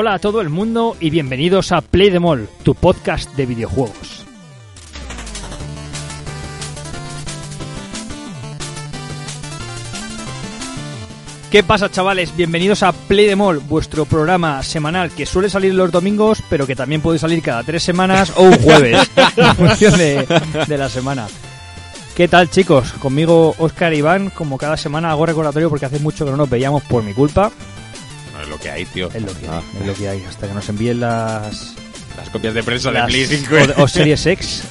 Hola a todo el mundo y bienvenidos a Play the Mall, tu podcast de videojuegos. ¿Qué pasa chavales? Bienvenidos a Play the Mall, vuestro programa semanal que suele salir los domingos, pero que también puede salir cada tres semanas o un jueves, en función de, de la semana. ¿Qué tal chicos? Conmigo Oscar y Iván, como cada semana hago recordatorio porque hace mucho que no nos veíamos por mi culpa. No, es lo que hay, tío. Es lo que Ah, hay, es lo que hay, hasta que nos envíen las, Las copias de prensa de las- Play 5. o, o Series X.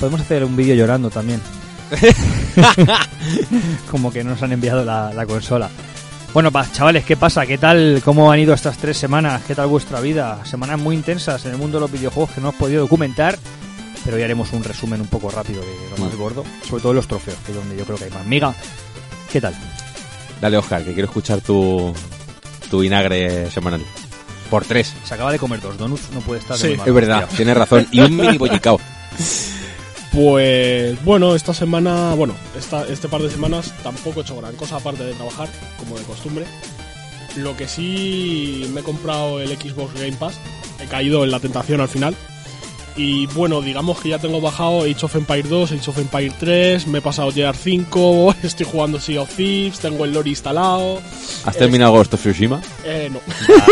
Podemos hacer un vídeo llorando también. Como que no nos han enviado la, la consola. Bueno, pa, chavales, ¿qué pasa? ¿Qué tal? ¿Cómo han ido estas tres semanas? ¿Qué tal vuestra vida? Semanas muy intensas en el mundo de los videojuegos que no hemos podido documentar, pero ya haremos un resumen un poco rápido de lo más gordo, sobre todo los trofeos, que es donde yo creo que hay más. Miga, ¿qué tal? Dale, Oscar, que quiero escuchar tu, tu vinagre semanal. Por tres. Se acaba de comer dos donuts, no puede estar de Sí, muy mal, Es verdad, tienes razón. Y un mini bollicao. Pues bueno, esta semana, bueno, esta, este par de semanas tampoco he hecho gran cosa aparte de trabajar, como de costumbre. Lo que sí me he comprado el Xbox Game Pass, he caído en la tentación al final. Y bueno, digamos que ya tengo bajado Age of Empire 2, Age of Empire 3, me he pasado Gear 5, estoy jugando Sea of Thieves, tengo el lore instalado. ¿Has terminado Ghost of Tsushima? Eh, no,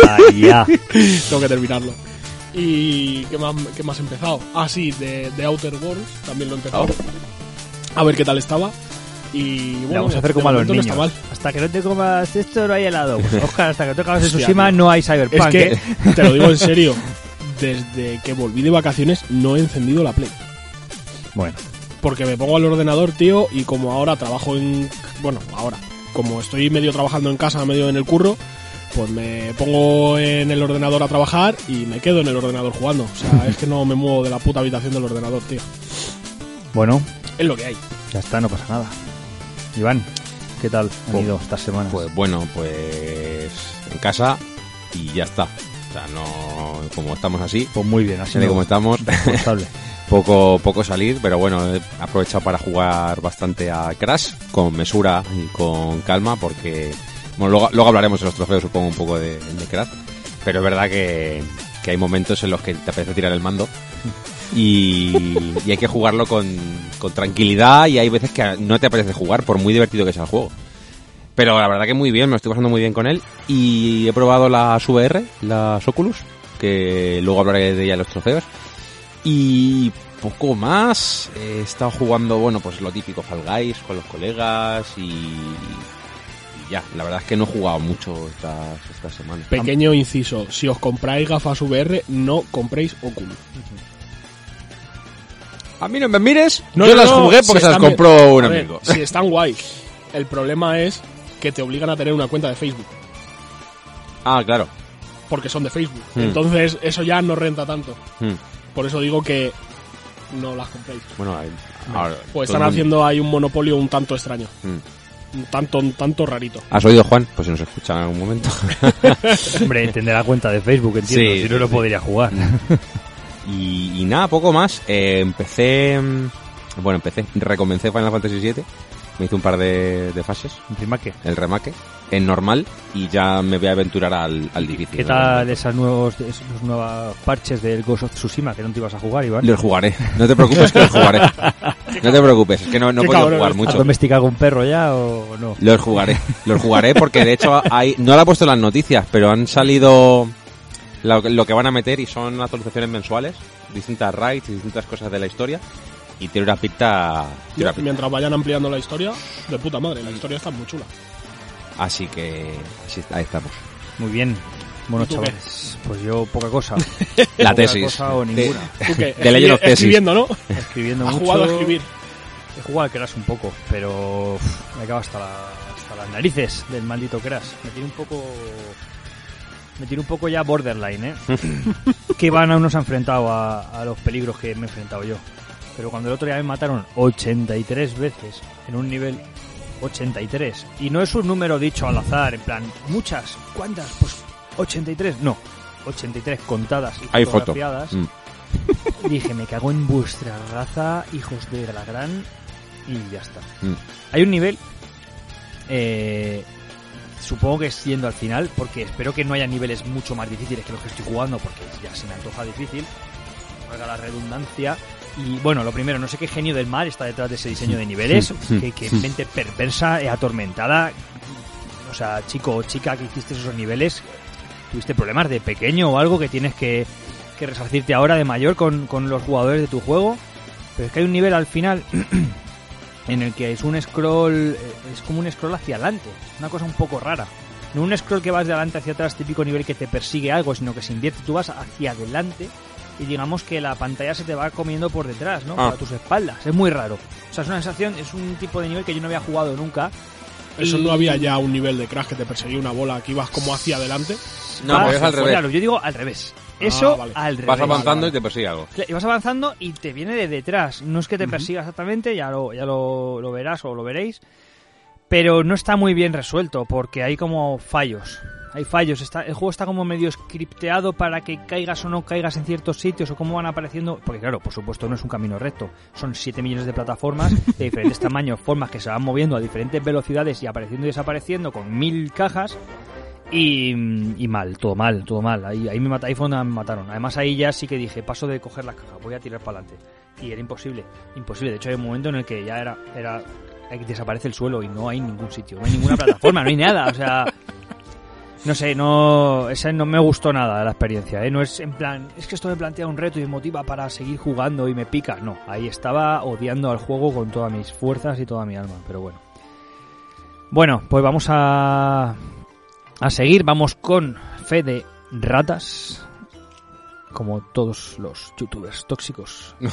Vaya. tengo que terminarlo. ¿Y qué más, qué más he empezado? Ah, sí, de, de Outer Worlds, también lo he empezado. A ver qué tal estaba. Y bueno, Le vamos a hacer como a los no niños. está mal. hasta que no te comas esto no hay helado. Pues, Oscar, hasta que tocas de Hostia, Tsushima no hay Es Cyberpunk. que, ¿eh? te lo digo en serio, desde que volví de vacaciones no he encendido la Play. Bueno, Porque me pongo al ordenador, tío, y como ahora trabajo en... Bueno, ahora, como estoy medio trabajando en casa, medio en el curro, pues me pongo en el ordenador a trabajar y me quedo en el ordenador jugando. O sea, es que no me muevo de la puta habitación del ordenador, tío. bueno, Es lo que hay. ya está, no pasa nada. Iván, ¿qué tal han Pues- ido estas semanas? Pues bueno, pues en casa y ya está. Sea, no como estamos así, Pues muy bien, así como estamos, poco poco salir, pero bueno, he aprovechado para jugar bastante a Crash con mesura y con calma porque bueno, luego, luego hablaremos en los trofeos, supongo, un poco de, de Crash, pero es verdad que, que hay momentos en los que te apetece tirar el mando y, y hay que jugarlo con, con tranquilidad y hay veces que no te apetece jugar por muy divertido que sea el juego. Pero la verdad que muy bien, me lo estoy pasando muy bien con él y he probado las VR, las Oculus, que luego hablaré de ella en los trofeos. Y poco más, he estado jugando, bueno, pues lo típico, Fall Guys con los colegas y, y ya, la verdad es que no he jugado mucho estas, estas semanas. Pequeño inciso, si os compráis gafas VR, no compréis Oculus. A mí no me mires, No, yo no, las jugué porque se las compró un ver, amigo. si están guay. El problema es que te obligan a tener una cuenta de Facebook, Ah, claro. porque son de Facebook. Hmm. Entonces, eso ya no renta tanto. Hmm. Por eso digo que no las compréis. Bueno, ahí- ahora, Pues están haciendo ahí un monopolio un tanto extraño. Hmm. Un tanto, un tanto rarito. ¿Has oído, Juan? Pues si nos escuchan en algún momento. Hombre, tendrá cuenta de Facebook, entiendo, Sí, si no sí, lo sí. podría jugar. Y, y nada, poco más. Eh, empecé. mm, Bueno, empecé. Recomencé Final Fantasy VII. Me hice un par de, de fases. Encima, ¿qué? El remake. En normal. Y ya me voy a aventurar al, al difícil. ¿Qué tal esas nuevos, esos nuevos parches del Ghost of Tsushima que no te ibas a jugar, Iván? Los jugaré. No te preocupes que los jugaré. No te preocupes. Es que no, no he podido jugar eres. ¿Has mucho. domesticado un perro ya o no? Los jugaré. Los jugaré porque de hecho hay. No lo he puesto en las noticias, pero han salido. Lo, lo que van a meter y son actualizaciones mensuales. Distintas raids y distintas cosas de la historia. Y tiene una pinta. tiene una pinta. Mientras vayan ampliando la historia, de puta madre, la historia está muy chula. Así que así ahí estamos. Muy bien. Bueno, ¿Y tú chavales, pues yo poca cosa. La Poca tesis. cosa o De- ninguna. De of Escribi- Thesis. Escribiendo, ¿no? Escribiendo Has mucho. jugado a escribir. He jugado al Crash un poco, pero uf, me acabo hasta, la- hasta las narices del maldito Crash. Me tiene un poco... Me tiene un poco ya borderline, ¿eh? que van se ha enfrentado a, a los peligros que me he enfrentado yo. Pero cuando el otro día me mataron 83 veces en un nivel 83. Y no es un número dicho al azar, en plan, muchas, ¿cuántas? Pues 83, no. 83 contadas y Hay foto. fotografiadas. Mm. Dije, me cago en vuestra raza, hijos de la gran. Y ya está. Mm. Hay un nivel eh, supongo que es yendo al final, porque espero que no haya niveles mucho más difíciles que los que estoy jugando, porque ya se me antoja difícil. Valga la redundancia. Y bueno, lo primero, no sé qué genio del mal está detrás de ese diseño de niveles, que, que mente perversa e atormentada. O sea, chico o chica que hiciste esos niveles, tuviste problemas de pequeño o algo que tienes que, que resarcirte ahora de mayor con, con los jugadores de tu juego. Pero es que hay un nivel al final en el que es un scroll, eh, es como un scroll hacia adelante, una cosa un poco rara. No un scroll que vas de adelante hacia atrás, típico nivel que te persigue algo, sino que se invierte, tú vas hacia adelante y digamos que la pantalla se te va comiendo por detrás, ¿no? Ah. Para tus espaldas. Es muy raro. O sea, es una sensación, es un tipo de nivel que yo no había jugado nunca. Eso Y- no había ya un nivel de crash que te perseguía una bola que ibas como hacia adelante. No, Vas- porque es al revés. Claro, yo digo al revés. Eso vale. al revés. Vas avanzando vale. y te persigue algo. Y vas avanzando y te viene de detrás. No es que te persiga exactamente, ya lo, ya lo, lo verás o lo veréis. Pero no está muy bien resuelto porque hay como fallos. Hay fallos. Está, el juego está como medio scripteado para que caigas o no caigas en ciertos sitios o cómo van apareciendo. Porque claro, por supuesto no es un camino recto. Son 7 millones de plataformas de diferentes tamaños, formas que se van moviendo a diferentes velocidades y apareciendo y desapareciendo con mil cajas. Y, y mal, todo mal, todo mal. Ahí, ahí, me mata, ahí fue donde me mataron. Además ahí ya sí que dije, paso de coger la caja, voy a tirar para adelante. Y era imposible, imposible. De hecho hay un momento en el que ya era, era desaparece el suelo y no hay ningún sitio, no hay ninguna plataforma, no hay nada. O sea, no sé, no, esa no me gustó nada la experiencia. ¿eh? No es en plan, es que esto me plantea un reto y me motiva para seguir jugando y me pica. No, ahí estaba odiando al juego con todas mis fuerzas y toda mi alma. Pero bueno. Bueno, pues vamos a a seguir. Vamos con fe de ratas. Como todos los youtubers tóxicos.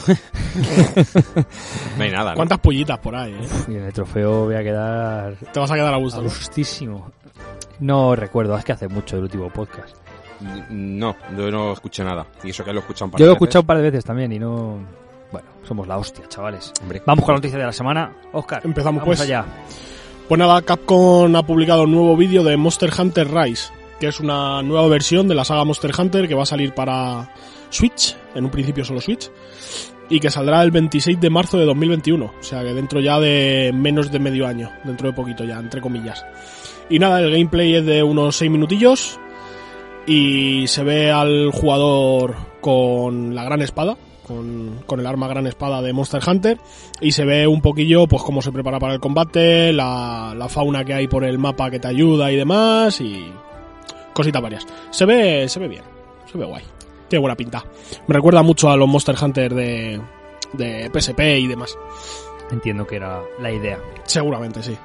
No hay nada, ¿no? ¿Cuántas pollitas por ahí, eh? Y en el trofeo voy a quedar Te vas a quedar a a gusto. ¿no? No recuerdo, es que hace mucho el último podcast. No, yo no escuché nada. Y eso que lo escuchan Yo lo he escuchado un par de veces también y no... Bueno, somos la hostia, chavales. Hombre. Vamos con la noticia de la semana. Oscar, Empezamos, vamos pues. allá. Pues nada, Capcom ha publicado un nuevo vídeo de Monster Hunter Rise, que es una nueva versión de la saga Monster Hunter que va a salir para Switch, en un principio solo Switch, y que saldrá el 26 de marzo de 2021, o sea que dentro ya de menos de medio año, dentro de poquito ya, entre comillas. Y nada, el gameplay es de unos 6 minutillos y se ve al jugador con la gran espada, con, con el arma gran espada de Monster Hunter y se ve un poquillo pues cómo se prepara para el combate, la, la fauna que hay por el mapa que te ayuda y demás y cositas varias. Se ve, se ve bien, se ve guay. Tiene buena pinta. Me recuerda mucho a los Monster Hunter de, de PSP y demás. Entiendo que era la idea. Seguramente, sí.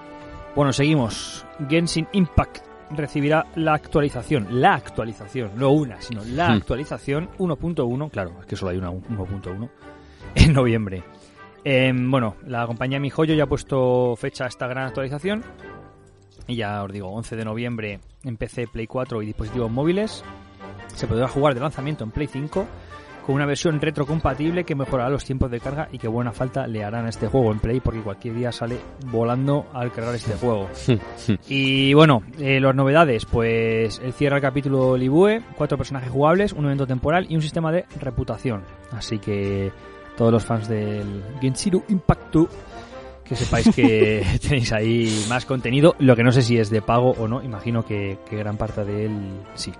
Bueno, seguimos. Genshin Impact recibirá la actualización, la actualización, no una, sino la Hmm. actualización 1.1, claro, es que solo hay una 1.1, en noviembre. Em, bueno, la compañía MiHoYo ya ha puesto fecha a esta gran actualización. Y ya os digo, 11 de noviembre en PC, Play 4 y dispositivos móviles. Se podrá jugar de lanzamiento en Play 5 con una versión retrocompatible que mejorará los tiempos de carga y que buena falta le harán a este juego en Play porque cualquier día sale volando al cargar este juego. y bueno, eh, las novedades, pues el cierre del capítulo Libue, cuatro personajes jugables, un evento temporal y un sistema de reputación. Así que todos los fans del Genshin Impact que sepáis que tenéis ahí más contenido, lo que no sé si es de pago o no, imagino que, que gran parte de él sí.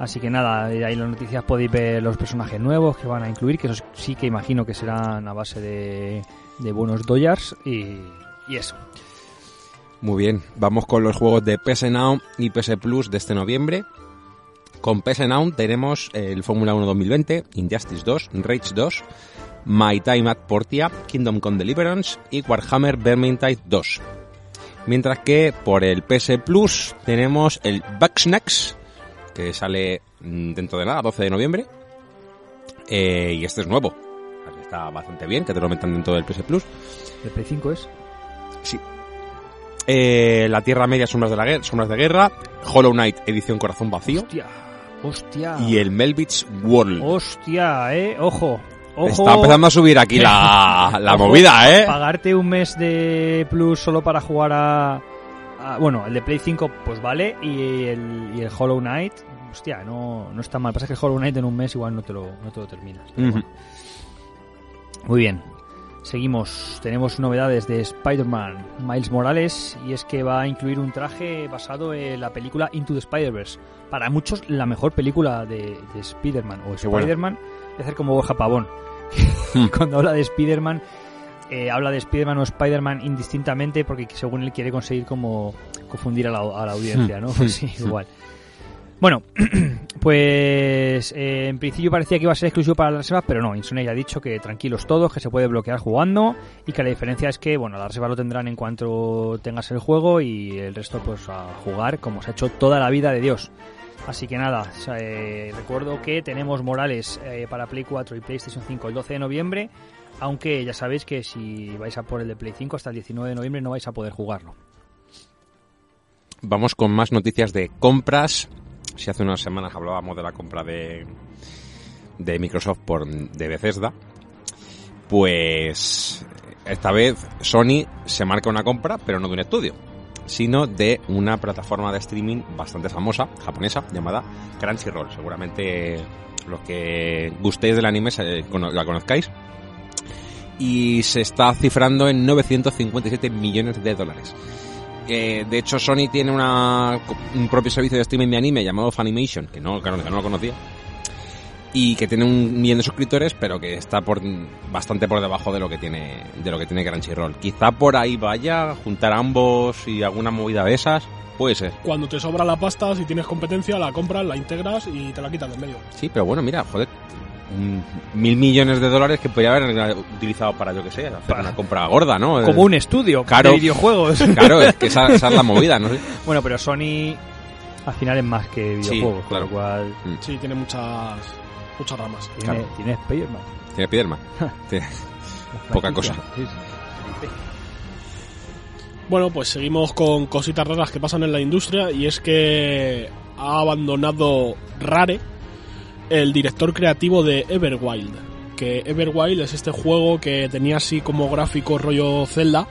Así que nada, ahí las noticias podéis ver los personajes nuevos que van a incluir, que esos sí que imagino que serán a base de, buenos dollars y, y eso. Muy bien, vamos con los juegos de PS Now y PS Plus de este noviembre. Con PS Now tenemos el Fórmula 1 2020, Injustice 2, Rage 2, My Time at Portia, Kingdom Come Deliverance y Warhammer Vermintide 2. Mientras que por el PS Plus tenemos el Bugsnax, que sale mm, dentro de nada, 12 de noviembre. Eh, y este es nuevo. Está bastante bien, que te lo metan dentro del PS Plus. ¿El Play 5 es? Sí. Eh, la Tierra Media, Sombras de, la guerra, Sombras de Guerra, Hollow Knight, edición Corazón Vacío, Hostia, hostia. y el Melvich World. Hostia, eh, ojo. Ojo. Está empezando a subir aquí la, la Ojo, movida, ¿eh? Pagarte un mes de Plus solo para jugar a, a- Bueno, el de Play 5, pues vale. Y el, y el Hollow Knight, hostia, no, no está mal. Pasa que el Hollow Knight en un mes igual no te lo, no te lo terminas. pero Ujú. bueno. Muy bien. Seguimos, tenemos novedades de Spider-Man Miles Morales y es que va a incluir un traje basado en la película Into the Spider-Verse. Para muchos la mejor película de, de Spider-Man o Qué bueno. Spider-Man de hacer como Borja Pavón. Hmm. Cuando habla de Spider-Man eh, habla de Spider-Man o Spider-Man indistintamente porque según él quiere conseguir como confundir a la, a la audiencia, ¿no? Pues sí, igual. Bueno, pues eh, en principio parecía que iba a ser exclusivo para la reserva, pero no, Insomnia ya ha dicho que tranquilos todos, que se puede bloquear jugando y que la diferencia es que, bueno, la reserva lo tendrán en cuanto tengas el juego y el resto pues a jugar como se ha hecho toda la vida de Dios. Así que nada, eh, recuerdo que tenemos Morales eh, para Play 4 y PlayStation 5 el 12 de noviembre, aunque ya sabéis que si vais a por el de Play 5 hasta el 19 de noviembre no vais a poder jugarlo. Vamos con más noticias de compras. Si hace unas semanas hablábamos de la compra de, de Microsoft por de Bethesda, pues esta vez Sony se marca una compra, pero no de un estudio, sino de una plataforma de streaming bastante famosa, japonesa, llamada Crunchyroll. Seguramente los que gustéis del anime la conozcáis. Y se está cifrando en 957 millones de dólares. Eh, de hecho, Sony tiene una, un propio servicio de streaming de anime llamado Funimation, que no, claro, que no lo conocía. Y que tiene un millón de suscriptores, pero que está por bastante por debajo de lo que tiene de lo que tiene Crunchyroll. Quizá por ahí vaya juntar ambos y alguna movida de esas, puede ser. Cuando te sobra la pasta, si tienes competencia, la compras, la integras y te la quitas de en medio. Sí, pero bueno, mira, joder, mil millones de dólares que podría haber utilizado para yo que sé, hacer una compra gorda, ¿no? Como un estudio claro. de videojuegos. Claro, es que esa, esa es la movida, ¿no? bueno, pero Sony al final es más que Sí, videojuegos, claro. con lo cual Sí, tiene muchas muchas ramas. tiene, Claro. tiene Spider-Man. Tiene Spiderman. Tiene- Poca cosa. Sí, sí. Bueno, pues seguimos con cositas raras que pasan en la industria y es que ha abandonado Rare el director creativo de Everwild. Que Everwild es este juego que tenía así como gráfico rollo Zelda,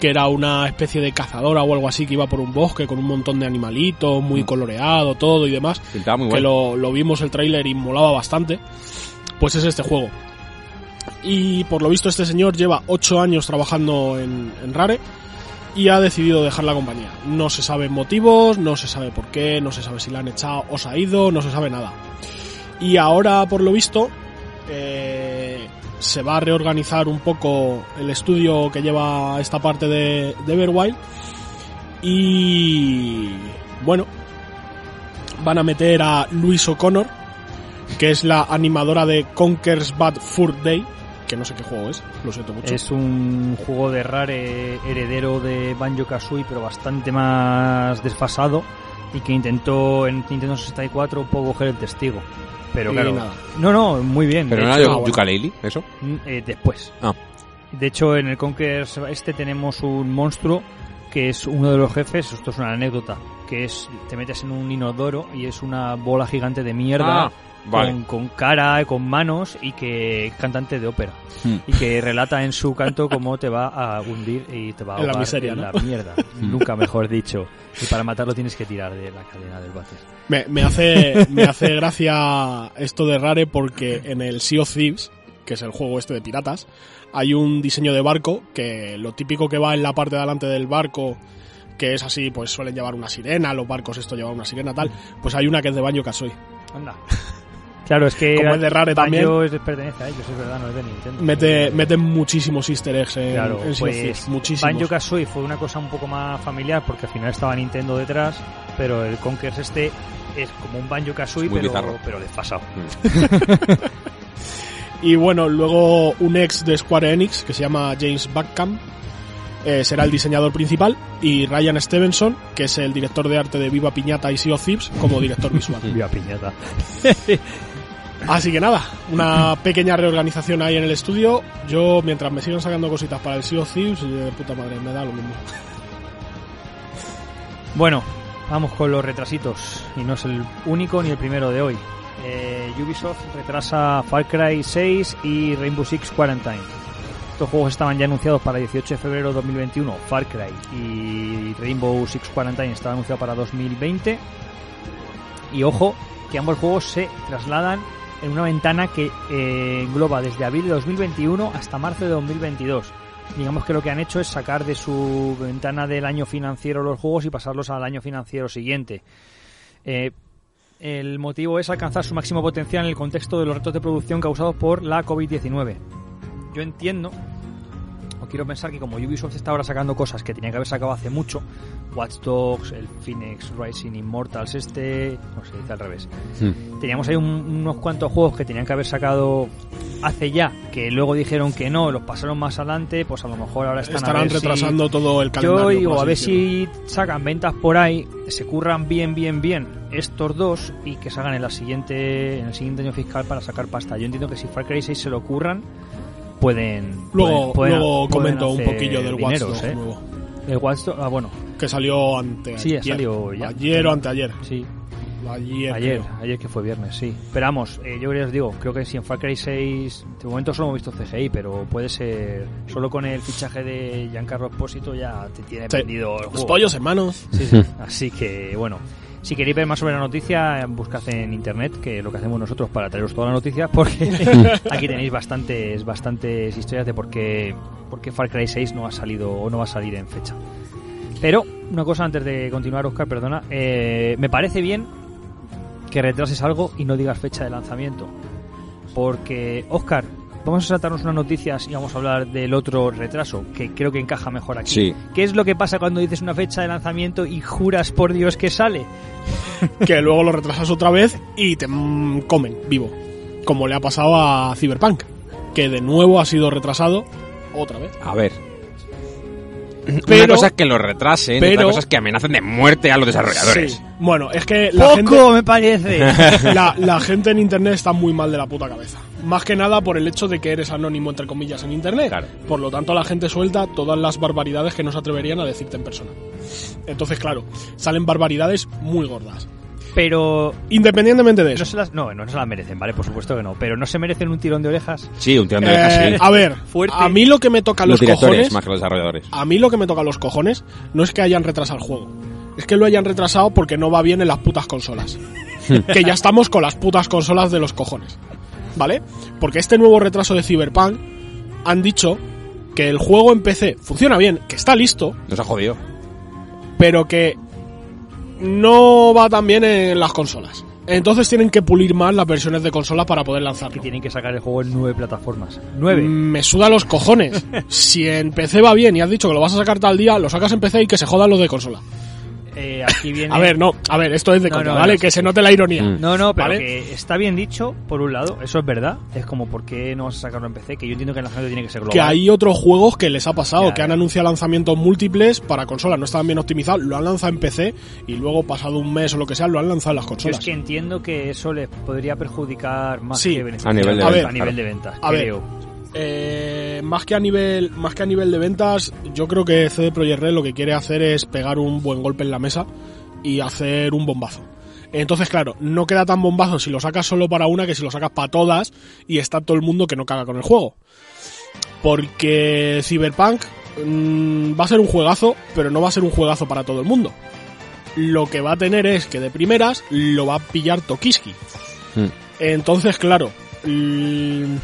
que era una especie de cazadora o algo así que iba por un bosque con un montón de animalitos, muy Mm. coloreado, todo y demás. Pintaba muy que bueno. lo, lo vimos el tráiler y molaba bastante, pues es este juego. Y por lo visto este señor lleva 8 años trabajando en, en Rare y ha decidido dejar la compañía. No se sabe motivos, no se sabe por qué, no se sabe si la han echado o se ha ido, no se sabe nada. Y ahora por lo visto eh, se va a reorganizar un poco el estudio que lleva esta parte de, de Everwild y bueno, van a meter a Louise O'Connor, que es la animadora de Conker's Bad Fur Day, que no sé qué juego es, lo siento mucho. Es un juego de Rare heredero de Banjo Kazooie, pero bastante más desfasado y que intentó en Nintendo 64 un poco coger el testigo. Pero Y claro, nada. no, no, muy bien. Pero no era ah, bueno. ¿eso? mm, eh, después. Ah. De hecho, en el Conquer este tenemos un monstruo que es uno de los jefes. Esto es una anécdota. Que es te metes en un inodoro y es una bola gigante de mierda Ah, vale. con, con cara, con manos y que es cantante de ópera Hmm. y que relata en su canto cómo te va a hundir y te va a En la ahogar miseria, en ¿no? la mierda. Nunca mejor dicho. Y para matarlo tienes que tirar de la cadena del váter. Me, me hace, me hace gracia esto de Rare porque en el Sea of Thieves, que es el juego este de piratas, hay un diseño de barco que lo típico que va en la parte de adelante del barco, que es así, pues suelen llevar una sirena, los barcos esto lleva una sirena tal, pues hay una que es de Banjo Kazooie. Anda. Claro, es que Como es de Rare también. Banjo es de- pertenece a ellos, es verdad, no es de Nintendo. Mete, meten muchísimos easter eggs en, Claro, en Sea of pues Thieves, muchísimos. Banjo Kazooie fue una cosa un poco más familiar porque al final estaba Nintendo detrás, pero el Conkers este es como un Banjo Kazooie, pero, bizarro. pero desfasado. Y bueno, luego un ex de Square Enix que se llama James Buckham eh, será el diseñador principal y Ryan Stevenson, que es el director de arte de Viva Piñata y Sea of Thieves, como director visual. Viva piñata. Así que nada, una pequeña reorganización ahí en el estudio. Yo, mientras me sigan sacando cositas para el Sea of Thieves, de puta madre, me da lo mismo. Bueno, vamos con los retrasitos. Y no es el único ni el primero de hoy. Eh, Ubisoft retrasa Far Cry 6 y Rainbow Six Quarantine. Estos juegos estaban ya anunciados para 18 de febrero de 2021. Far Cry y Rainbow Six Quarantine estaba anunciado para 2020. Y ojo, que ambos juegos se trasladan en una ventana que eh, engloba desde abril de 2021 hasta marzo de 2022. Digamos que lo que han hecho es sacar de su ventana del año financiero los juegos y pasarlos al año financiero siguiente. Eh, el motivo es alcanzar su máximo potencial en el contexto de los retos de producción causados por la COVID-19. Yo entiendo, quiero pensar que como Ubisoft está ahora sacando cosas que tenía que haber sacado hace mucho, Watch Dogs, el Phoenix Rising Immortals este, no se dice al revés. Hmm. Teníamos ahí un- unos cuantos juegos que tenían que haber sacado hace ya, que luego dijeron que no, los pasaron más adelante, pues a lo mejor ahora están a Estarán ver si- retrasando todo el calendario. yo digo, a ver si sacan ventas por ahí, se curran bien, bien, bien estos dos y que salgan en la siguiente en el siguiente año fiscal para sacar pasta. Yo entiendo que si Far Cry 6 se lo curran, pueden. Luego, pueden- pueden- luego pueden comento un poquillo del Watch dineros, Dogs ¿eh? nuevo. El Watch Dogs- ah, bueno, Que salió antes. Sí, ha salido ya. Ayer o anteayer. sí, Ayer. ayer, ayer que fue viernes, sí. Pero vamos, eh, yo les digo, creo que si en Far Cry 6, de momento solo hemos visto CGI, pero puede ser, solo con el fichaje de Giancarlo Espósito ya te tiene Sí. vendido el Los juego. pollos, hermanos. Sí, sí. Así que, bueno, si queréis ver más sobre la noticia, buscad en internet, que es lo que hacemos nosotros para traeros toda la noticia, porque aquí tenéis bastantes, bastantes historias de por qué, por qué Far Cry 6 no ha salido o no va a salir en fecha. Pero, una cosa antes de continuar, Oscar, perdona, eh, me parece bien que retrases algo y no digas fecha de lanzamiento. Porque, Oscar, vamos a saltarnos unas noticias y vamos a hablar del otro retraso, que creo que encaja mejor aquí. Sí. ¿Qué es lo que pasa cuando dices una fecha de lanzamiento y juras por Dios que sale? que luego lo retrasas otra vez y te mm, comen vivo. Como le ha pasado a Cyberpunk, que de nuevo ha sido retrasado otra vez. A ver. una Pero- cosa es que lo retrasen, pero- otra cosa es que amenacen de muerte a los desarrolladores. Sí. Bueno, es que la ¡Poco gente, me parece! la, la gente en internet está muy mal de la puta cabeza. Más que nada por el hecho de que eres anónimo, entre comillas, en internet. Claro. Por lo tanto, la gente suelta todas las barbaridades que no se atreverían a decirte en persona. Entonces, claro, salen barbaridades muy gordas. Pero Independientemente de no eso. se las, no, no se las merecen, ¿vale? Por supuesto que no. Pero no se merecen un tirón de orejas. Sí, un tirón de orejas, Eh, sí. a ver, Fuerte. a mí lo que me toca los los directores cojones, más que los desarrolladores. a mí lo que me toca los cojones no es que hayan retrasado el juego. Es que lo hayan retrasado porque no va bien en las putas consolas. que ya estamos con las putas consolas de los cojones. ¿Vale? Porque este nuevo retraso de Cyberpunk han dicho que el juego en PC funciona bien, que está listo, Nos ha jodido. pero que no va tan bien en las consolas. Entonces tienen que pulir más las versiones de consola para poder Que lanzarlo. tienen que sacar el juego en nueve plataformas. ¡Nueve! Mm, Me suda los cojones. si en PC va bien y has dicho que lo vas a sacar tal día, lo sacas en PC y que se jodan los de consola. Eh, aquí viene... A ver, no, a ver, esto es de No, coña, no, ¿vale? no. Que se note la ironía. Mm. No, no, pero ¿Vale? que está bien dicho, por un lado, eso es verdad. Es como, ¿por qué no vas a sacarlo en PC? Que yo entiendo que el lanzamiento tiene que ser global. Que hay otros juegos que les ha pasado, Ya, que han anunciado lanzamientos múltiples para consolas, no estaban bien optimizados, lo han lanzado en PC y luego pasado un mes o lo que sea, lo han lanzado en las Yo consolas. es que entiendo que eso les podría perjudicar más Sí. que beneficiar. A nivel de A ver, a nivel claro. de ventas, A ver, creo. Eh, más que a nivel más que a nivel de ventas, yo creo que CD Projekt Red lo que quiere hacer es pegar un buen golpe en la mesa y hacer un bombazo. Entonces, claro, no queda tan bombazo si lo sacas solo para una que si lo sacas para todas y está todo el mundo que no caga con el juego. Porque Cyberpunk mm, va a ser un juegazo, pero no va a ser un juegazo para todo el mundo. Lo que va a tener es que de primeras lo va a pillar Tokiski. Mm. Entonces, claro, mm,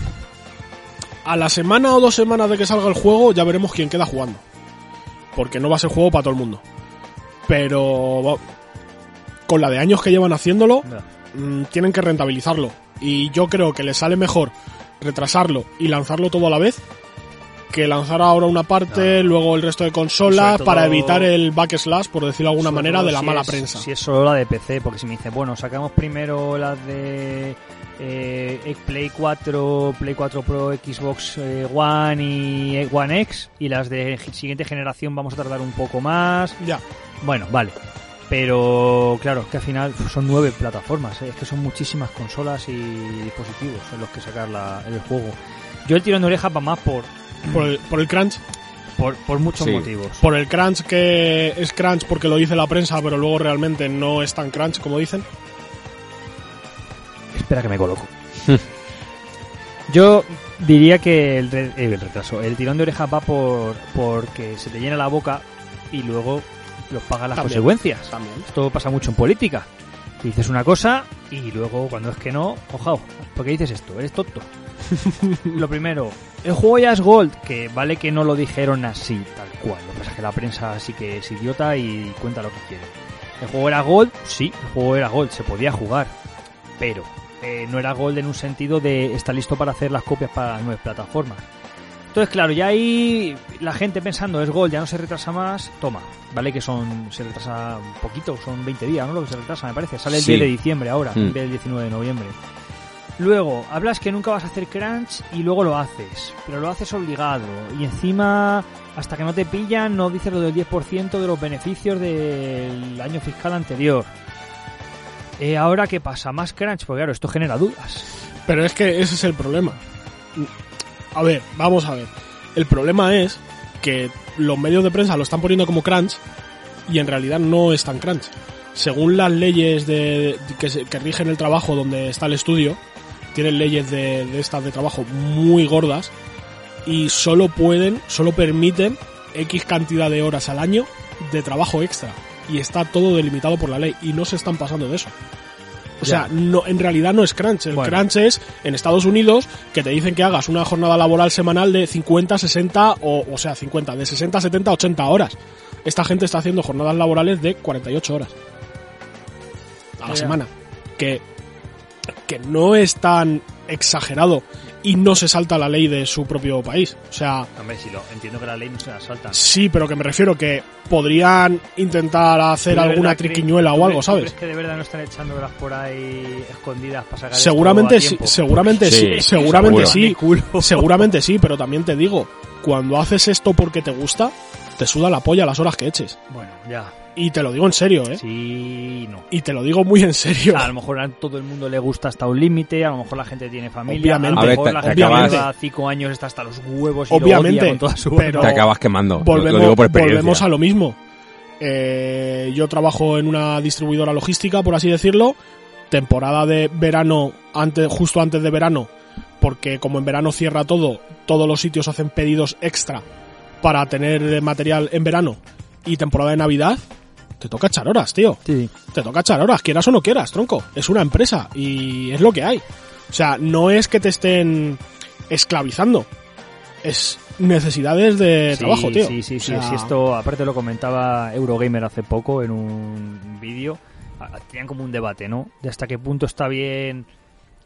a la semana o dos semanas de que salga el juego ya veremos quién queda jugando. Porque no va a ser juego para todo el mundo. Pero con la de años que llevan haciéndolo, mm, tienen que rentabilizarlo. Y yo creo que les sale mejor retrasarlo y lanzarlo todo a la vez que lanzar ahora una parte, luego el resto de consolas, para evitar el backslash, por decirlo de alguna Sobre manera, de la si mala es- prensa. Si es solo la de PC, porque si me dice, bueno, sacamos primero las de eh, Play 4, Play 4 Pro, Xbox eh, One y eh, One X, y las de siguiente generación vamos a tardar un poco más. Ya. Bueno, vale. Pero claro, es que al final son nueve plataformas, ¿eh? es que son muchísimas consolas y dispositivos en los que sacar la- el juego. Yo el tirón de oreja va más por, Por el, por el crunch. por, por muchos Sí. motivos. Por el crunch que es crunch porque lo dice la prensa, pero luego realmente no es tan crunch como dicen. Espera que me coloco. Yo diría que el, re- el retraso, el tirón de oreja va por porque se te llena la boca y luego los pagas las También. consecuencias. También. Esto pasa mucho en política. Dices una cosa y luego cuando es que no, ojao, ¿por qué dices esto? Eres tonto. lo primero, el juego ya es Gold, que vale que no lo dijeron así, tal cual. Lo que pasa es que la prensa sí que es idiota y cuenta lo que quiere. ¿El juego era Gold? Sí, el juego era Gold, se podía jugar. Pero eh, no era Gold en un sentido de está listo para hacer las copias para las nuevas plataformas. Entonces, claro, ya ahí la gente pensando es Gold, ya no se retrasa más, toma, vale que son se retrasa un poquito, son 20 días, ¿no? Lo que se retrasa, me parece. Sale el Sí. 10 de diciembre ahora, en Mm. vez del 19 de noviembre. Luego, hablas que nunca vas a hacer crunch y luego lo haces, pero lo haces obligado. Y encima, hasta que no te pillan, no dices lo del 10% de los beneficios del año fiscal anterior. Eh, ahora, ¿qué pasa? ¿Más crunch? Porque claro, esto genera dudas. Pero es que ese es el problema. A ver, vamos a ver. El problema es que los medios de prensa lo están poniendo como crunch y en realidad no es tan crunch. Según las leyes de, que, que rigen el trabajo donde está el estudio, tienen leyes de, de estas de trabajo muy gordas y solo pueden, solo permiten X cantidad de horas al año de trabajo extra. Y está todo delimitado por la ley y no se están pasando de eso. O Ya. sea, no, en realidad no es crunch. El Bueno. crunch es en Estados Unidos que te dicen que hagas una jornada laboral semanal de 50, 60 o, o sea, 50, de 60, 70, 80 horas. Esta gente está haciendo jornadas laborales de 48 horas a la Ya. semana. Que, que no es tan exagerado y no se salta la ley de su propio país. O sea, Hombre, si lo entiendo que la ley no se la salta. sí, pero que me refiero que podrían intentar hacer ¿Tú de alguna triquiñuela o algo, crees- tú ¿sabes? crees que de verdad no están echando horas por ahí escondidas para sacar Seguramente esto a sí, seguramente sí, Sí, seguramente seguro. sí, seguramente sí, pero también te digo, cuando haces esto porque te gusta, te suda la polla las horas que eches. Bueno, ya. Y te lo digo en serio, ¿eh? Sí, no. Y te lo digo muy en serio. A lo mejor a todo el mundo le gusta hasta un límite, a lo mejor la gente tiene familia, Obviamente. a lo A ver, mejor te- la te gente acabas- lleva cinco años está hasta los huevos y Obviamente, lo odia con toda su pero-. Te acabas quemando. Lo- volvemos, lo digo por experiencia. volvemos a lo mismo. Eh, yo trabajo en una distribuidora logística, por así decirlo. Temporada de verano, antes, justo antes de verano, porque como en verano cierra todo, todos los sitios hacen pedidos extra para tener material en verano. Y temporada de Navidad, te toca echar horas, tío. Sí. Te toca echar horas, quieras o no quieras, tronco. Es una empresa y es lo que hay. O sea, no es que te estén esclavizando. Es necesidades de Sí, trabajo, tío. Sí, sí, sí, O sea, sí, esto aparte lo comentaba Eurogamer hace poco en un vídeo. Tenían como un debate, ¿no? De hasta qué punto está bien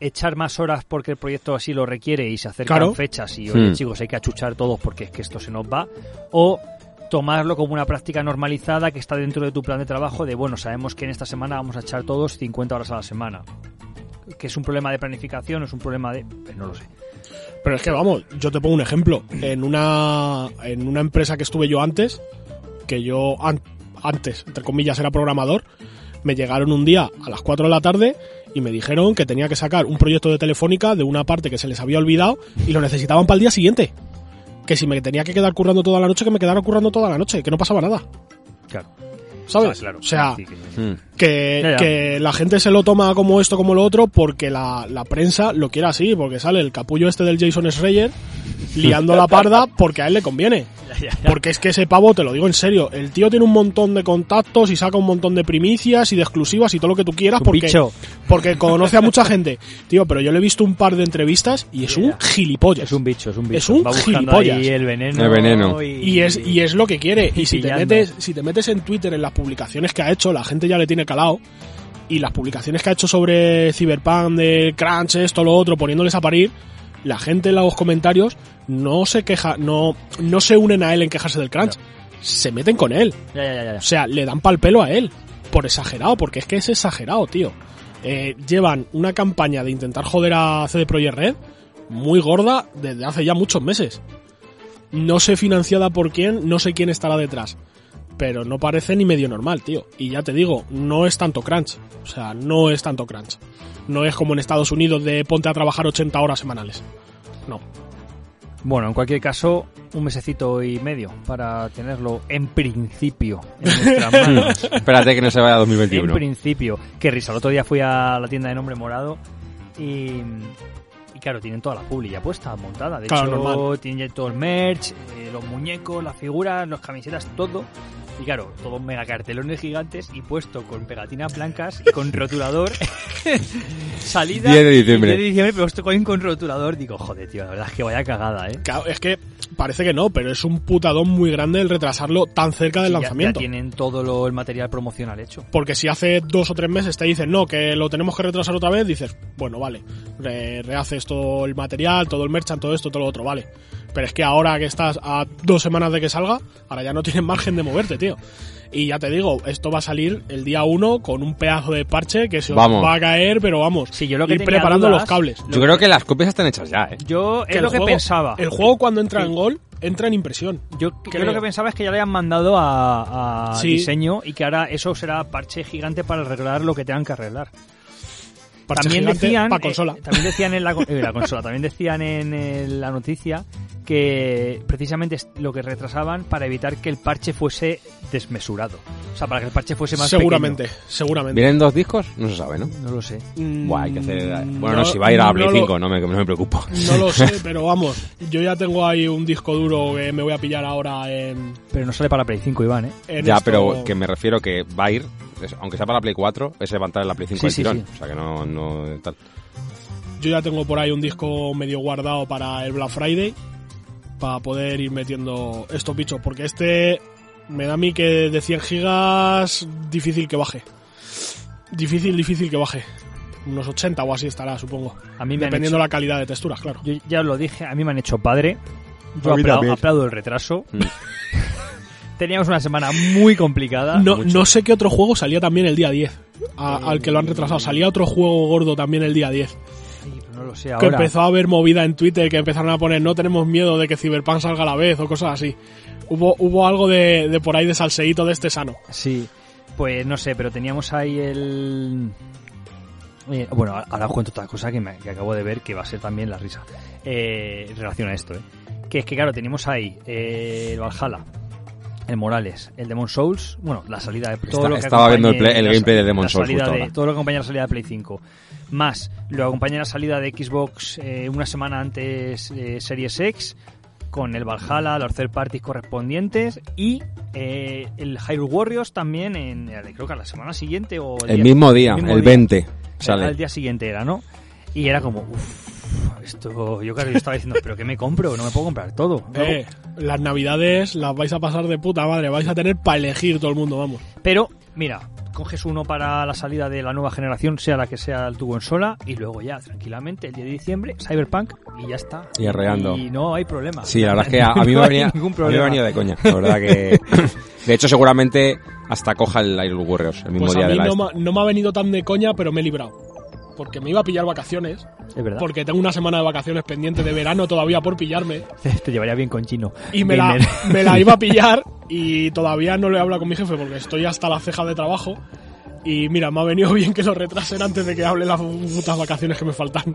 echar más horas porque el proyecto así lo requiere y se acercan Claro. fechas y, oye, Hmm. chicos, hay que achuchar todos porque es que esto se nos va. O tomarlo como una práctica normalizada que está dentro de tu plan de trabajo de, bueno, sabemos que en esta semana vamos a echar todos 50 horas a la semana. Que es un problema de planificación, es un problema de... pues no lo sé. Pero es que vamos, yo te pongo un ejemplo. En una, en una empresa que estuve yo antes, que yo an- antes, entre comillas, era programador, me llegaron un día a las 4 de la tarde y me dijeron que tenía que sacar un proyecto de telefónica de una parte que se les había olvidado y lo necesitaban para el día siguiente. Que si me tenía que quedar currando toda la noche, que me quedara currando toda la noche, que no pasaba nada. Claro. ¿Sabes? Ah, claro. O sea, Sí, que- Mm. que, Ya, ya. que la gente se lo toma como esto, como lo otro, porque la, la prensa lo quiere así, porque sale el capullo este del Jason Schreier liando la parda porque a él le conviene. Ya, ya, ya. Porque es que ese pavo, te lo digo en serio, el tío tiene un montón de contactos y saca un montón de primicias y de exclusivas y todo lo que tú quieras Un porque, bicho. porque conoce a mucha gente. Tío, pero yo le he visto un par de entrevistas y es Ya, un ya. gilipollas. Es un bicho, es un bicho. Es un Va gilipollas. ahí el veneno. El veneno. Y es, y es lo que quiere. Y si te, metes, si te metes en Twitter en las publicaciones que ha hecho, la gente ya le tiene calado. Y las publicaciones que ha hecho sobre Cyberpunk, de Crunch, esto, lo otro, poniéndoles a parir, la gente en los comentarios no se queja, no, no se unen a él en quejarse del Crunch. Se meten con él. Ya, ya, ya, ya. O sea, le dan pal pelo a él. Por exagerado, porque es que es exagerado, tío. Eh, llevan una campaña de intentar joder a CD Projekt Red muy gorda desde hace ya muchos meses. No sé financiada por quién, no sé quién estará detrás. Pero no parece ni medio normal, tío. Y ya te digo, no es tanto crunch. O sea, no es tanto crunch. No es como en Estados Unidos de ponte a trabajar 80 horas semanales. No. Bueno, en cualquier caso, un mesecito y medio para tenerlo en principio en nuestras manos. Espérate que no se vaya a en 2021. principio. Qué risa. El otro día fui a la tienda de nombre morado y. Y claro, tienen toda la publi ya puesta, montada. De Claro, hecho, normal. tienen ya todo el merch, eh, los muñecos, las figuras, las camisetas, todo. Y claro, todos mega cartelones gigantes y puesto con pegatinas blancas y con rotulador. salida 10 de diciembre. 10 de diciembre, pero esto con, con rotulador. Digo, joder, tío, la verdad es que vaya cagada, ¿eh? Claro, es que parece que no, pero es un putadón muy grande el retrasarlo tan cerca del lanzamiento. Ya, tienen todo lo- el material promocional hecho. Porque si hace dos o tres meses te dicen, no, que lo tenemos que retrasar otra vez, dices, bueno, vale, re- rehaces todo el material, todo el merchant, todo esto, todo lo otro, vale. Pero es que ahora que estás a dos semanas de que salga, ahora ya no tienes margen de moverte, tío. Y ya te digo, esto va a salir el día 1 con un pedazo de parche que se os Vamos. va a caer, pero vamos, Sí, yo lo que ir preparando dudas- los cables. Yo creo que las copias están hechas ya, ¿eh? Yo, es el lo que juego- pensaba. El juego cuando entra Sí. en gol, entra en impresión. Yo, yo Creo. lo que pensaba es que ya le habían mandado a, a Sí. diseño y que ahora eso será parche gigante para arreglar lo que tengan que arreglar. Parche también decían, eh, también decían en la, co- eh, la consola, también decían en el- la noticia que precisamente es lo que retrasaban para evitar que el parche fuese desmesurado. O sea, para que el parche fuese más seguramente, seguramente. ¿Vienen dos discos? No se sabe, ¿no? No lo sé. Mm, Buah, hay que hacer... Bueno, no, si va a ir a Play no lo- 5, no me, no me preocupo. No lo sé, pero vamos, yo ya tengo ahí un disco duro que me voy a pillar ahora en... Pero no sale para Play 5, Iván, ¿eh? en Ya, esto- pero que me refiero que va a ir, es- aunque sea para la Play 4, ese va a entrar en la Play 5 Sí, del sí, tirón. sí. O sea que no, no tal. Yo ya tengo por ahí un disco medio guardado para el Black Friday, para poder ir metiendo estos bichos, porque este me da a mí que de 100 gigas difícil que baje. Difícil, difícil que baje. Unos 80 o así estará, supongo. A mí me Dependiendo hecho- la calidad de texturas, claro. Yo ya os lo dije, a mí me han hecho padre. Yo aplaudo el retraso. Mm. Teníamos una semana muy complicada. No, mucho. no sé qué otro juego salía también el día 10, a- al que lo han retrasado. Salía otro juego gordo también el día 10. No lo sé que ahora. empezó a haber movida en Twitter que empezaron a poner no tenemos miedo de que Cyberpunk salga a la vez o cosas así. Hubo, hubo algo de, de por ahí de salseíto de este sano. Sí, pues no sé, pero teníamos ahí el... eh, bueno, ahora os cuento otra cosa que, me- que acabo de ver que va a ser también la risa eh, en relación a esto. Eh. Que es que, claro, teníamos ahí eh, el Valhalla, el Morales, el Demon Souls, bueno, la salida de todo Está- lo que estaba viendo el play- el la gameplay sa- de Demon Souls justo de- ahora. todo lo que acompaña la salida de Play 5. Más, lo acompaña la salida de Xbox eh, una semana antes eh, Series X, con el Valhalla, los third parties correspondientes y eh, el Hyrule Warriors también en creo que a la semana siguiente o El día- mismo día, mismo el día. 20, Eh, sale. Al día siguiente era, ¿no? Y era como, uff, esto, yo claro, yo estaba diciendo, pero ¿qué me compro? No me puedo comprar todo. Eh, las navidades las vais a pasar de puta madre, vais a tener para elegir todo el mundo, vamos. Pero, mira, coges uno para la salida de la nueva generación, sea la que sea tu consola, y luego ya, tranquilamente, el día de diciembre, Cyberpunk, y ya está. Y arreando. Y no hay problema. Sí, la verdad es que a, a mí me No venido, ningún a mí me ha problema. venido de coña. La verdad que... De hecho, seguramente hasta coja el Hyrule Warriors el mismo Pues día a de mí la... no, no me ha venido tan de coña, pero me he librado. Porque me iba a pillar vacaciones, Es verdad. porque tengo una semana de vacaciones pendiente de verano todavía por pillarme. Te llevaría bien con chino. Y me la, Gamer. me la iba a pillar y todavía no le he hablado con mi jefe porque estoy hasta la ceja de trabajo. Y mira, me ha venido bien que lo retrasen antes de que hable las putas vacaciones que me faltan.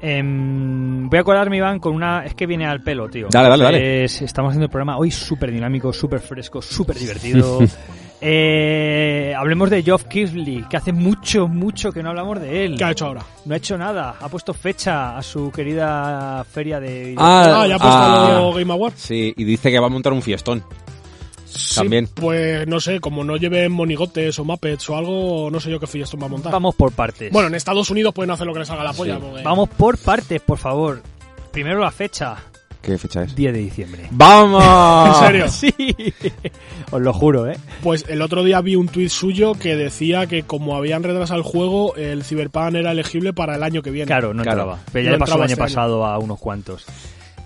Em, voy a acordarme, Iván, con una. Es que viene al pelo, tío. Dale, dale, dale. Es- estamos haciendo el programa hoy súper dinámico, súper fresco, súper divertido. Eh, hablemos de Geoff Keighley, que hace mucho, mucho que no hablamos de él. ¿Qué ha hecho ahora? No ha hecho nada. Ha puesto fecha a su querida feria de. Ah, Ah, ya ha puesto ah. Game Awards. Sí, y dice que va a montar un fiestón. También. Pues no sé, como no lleven monigotes o Muppets o algo, no sé yo qué fiestón va a montar. Vamos por partes. Bueno, en Estados Unidos pueden hacer lo que les haga la polla. Sí. porque- Vamos por partes, por favor. Primero la fecha, ¿Qué fecha es? 10 de diciembre. ¡Vamos! ¿En serio? Sí, os lo juro, ¿eh? Pues el otro día vi un tuit suyo que decía que como habían retrasado el juego, el Cyberpunk era elegible para el año que viene. Claro, no Claro. entraba. Pero ya No le pasó el año este año. pasado a unos cuantos.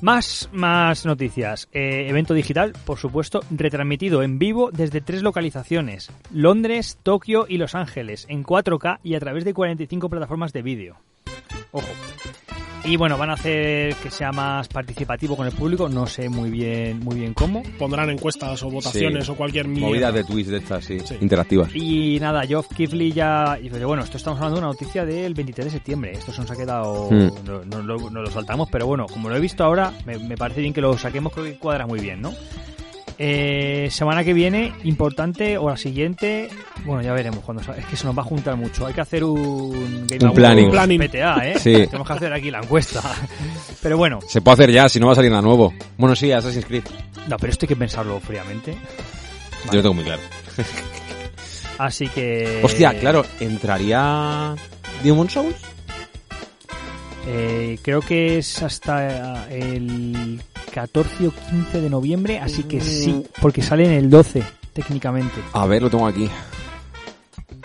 Más, más noticias. Eh, evento digital, por supuesto, retransmitido en vivo desde tres localizaciones: Londres, Tokio y Los Ángeles, en 4K y a través de 45 plataformas de vídeo. Ojo. Y bueno, van a hacer que sea más participativo con el público, no sé muy bien, muy bien cómo. Pondrán encuestas o votaciones Sí. o cualquier mierda. Movidas de tweets de estas, sí. Sí. Interactivas. Y nada, Geoff Keighley ya. y bueno, esto estamos hablando de una noticia del 23 de septiembre. Esto se nos ha quedado. Hmm. No, no lo- no lo saltamos, pero bueno, como lo he visto ahora, me, me parece bien que lo saquemos, creo que cuadra muy bien, ¿no? Eh, semana que viene, importante, o la siguiente. Bueno, ya veremos cuando Es que se nos va a juntar mucho. Hay que hacer un. Game Un planning. Planning. PTA, ¿eh? Sí. Tenemos que hacer aquí la encuesta. Pero bueno, Se puede hacer ya, si no va a salir nada nuevo. Bueno, sí, Assassin's Creed. no, pero esto hay que pensarlo fríamente. Yo lo tengo muy claro. Así que... Hostia, claro, ¿entraría Demon Souls? Eh, creo que es hasta el 14 o 15 de noviembre, así que sí, porque sale en el 12, técnicamente. A ver, lo tengo aquí.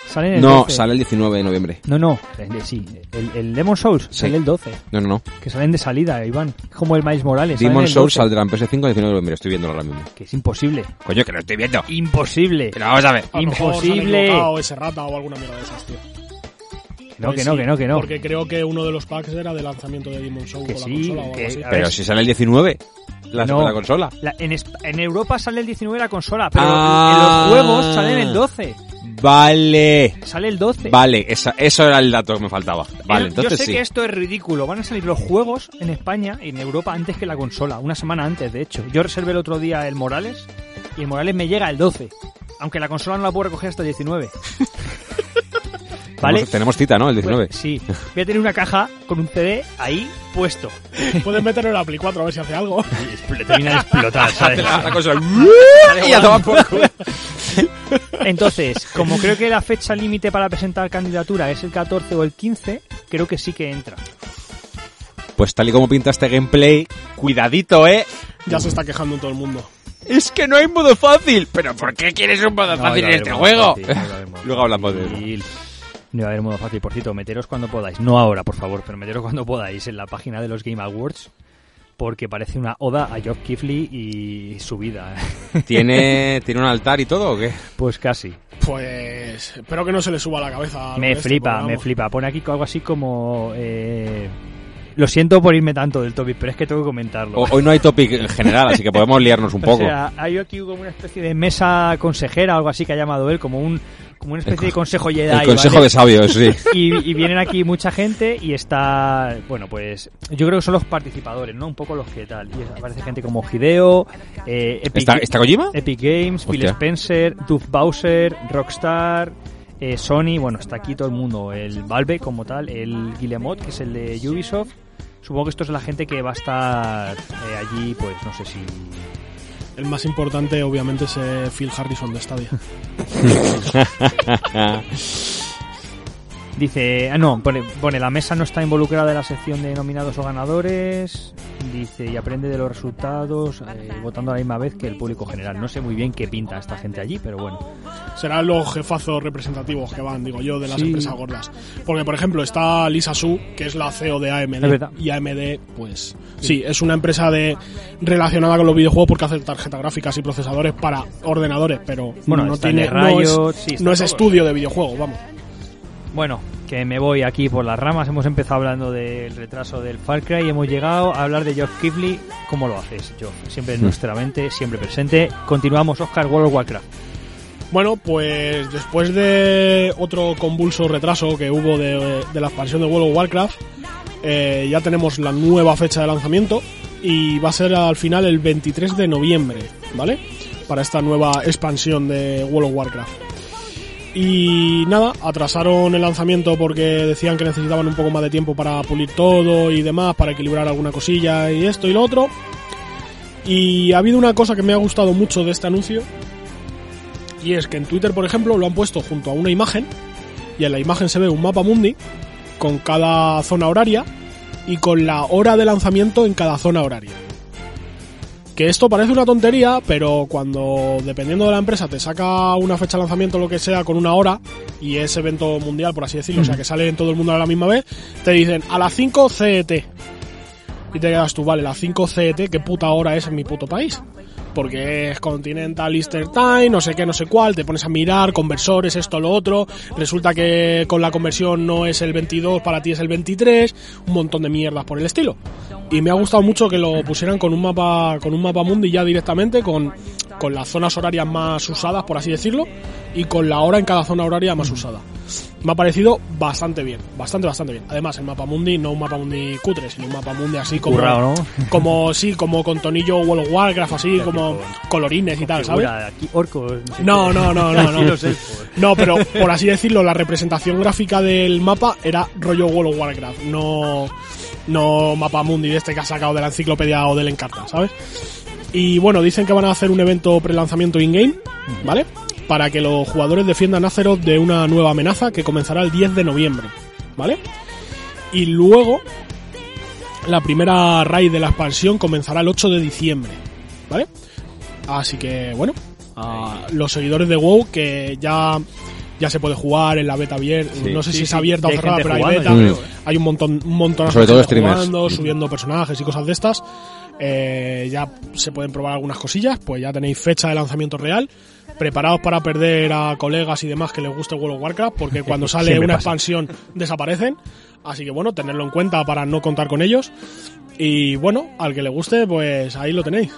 Sale en el No, 12. sale el 19 de noviembre. No, no, sí, el, el Demon Souls Sí. sale el 12, No, no, no. que salen de salida, Iván. Es como el Miles Morales. Demon Souls 12, saldrá en PS5 el 19 de noviembre. Estoy viéndolo ahora mismo. Que es imposible. Coño, que lo estoy viendo. Imposible. Pero vamos a ver. A lo mejor se han Imposible. equivocado ese rata o alguna mierda de esas, tío. No, Pues que no, sí, que no, que no. Porque creo que uno de los packs era de lanzamiento de Demon Souls Que con la sí, consola o algo que- así. a Pero si sale el 19, la, No. la consola. La- en, en Europa sale el 19 la consola, pero Ah. en los juegos salen el 12. Vale. Sale el 12. Vale, esa- eso era el dato que me faltaba. Vale, Yo- entonces Yo sé sí. que esto es ridículo. Van a salir los juegos en España y en Europa antes que la consola. Una semana antes, de hecho. Yo reservé el otro día el Morales y el Morales me llega el 12. Aunque la consola no la puedo recoger hasta el 19. ¿Vale? Tenemos, tenemos cita, ¿no? El 19. Pues, sí. Voy a tener una caja con un CD ahí puesto. Puedes meterlo en la Play 4 a ver si hace algo. Le termina de explotar, ¿sabes? La, la consola. y ya toma por culo. Entonces, como creo que la fecha límite para presentar candidatura es el 14 o el 15, creo que sí que entra. Pues tal y como pinta este gameplay, cuidadito, ¿eh? Ya se está quejando todo el mundo. Es que no hay modo fácil. ¿Pero por qué quieres un modo No, fácil en este juego? fácil, Luego hablamos de fácil. No va a haber modo fácil, por cierto, meteros cuando podáis. No ahora, por favor, pero meteros cuando podáis en la página de los Game Awards. Porque parece una oda a Geoff Keighley y su vida. ¿Tiene, ¿Tiene un altar y todo o qué? Pues casi. Pues espero que no se le suba a la cabeza. Me este, flipa, me vamos, flipa. Pone aquí algo así como... eh, Lo siento por irme tanto del topic, pero es que tengo que comentarlo. O- Hoy no hay topic en general, así que podemos liarnos un poco. O sea, hay aquí como una especie de mesa consejera, algo así que ha llamado él, como un como una especie de consejo Jedi. el consejo ¿vale? de sabios, sí. y, y vienen aquí mucha gente y está, bueno, pues yo creo que son los participadores, ¿no? Un poco los que tal. Y aparece gente como Hideo, eh, Epic, ¿Está, ¿Está Kojima? Epic Games, Phil. Spencer, Duff Bowser, Rockstar, eh, Sony, bueno, está aquí todo el mundo, el Valve como tal, el Guillemot, que es el de Ubisoft. Supongo que esto es la gente que va a estar eh, allí, pues no sé si El más importante, obviamente, es eh, Phil Harrison de Stadia. Dice, ah no, pone, pone, la mesa no está involucrada en la sección de nominados o ganadores. Dice, y aprende de los resultados eh, votando a la misma vez que el público general. No sé muy bien qué pinta esta gente allí, pero bueno. Serán los jefazos representativos que van, digo yo, de las Sí. empresas gordas. Porque, por ejemplo, está Lisa Su, que es la CEO de AMD. Y AMD, pues, sí, es una empresa de relacionada con los videojuegos porque hace tarjetas gráficas y procesadores para ordenadores, pero Bueno, no tiene de no es, sí, no estudio de videojuegos, vamos. Bueno, que me voy aquí por las ramas. Hemos empezado hablando del retraso del Far Cry y hemos llegado a hablar de Geoff Keighley. ¿Cómo lo haces, Geoff? Siempre en nuestra mente, siempre presente. Continuamos, Oscar, World of Warcraft. Bueno, pues después de otro convulso retraso que hubo de, de la expansión de World of Warcraft, eh, ya tenemos la nueva fecha de lanzamiento y va a ser al final el 23 de noviembre, ¿vale? Para esta nueva expansión de World of Warcraft. Y nada, atrasaron el lanzamiento porque decían que necesitaban un poco más de tiempo para pulir todo y demás, para equilibrar alguna cosilla y esto y lo otro. Y ha habido una cosa que me ha gustado mucho de este anuncio, y es que en Twitter, por ejemplo, lo han puesto junto a una imagen, y en la imagen se ve un mapa mundi con cada zona horaria y con la hora de lanzamiento en cada zona horaria. Que esto parece una tontería, pero cuando, dependiendo de la empresa, te saca una fecha de lanzamiento, lo que sea, con una hora, y es evento mundial, por así decirlo, o sea, que sale en todo el mundo a la misma vez, te dicen a las 5 CET. Y te quedas tú, vale, las 5 CET, ¿qué puta hora es en mi puto país? Porque es Continental Easter Time, no sé qué, no sé cuál, te pones a mirar, conversores, esto, lo otro, resulta que con la conversión no es el 22, para ti es el 23, un montón de mierdas por el estilo. Y me ha gustado mucho que lo pusieran con un mapa, con un mapa mundi ya directamente, con, con las zonas horarias más usadas, por así decirlo, y con la hora en cada zona horaria más usada. Me ha parecido bastante bien, bastante, bastante bien. Además, el mapa mundi, no un mapa mundi cutre, sino un mapa mundi así como, Currao, ¿no? como sí, como con tonillo World of Warcraft, así como colorines y tal, ¿sabes? Aquí orcos. sé No, no, no, no, no. No, pero por así decirlo, la representación gráfica del mapa era rollo World of Warcraft, no, no mapa mundi de este que ha sacado de la enciclopedia o del Encarta, ¿sabes? Y bueno, dicen que van a hacer un evento pre-lanzamiento in-game, ¿vale? Para que los jugadores defiendan a Azeroth de una nueva amenaza que comenzará el 10 de noviembre, ¿vale? Y luego, la primera raid de la expansión comenzará el 8 de diciembre, ¿vale? Así que, bueno, a los seguidores de WoW que ya ya se puede jugar en la beta abierta. Sí. No sé Sí, si es sí, abierta o cerrada, pero hay beta. Hay un montón, un montón Sobre todo streamers. jugando, subiendo personajes y cosas de estas. Eh, ya se pueden probar algunas cosillas, pues ya tenéis fecha de lanzamiento real. Preparados para perder a colegas y demás que les guste World of Warcraft, porque cuando sale Siempre una pasa. expansión desaparecen. Así que bueno, tenerlo en cuenta para no contar con ellos. Y bueno, al que le guste, pues ahí lo tenéis.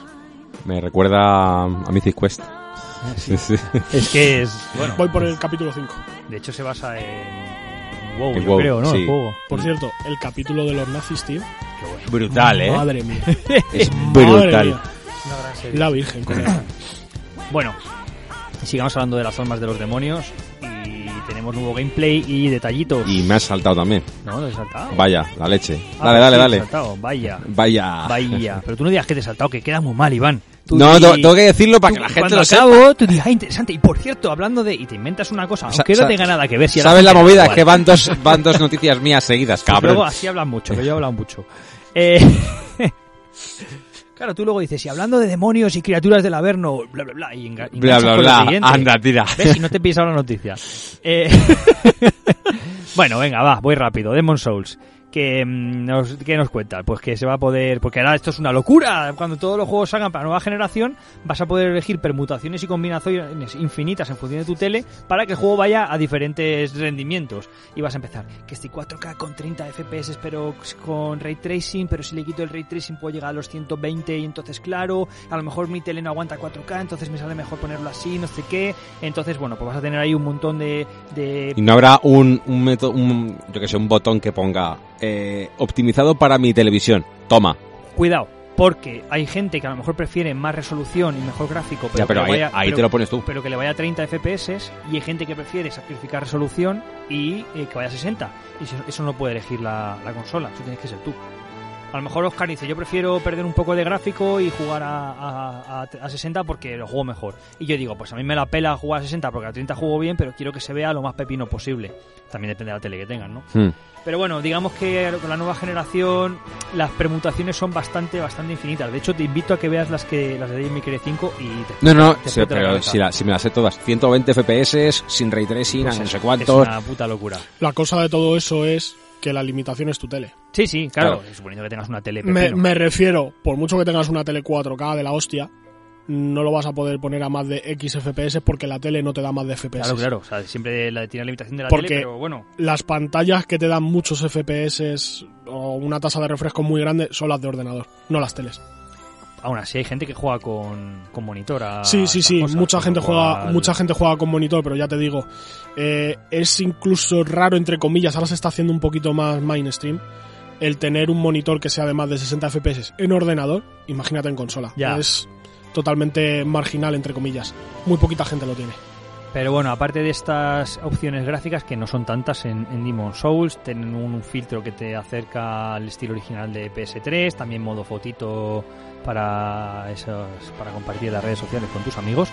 Me recuerda a Mythic Quest. Sí, sí. Es que es. Bueno, Voy por el capítulo 5. de hecho se basa en. WoW, En yo WoW, creo, ¿no? sí. El juego. Por cierto, el capítulo de los nazis, tío. Brutal, ¿eh? Madre mía. Es brutal. mía. Una gran serie. La Virgen, con. Bueno, sigamos hablando de las almas de los demonios. Y tenemos nuevo gameplay y detallitos. Y me has saltado también. No, te he saltado. Vaya, la leche. Ah, Dale, dale, sí, dale. te saltado. Vaya. Vaya. Vaya. Pero tú no digas que te he saltado, que queda muy mal, Iván. Tú No, di- tengo que decirlo para tú que la gente lo sepa. tú digas, ah, interesante. Y por cierto, hablando de... Y te inventas una cosa, Sa- aunque no tenga nada que ver. Si ¿Sabes la movida? igual. Que van dos, van dos noticias mías seguidas, Pues cabrón. Luego así hablan mucho, que yo he hablado mucho. Eh, claro, tú luego dices, y hablando de demonios y criaturas del Averno, bla, bla, bla, y Bla, bla, con bla. Anda, tira. ¿Ves? Si no te piensas la noticia. Eh, bueno, venga, va, voy rápido. Demon Souls. Que mm, nos, ¿Qué nos cuentan? Pues que se va a poder... Porque ahora esto es una locura. Cuando todos los juegos salgan para nueva generación, vas a poder elegir permutaciones y combinaciones infinitas en función de tu tele para que el juego vaya a diferentes rendimientos. Y vas a empezar, que estoy 4K con 30 FPS, pero con Ray Tracing, pero si le quito el Ray Tracing puedo llegar a los 120 y entonces, claro, a lo mejor mi tele no aguanta 4K, entonces me sale mejor ponerlo así, no sé qué. Entonces, bueno, pues vas a tener ahí un montón de... de Y no habrá un, un método, un, yo que sé, un botón que ponga eh, optimizado para mi televisión. Toma. Cuidado, porque hay gente que a lo mejor prefiere más resolución y mejor gráfico, pero, Ya, pero que le ahí, vaya, ahí pero- te lo pones tú. pero que le vaya a 30 FPS y hay gente que prefiere sacrificar resolución y eh, que vaya a 60. Y eso, eso no puede elegir la, la consola, eso tienes que ser tú. A lo mejor Oscar dice, yo prefiero perder un poco de gráfico y jugar a, a, a- a 60 porque lo juego mejor. Y yo digo, pues a mí me la pela jugar a 60 porque a 30 juego bien, pero quiero que se vea lo más pepino posible. También depende de la tele que tengan, ¿no? Hmm. Pero bueno, digamos que con la nueva generación las permutaciones son bastante, bastante infinitas. De hecho, te invito a que veas las que las de Cry 5 y te No, no, te sí, pero si, la- si me las sé todas. 120 FPS, sin ray tracing, Pues no sé cuántos. Es una puta locura. La cosa de todo eso es que la limitación es tu tele. Sí, sí, claro. Claro. Suponiendo que tengas una tele me refiero, por mucho que tengas una tele 4K de la hostia, no lo vas a poder poner a más de X FPS porque la tele no te da más de FPS. Claro, claro. O sea, siempre la, tiene la limitación de la Porque- tele, pero bueno. Las pantallas que te dan muchos FPS o una tasa de refresco muy grande son las de ordenador, no las teles. Aún así hay gente que juega con, con monitor. a Sí, sí, sí, cosas, mucha gente juega, mucha gente juega con monitor, pero ya te digo, eh, es incluso raro entre comillas, ahora se está haciendo un poquito más mainstream el tener un monitor que sea de más de 60 FPS en ordenador, imagínate en consola. Ya. Es totalmente marginal entre comillas. Muy poquita gente lo tiene. Pero bueno, aparte de estas opciones gráficas, que no son tantas en, en Demon Souls, tienen un filtro que te acerca al estilo original de PS3, también modo fotito para esos, para compartir en las redes sociales con tus amigos.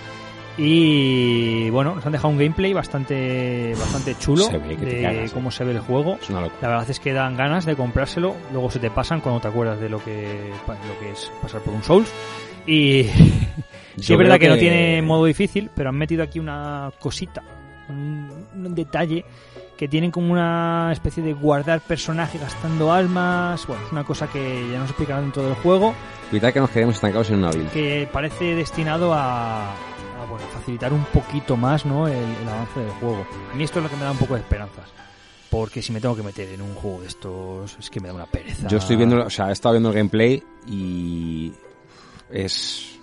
Y bueno, nos han dejado un gameplay bastante bastante chulo Se ve de eh. cómo se ve el juego. Es una locura. La verdad es que dan ganas de comprárselo, luego se te pasan cuando te acuerdas de lo que, lo que es pasar por un Souls. Y sí es verdad que, no tiene modo difícil, pero han metido aquí una cosita, un, un detalle que tienen como una especie de guardar personaje gastando almas. Bueno, es una cosa que ya nos explicarán dentro del juego, Evitar que nos quedemos estancados en una build. que parece destinado a, a, bueno, facilitar un poquito más ¿no? el, el avance del juego. A mí esto es lo que me da un poco de esperanzas. Porque si me tengo que meter en un juego de estos, es que me da una pereza. Yo estoy viendo, o sea, he estado viendo el gameplay y es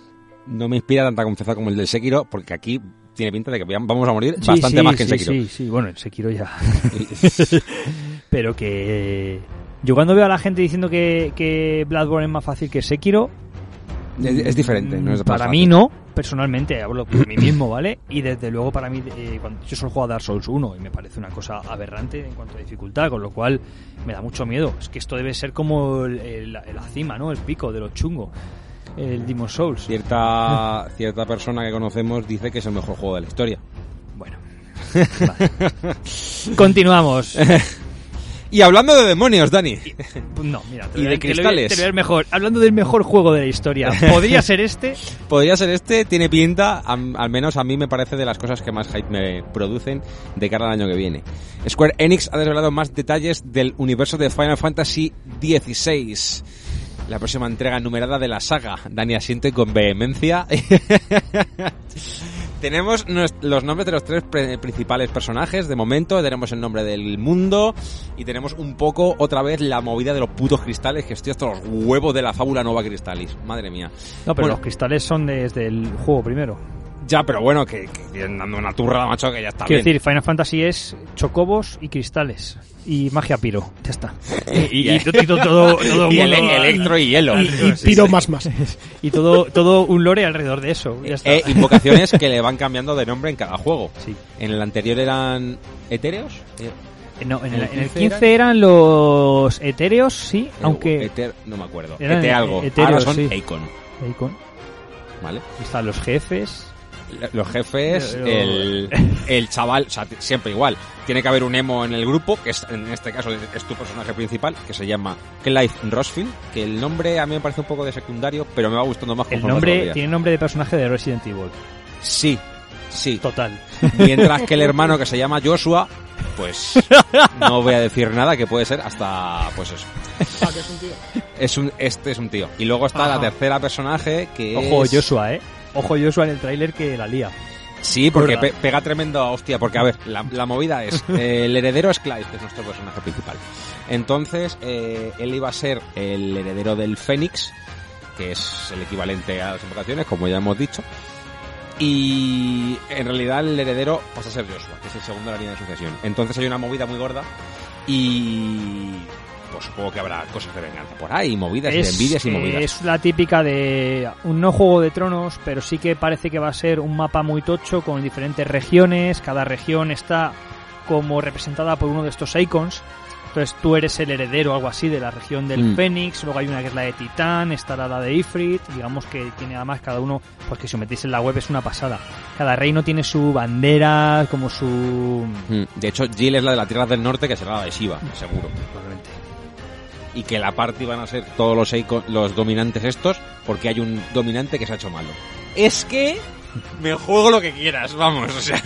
no me inspira tanta confianza como el del Sekiro, porque aquí tiene pinta de que vamos a morir Sí, bastante sí, más que en Sekiro. Sí, sí, bueno, en Sekiro ya. Pero que. Yo cuando veo a la gente diciendo que, que Bloodborne es más fácil que Sekiro. Es, es diferente, no es mm, Para más mí fácil. no, personalmente, hablo por mí mismo, ¿vale? Y desde luego para mí, eh, cuando, yo solo juego a Dark Souls 1 y me parece una cosa aberrante en cuanto a dificultad, con lo cual me da mucho miedo. Es que esto debe ser como el- el- la cima, ¿no? El pico de lo chungo. El Demon Souls. Cierta, cierta persona que conocemos dice que es el mejor juego de la historia. Bueno. Vale. Continuamos. Y hablando de demonios, Dani. No, mira, te Y de cristales. te voy a ver mejor. Hablando del mejor juego de la historia, ¿podría ser este? Podría ser este, tiene pinta, al menos a mí me parece de las cosas que más hype me producen de cara al año que viene. Square Enix ha desvelado más detalles del universo de Final Fantasy XVI. La próxima entrega numerada de la saga. Dani asiente con vehemencia. Tenemos los nombres de los tres principales personajes de momento, tenemos el nombre del mundo y tenemos un poco otra vez la movida de los putos cristales que estoy hasta los huevos de la fábula Nova Cristalis. Madre mía. No, pero Bueno. los cristales son desde el juego primero. Ya, pero bueno, que, que dando una turra, macho, que ya está Quiero bien. decir, Final Fantasy es chocobos y cristales. Y magia piro. Ya está. Y, y- y todo, todo, todo y mundo- ele- electro y hielo. Y, y piro más más. y todo, todo un lore alrededor de eso. Ya está. Eh, invocaciones que le van cambiando de nombre en cada juego. Sí. En el anterior eran etéreos. Eh, Eh, No, en, ¿En el, el en el 15 15 eran los etéreos, sí, eh, aunque... Eter- no me acuerdo. Eran Ete algo. etéreos, Ahora son sí. Icon. ¿Vale? Están los jefes. Los jefes, el, el chaval, o sea, siempre igual. Tiene que haber un emo en el grupo, que es, en este caso es tu personaje principal, que se llama Clive Rosfield, que el nombre a mí me parece un poco de secundario, pero me va gustando más El nombre tiene nombre de personaje de Resident Evil. Sí, sí. Total. Mientras que el hermano que se llama Joshua, pues no voy a decir nada, que puede ser hasta, pues eso. Ah, que es un tío. Es un, este es un tío. Y luego está la tercera personaje que Ojo es... Joshua, eh. Ojo Joshua en el tráiler que la lía. Sí, porque pe- pega tremendo hostia. Porque, a ver, la, la movida es... eh, el heredero es Clive, que es nuestro personaje principal. Entonces, eh, él iba a ser el heredero del Fénix, que es el equivalente a las invocaciones, como ya hemos dicho. Y en realidad el heredero pasa a ser Joshua, que es el segundo de la línea de sucesión. Entonces hay una movida muy gorda y... Supongo que habrá cosas de venganza por ahí, movidas y de envidias y eh, movidas. es la típica de un no juego de tronos, pero sí que parece que va a ser un mapa muy tocho con diferentes regiones. Cada región está como representada por uno de estos icons. Entonces tú eres el heredero algo así de la región del Mm. Fénix, luego hay una que es la de Titán, está la de Ifrit, digamos que tiene además cada uno, pues que si os metéis en la web es una pasada. Cada reino tiene su bandera, como su... Mm, De hecho, Jill es la de la Tierra del Norte, que será la de Shiva, seguro. Probablemente. Y que la parte van a ser todos los, los dominantes estos, porque hay un dominante que se ha hecho malo. Es que me juego lo que quieras, vamos, o sea.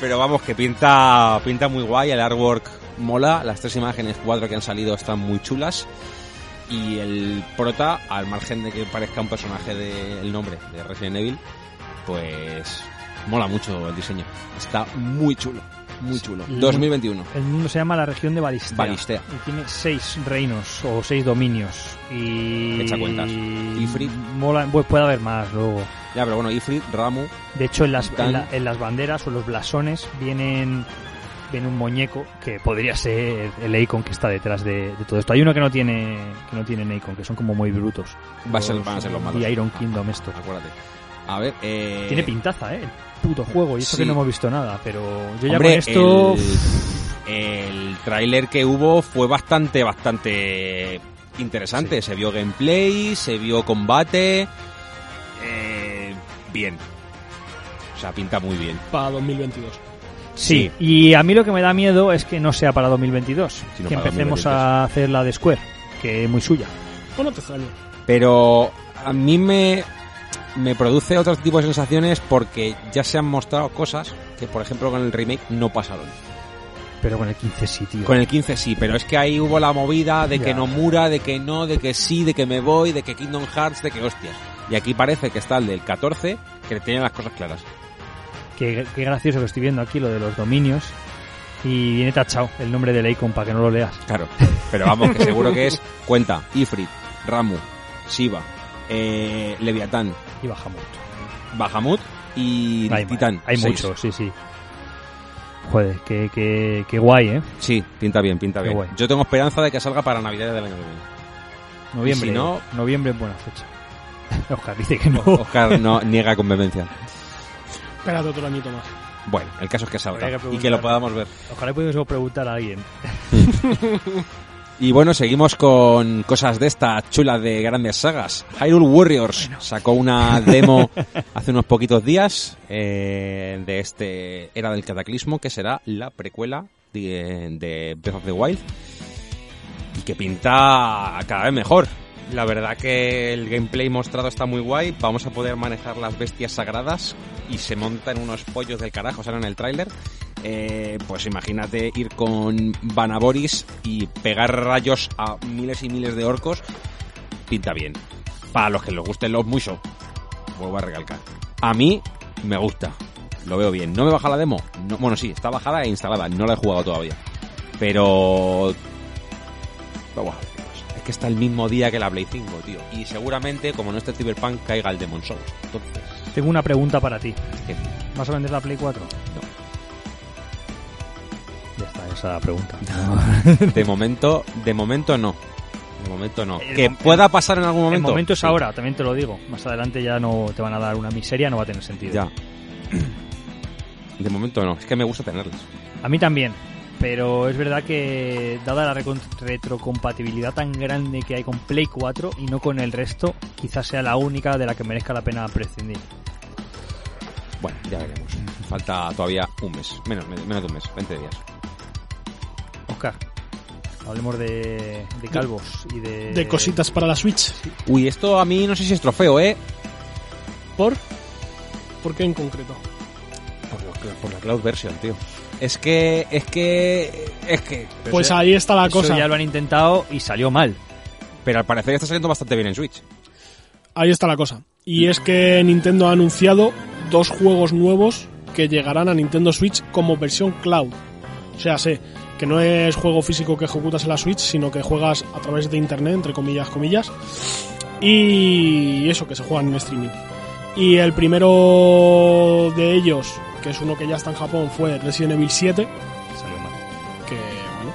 Pero vamos, que pinta, pinta muy guay, el artwork mola, las tres imágenes, cuatro que han salido están muy chulas. Y el prota, al margen de que parezca un personaje del nombre de Resident Evil, pues mola mucho el diseño. Está muy chulo, muy chulo. Y 2021. El mundo se llama la región de Balistea. Balistea. Y tiene seis reinos o seis dominios. Y. Echa cuentas. Ifrit. Mola, pues puede haber más luego. Ya, pero bueno, Ifrit, Ramu, De hecho, en las, en, la- en las banderas o los blasones vienen. Viene un muñeco que podría ser el Icon que está detrás de, de todo esto. Hay uno que no tiene que no tiene Icon, que son como muy brutos. Va a ser- van a ser los malos. Y Iron Kingdom esto. acuérdate. A ver, eh... Tiene pintaza, ¿eh? Puto juego. Y eso sí. que no hemos visto nada. Pero yo ya Hombre, con esto... el, el tráiler que hubo fue bastante, bastante interesante. Se vio gameplay, se vio combate. Eh, bien. O sea, pinta muy bien. Para 2022. Sí, y a mí lo que me da miedo es que no sea para 2022, Sino que para empecemos 2023. a hacer la de Square, que es muy suya. ¿O no te extraña? Pero a mí me, me produce otro tipo de sensaciones porque ya se han mostrado cosas que, por ejemplo, con el remake no pasaron. Pero con el 15 sí, tío. Con el 15 sí, pero es que ahí hubo la movida de que no mura, de que no, de que sí, de que me voy, de que Kingdom Hearts, de que hostias. Y aquí parece que está el del 14, que tiene las cosas claras. Qué, qué gracioso que estoy viendo aquí lo de los dominios. Y viene tachado el nombre del Icon para que no lo leas. Claro. Pero vamos, que seguro que es cuenta Ifrit, Ramu, Shiva, eh, Leviatán, Y bajamos. Bahamut y Hay, Titán. hay muchos, sí, sí. Joder, qué, qué, qué guay, ¿eh? Sí, pinta bien, pinta Qué bien. guay. Yo tengo esperanza de que salga para Navidad del año que viene. Noviembre, si no- noviembre es buena fecha. Oscar dice que no. Oscar no niega con vehemencia. Espérate otro añito más. Bueno, el caso es que salga y que lo podamos ver. Ojalá pudiésemos preguntar a alguien. Y bueno, seguimos con cosas de esta chula de grandes sagas. Hyrule Warriors sacó una demo hace unos poquitos días eh, de este Era del Cataclismo, que será la precuela de, de Breath of the Wild. Y que pinta cada vez mejor. La verdad que el gameplay mostrado está muy guay. Vamos a poder manejar las bestias sagradas y se montan unos pollos del carajo, salen en el tráiler. Eh, pues imagínate ir con Vanaboris y pegar rayos a miles y miles de orcos. Pinta bien. Para los que les gusten los Musho, vuelvo a recalcar. A mí me gusta. Lo veo bien. ¿No me baja la demo? No, bueno, sí, está bajada e instalada. No la he jugado todavía. Pero... Vamos a ver qué pasa. Es que está el mismo día que la Play 5, tío. Y seguramente, como no esté Cyberpunk, caiga el Demon Souls. Entonces, Tengo una pregunta para ti. ¿qué? ¿Vas a vender la Play 4? No. Esa pregunta. De momento, de momento no. De momento no. El Que pueda pasar en algún momento. El momento es Sí. ahora, también te lo digo. Más adelante ya no te van a dar una miseria, no va a tener sentido. Ya. De momento no. Es que me gusta tenerlas. A mí también. Pero es verdad que, dada la retrocompatibilidad tan grande que hay con Play 4 y no con el resto, quizás sea la única de la que merezca la pena prescindir. Bueno, ya veremos. Falta todavía un mes. Menos, menos de un mes. 20 días. Hablemos de, de calvos y de... De cositas para la Switch. Uy, esto a mí no sé si es trofeo, ¿eh? ¿Por? ¿Por qué en concreto? Por, lo- por la cloud version, tío. Es que, es que, es que... Pues eso- ahí está la Eso cosa. ya lo han intentado y salió mal. Pero al parecer está saliendo bastante bien en Switch. Ahí está la cosa. Y es que Nintendo ha anunciado dos juegos nuevos que llegarán a Nintendo Switch como versión cloud. O sea, sé que no es juego físico que ejecutas en la Switch, sino que juegas a través de internet, entre comillas, comillas. Y eso, que se juegan en streaming. Y el primero de ellos, que es uno que ya está en Japón, fue Resident Evil 7 Salió mal. que bueno,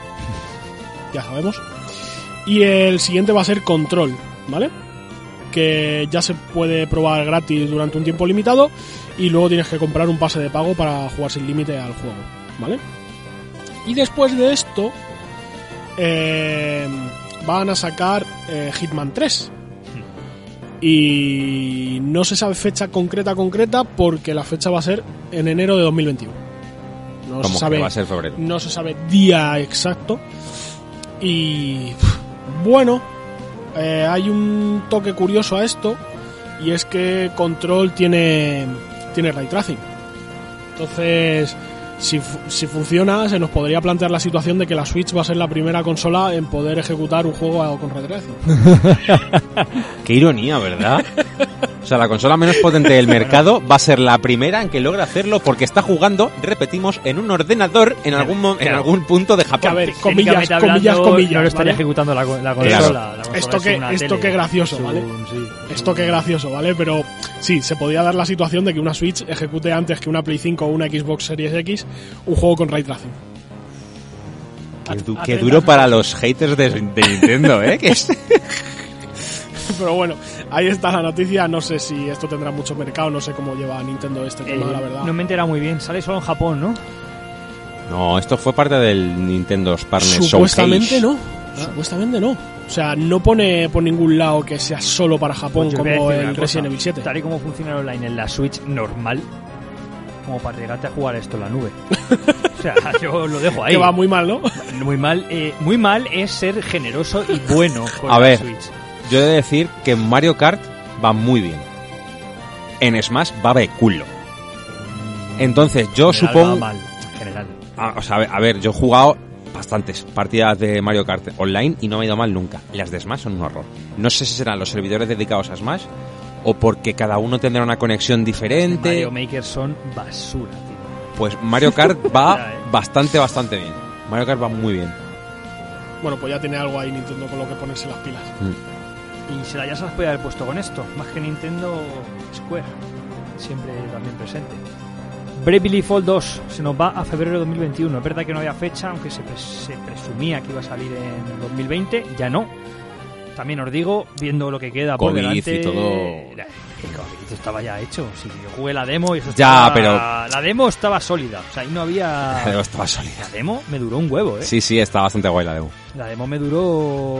ya sabemos. Y el siguiente va a ser Control, ¿vale? Que ya se puede probar gratis durante un tiempo limitado y luego tienes que comprar un pase de pago para jugar sin límite al juego, ¿vale? Y después de esto eh, van a sacar eh, Hitman 3. Y no se sabe fecha concreta concreta porque la fecha va a ser en enero de 2021. No se sabe va a ser febrero. no se sabe día exacto. Y bueno, eh, hay un toque curioso a esto y es que Control tiene, tiene ray tracing. Entonces, si, si funciona, se nos podría plantear la situación de que la Switch va a ser la primera consola en poder ejecutar un juego con tracing. Qué ironía, ¿verdad? O sea, la consola menos potente del mercado va a ser la primera en que logra hacerlo porque está jugando, repetimos, en un ordenador en algún, mo- en algún punto de Japón. Que a ver, comillas, comillas, comillas. No lo estaría ¿vale? ejecutando la, Claro. consola. La consola Esto es que- una esto tele. que gracioso, ¿vale? sí. Esto qué gracioso, ¿vale? Pero sí, se podía dar la situación de que una Switch ejecute antes que una Play 5 o una Xbox Series X un juego con ray tracing. Qué, du- duro para los haters de, de Nintendo, ¿eh? Que es- Pero bueno, ahí está la noticia. No sé si esto tendrá mucho mercado, no sé cómo lleva Nintendo este tema, Eh, la verdad. no me entera muy bien. Sale solo en Japón, ¿no? No, esto fue parte del Nintendo Partner Supuestamente Showcase. no. Supuestamente no. O sea, no pone por ningún lado que sea solo para Japón Pues a como el cosa. Resident Evil 7. Tal y como funciona el online en la Switch normal, como para llegarte a jugar esto en la nube. o sea, yo lo dejo ahí. Que va muy mal, ¿no? Muy mal, eh, muy mal es ser generoso y bueno con A la ver. Switch. Yo he de decir que en Mario Kart va muy bien. En Smash va de culo. Entonces, yo En general supongo... va mal, en general. Ah, o sea, a ver, a ver, yo he jugado bastantes partidas de Mario Kart online y no me ha ido mal nunca. Las de Smash son un horror. No sé si serán los servidores dedicados a Smash o porque cada uno tendrá una conexión diferente. Mario Maker son basura, tío. Pues Mario Kart va eh. bastante, bastante bien. Mario Kart va muy bien. Bueno, pues ya tiene algo ahí Nintendo con lo que ponerse las pilas. Y se la ya se las puede haber puesto con esto. Más que Nintendo, Square. Siempre también presente. Bravely Default 2 se nos va a febrero de 2021. Es verdad que no había fecha, aunque se, se presumía que iba a salir en 2020. Ya no. También os digo, viendo lo que queda por COVID y delante. todo. estaba ya hecho. Sí, yo jugué la demo y eso Ya, estaba- pero- La demo estaba sólida. O sea, ahí no había... La demo estaba sólida. La demo me duró un huevo, ¿eh? Sí, sí, está bastante guay la demo. La demo me duró...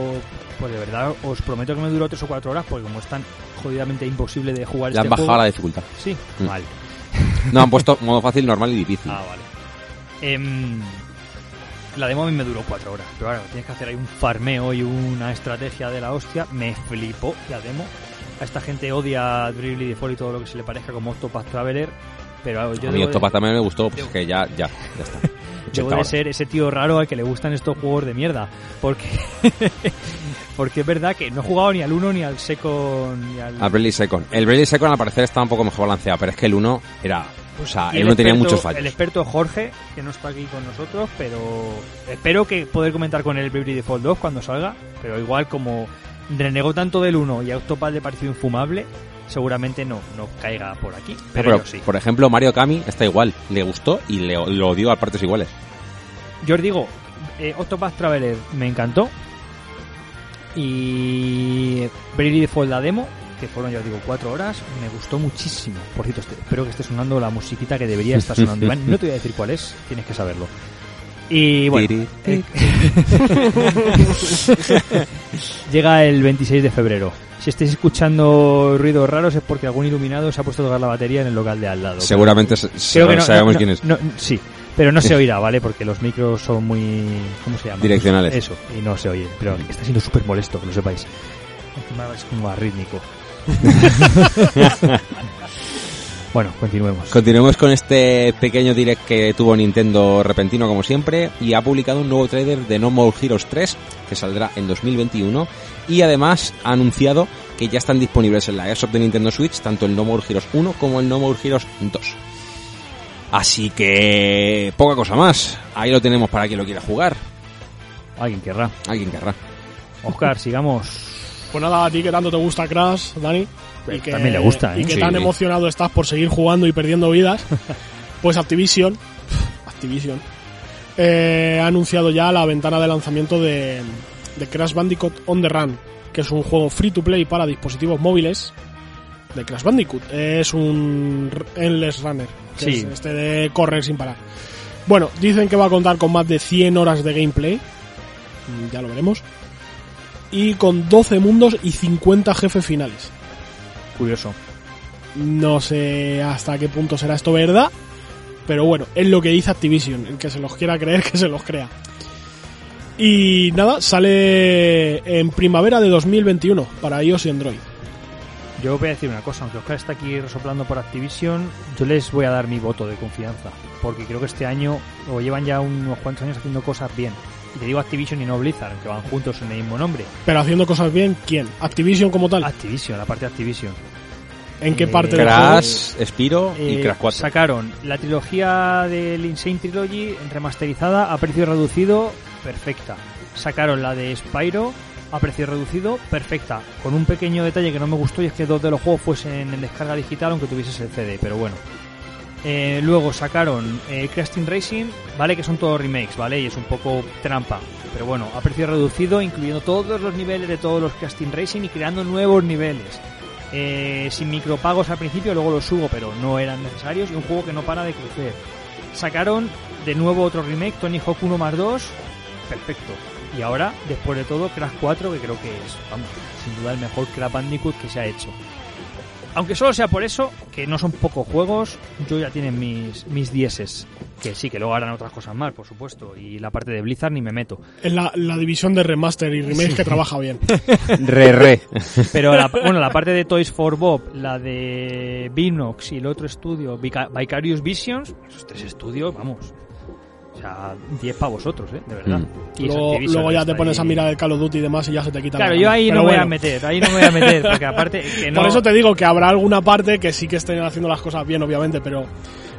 Pues de verdad, os prometo que me duró tres o cuatro horas porque como es tan jodidamente imposible de jugar Le este han bajado juego... la dificultad. Sí, Mm. vale. No, han puesto modo fácil, normal y difícil. Ah, vale. Em, la demo a mí me duró cuatro horas, pero ahora tienes que hacer ahí un farmeo y una estrategia de la hostia. Me flipó la demo. A esta gente odia Bravely Default y todo lo que se le parezca como Octopath Traveler, pero yo a mí debo, Octopath de, también me gustó, pues que ya, ya, ya está. debo 80 de horas. ser ese tío raro al que le gustan estos juegos de mierda, porque porque es verdad que no he jugado ni al 1 ni al Second ni al... A Bravely Second. El Bravely Second al parecer estaba un poco mejor balanceado, pero es que el 1 era... O sea, el 1 tenía muchos fallos. El experto Jorge, que no está aquí con nosotros, pero espero que poder comentar con él el Bravely Default 2 cuando salga. Pero igual como renegó tanto del 1 y a le pareció infumable, seguramente no, no caiga por aquí. No, Pero, sí. por ejemplo, Mario Kami está igual. Le gustó y le, lo odió a partes iguales. Yo os digo, eh, Octopath Traveler me encantó. Y Bravely Default la demo, que fueron ya os digo cuatro horas, me gustó muchísimo. Por cierto, este- espero que esté sonando la musiquita que debería estar sonando. Iván, no te voy a decir cuál es, tienes que saberlo. Y bueno, eh, llega el 26 de febrero. Si estáis escuchando ruidos raros es porque algún iluminado se ha puesto a tocar la batería en el local de al lado. Seguramente se- Creo que no, sabemos no, quién es. no, sí, pero no se oirá, ¿vale? Porque los micros son muy... ¿Cómo se llama? Direccionales. Eso, y no se oye. Pero está siendo súper molesto, que lo sepáis. Es como arrítmico. bueno, continuemos. Continuemos con este pequeño direct que tuvo Nintendo repentino como siempre y ha publicado un nuevo trailer de No More Heroes 3 que saldrá en 2021 y además ha anunciado que ya están disponibles en la eShop de Nintendo Switch tanto el No More Heroes 1 como el No More Heroes 2. Así que poca cosa más. Ahí lo tenemos para quien lo quiera jugar. Alguien querrá. Alguien querrá. Oscar, sigamos. Pues nada, a ti que tanto te gusta Crash, Dani. También le gusta, ¿eh? Y que Sí. tan emocionado estás por seguir jugando y perdiendo vidas. pues Activision, Activision, eh, ha anunciado ya la ventana de lanzamiento de, de Crash Bandicoot On The Run, que es un juego free to play para dispositivos móviles de Crash Bandicoot. Es un Endless Runner, que Sí. es este de correr sin parar. Bueno, dicen que va a contar con más de 100 horas de gameplay, mm, ya lo veremos, y con 12 mundos y 50 jefes finales. Curioso. No sé hasta qué punto será esto verdad, pero bueno, es lo que dice Activision. El que se los quiera creer, que se los crea. Y nada, sale en primavera de 2021 para iOS y Android. Yo voy a decir una cosa, aunque Oscar está aquí resoplando por Activision, yo les voy a dar mi voto de confianza, porque creo que este año, o llevan ya unos cuantos años haciendo cosas bien. Y te digo Activision y no Blizzard, aunque van juntos en el mismo nombre. Pero haciendo cosas bien, ¿quién? Activision como tal. Activision, la parte de Activision. ¿En qué eh, parte del juego? Crash, Spiro y Eh, Crash 4. Sacaron la trilogía del Insane Trilogy remasterizada a precio reducido, perfecta. Sacaron la de Spyro a precio reducido, perfecta. Con un pequeño detalle que no me gustó y es que dos de los juegos fuesen en descarga digital aunque tuvieses el CD, pero bueno. Eh, luego sacaron eh, Racing, ¿vale? Que son todos remakes, ¿vale? Y es un poco trampa. Pero bueno, a precio reducido, incluyendo todos los niveles de todos los Crash Team Racing y creando nuevos niveles. Eh, sin micropagos al principio, luego los subo, pero no eran necesarios. Y un juego que no para de crecer. Sacaron de nuevo otro remake, Tony Hawk 1 más 2. Perfecto. Y ahora, después de todo, Crash 4, que creo que es, vamos, sin duda el mejor Crash Bandicoot que se ha hecho. Aunque solo sea por eso, que no son pocos juegos, yo ya tienen mis, mis dieces. Que sí, que luego harán otras cosas más, por supuesto. Y la parte de Blizzard ni me meto. Es la, la división de remaster y remake que trabaja bien. Re, re. Pero la, bueno, la parte de Toys for Bob, la de Binox y el otro estudio, Vica- Vicarious Visions, esos tres estudios, vamos. O sea, 10 para vosotros, ¿eh? De verdad. Mm. Luego, ya te pones a mirar el Call of Duty y demás y ya se te quita Claro, la yo ahí Pero no me voy a bueno, meter, ahí no me voy a meter, porque aparte que no... Por eso te digo que habrá alguna parte que sí que estén haciendo las cosas bien, obviamente, pero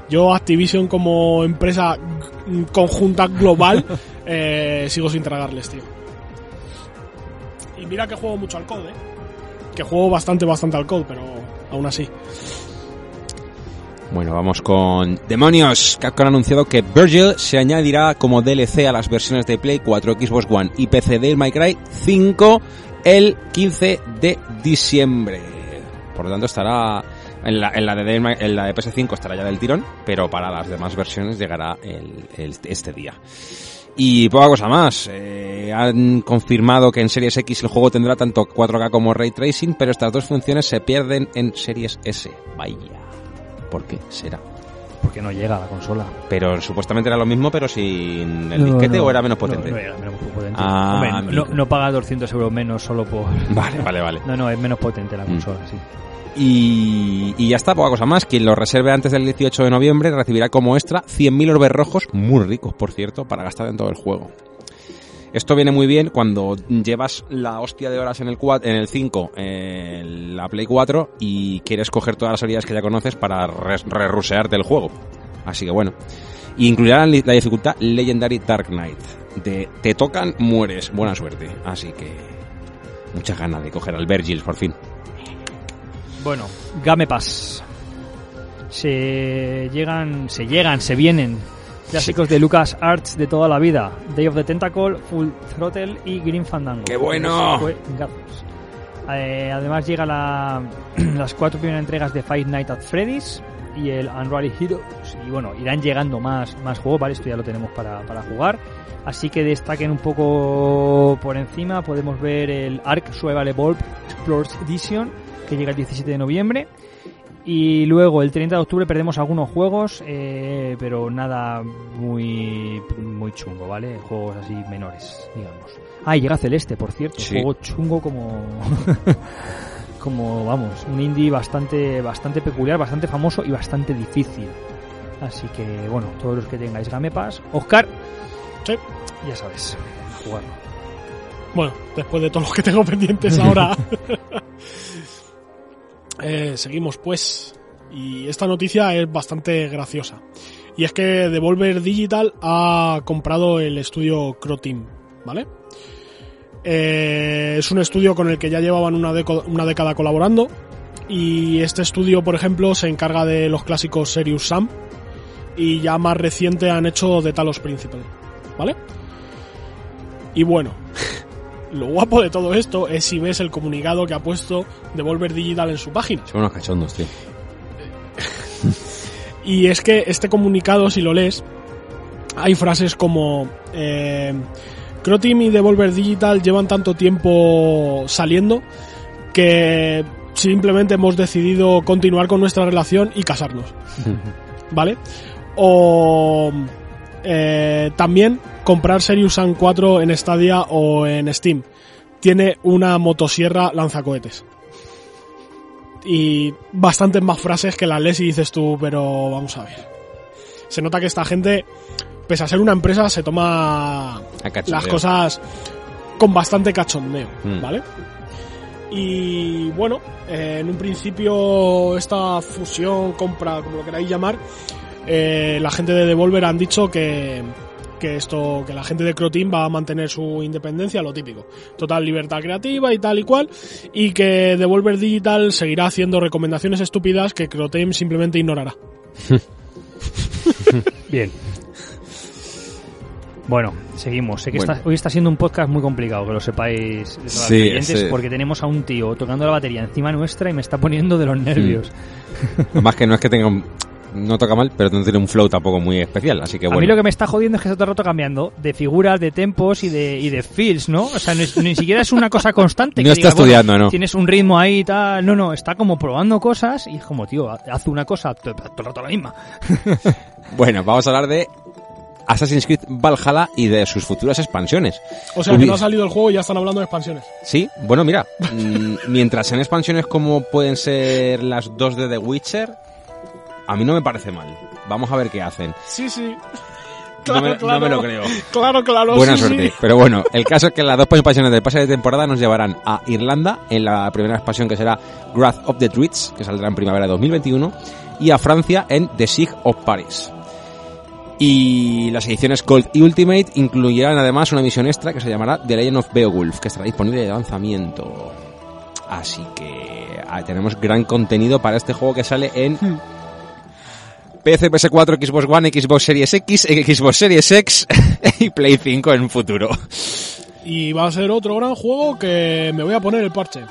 yo Activision como empresa conjunta global eh, sigo sin tragarles, tío. Y mira que juego mucho al code, ¿eh? Que juego bastante, bastante al code, pero aún así. Bueno, vamos con Demonios. Capcom ha anunciado que Virgil se añadirá como DLC a las versiones de Play 4, Xbox One y PC de My Cry 5 el 15 de diciembre. Por lo tanto, estará en la, de, en la de PS5 estará ya del tirón, pero para las demás versiones llegará este día. Y poca cosa más. Eh, han confirmado que en Series X el juego tendrá tanto 4K como Ray Tracing, pero estas dos funciones se pierden en Series S. Vaya. ¿Por qué será? Porque no llega a la consola. Pero supuestamente era lo mismo, pero sin el No, disquete no, o era menos no, potente. No, era menos potente. Ah, Hombre, no, paga 200 euros menos solo por... Vale, vale, vale. No, no, es menos potente la Mm. consola, sí. Y, y ya está, poca cosa más. Quien lo reserve antes del 18 de noviembre recibirá como extra 100.000 orbes rojos, muy ricos, por cierto, para gastar en todo el juego. Esto viene muy bien cuando llevas la hostia de horas en el, cua- en el 5, en la Play 4, y quieres coger todas las habilidades que ya conoces para re- re-rusearte el juego. Así que bueno. Y incluirán la dificultad Legendary Dark Knight. De te tocan, mueres. Buena suerte. Así que... Muchas ganas de coger al Vergil por fin. Bueno, Game Pass. Se llegan, se llegan, se vienen. Clásicos de Lucas Arts de toda la vida. Day of the Tentacle, Full Throttle y Green Fandango. ¡Qué bueno! Eh, además llega la, las cuatro primeras entregas de Five Nights at Freddy's y el Unreal Heroes. Y bueno, irán llegando más, más juegos, ¿vale? Esto ya lo tenemos para, para jugar. Así que destaquen un poco por encima. Podemos ver el Ark Survival Evolved Explorers Edition, que llega el 17 de noviembre. Y luego el 30 de octubre perdemos algunos juegos, eh, pero nada muy, muy chungo, ¿vale? Juegos así menores, digamos. Ah, y llega Celeste, por cierto. Sí. Juego chungo como... como, vamos, un indie bastante, bastante peculiar, bastante famoso y bastante difícil. Así que, bueno, todos los que tengáis Game Pass. Oscar, Sí. ya sabes, a jugarlo. Bueno, después de todos los que tengo pendientes ahora. eh, seguimos pues. Y esta noticia es bastante graciosa. Y es que Devolver Digital ha comprado el estudio Croteam, ¿vale? Eh, es un estudio con el que ya llevaban una, una década colaborando. Y este estudio, por ejemplo, se encarga de los clásicos Serious Sam. Y ya más reciente han hecho The Talos Principle, ¿vale? Y bueno, lo guapo de todo esto es si ves el comunicado que ha puesto Devolver Digital en su página. Son unos cachondos, tío. Y es que este comunicado, si lo lees, hay frases como eh, Croteam y Devolver Digital llevan tanto tiempo saliendo que simplemente hemos decidido continuar con nuestra relación y casarnos. ¿Vale? O eh, también comprar Serious Sam 4 en Stadia o en Steam. Tiene una motosierra lanzacohetes. Y bastantes más frases que las lees y dices tú, pero vamos a ver. Se nota que esta gente, pese a ser una empresa, se toma las cosas con bastante cachondeo, Mm. ¿vale? Y bueno, eh, en un principio esta fusión, compra, como lo queráis llamar, eh, la gente de Devolver han dicho que, que esto, que la gente de Croteam va a mantener su independencia, lo típico, total libertad creativa y tal y cual, y que Devolver Digital seguirá haciendo recomendaciones estúpidas que Croteam simplemente ignorará. Bien. Bueno, seguimos. Sé que Bueno. está- hoy está siendo un podcast muy complicado, que lo sepáis todas las Sí, sí. porque tenemos a un tío tocando la batería encima nuestra y me está poniendo de los nervios. Además que no es que tenga un... No toca mal, pero no tiene un flow tampoco muy especial, así que A mí lo que me está jodiendo es que está todo el rato cambiando de figuras, de tempos y de, y de feels, ¿no? O sea, no es- ni siquiera es una cosa constante. No que está bueno, estudiando, ¿no? Tienes un ritmo ahí y tal. No, no, está como probando cosas y es como, tío, haz una cosa todo, todo el rato la misma. Bueno, vamos a hablar de Assassin's Creed Valhalla y de sus futuras expansiones. O sea, que no ha salido el juego y ya están hablando de expansiones. Sí, bueno, mira, mm, mientras sean expansiones como pueden ser las dos de The Witcher, a mí no me parece mal. Vamos a ver qué hacen. Sí, sí. No me- no me lo creo. Claro, claro. Buena sí, suerte. sí. Pero bueno, el caso es que las dos expansiones del pase de temporada nos llevarán a Irlanda en la primera expansión que será Wrath of the Druids, que saldrá en primavera de 2021, y a Francia en The Siege of Paris. Y las ediciones Gold y Ultimate incluirán además una misión extra que se llamará The Legend of Beowulf, que estará disponible de lanzamiento. Así que ah, tenemos gran contenido para este juego que sale en PC, PS4, Xbox One, Xbox Series X, Xbox Series X y Play 5 en un futuro. Y va a ser otro gran juego que me voy a poner el parche.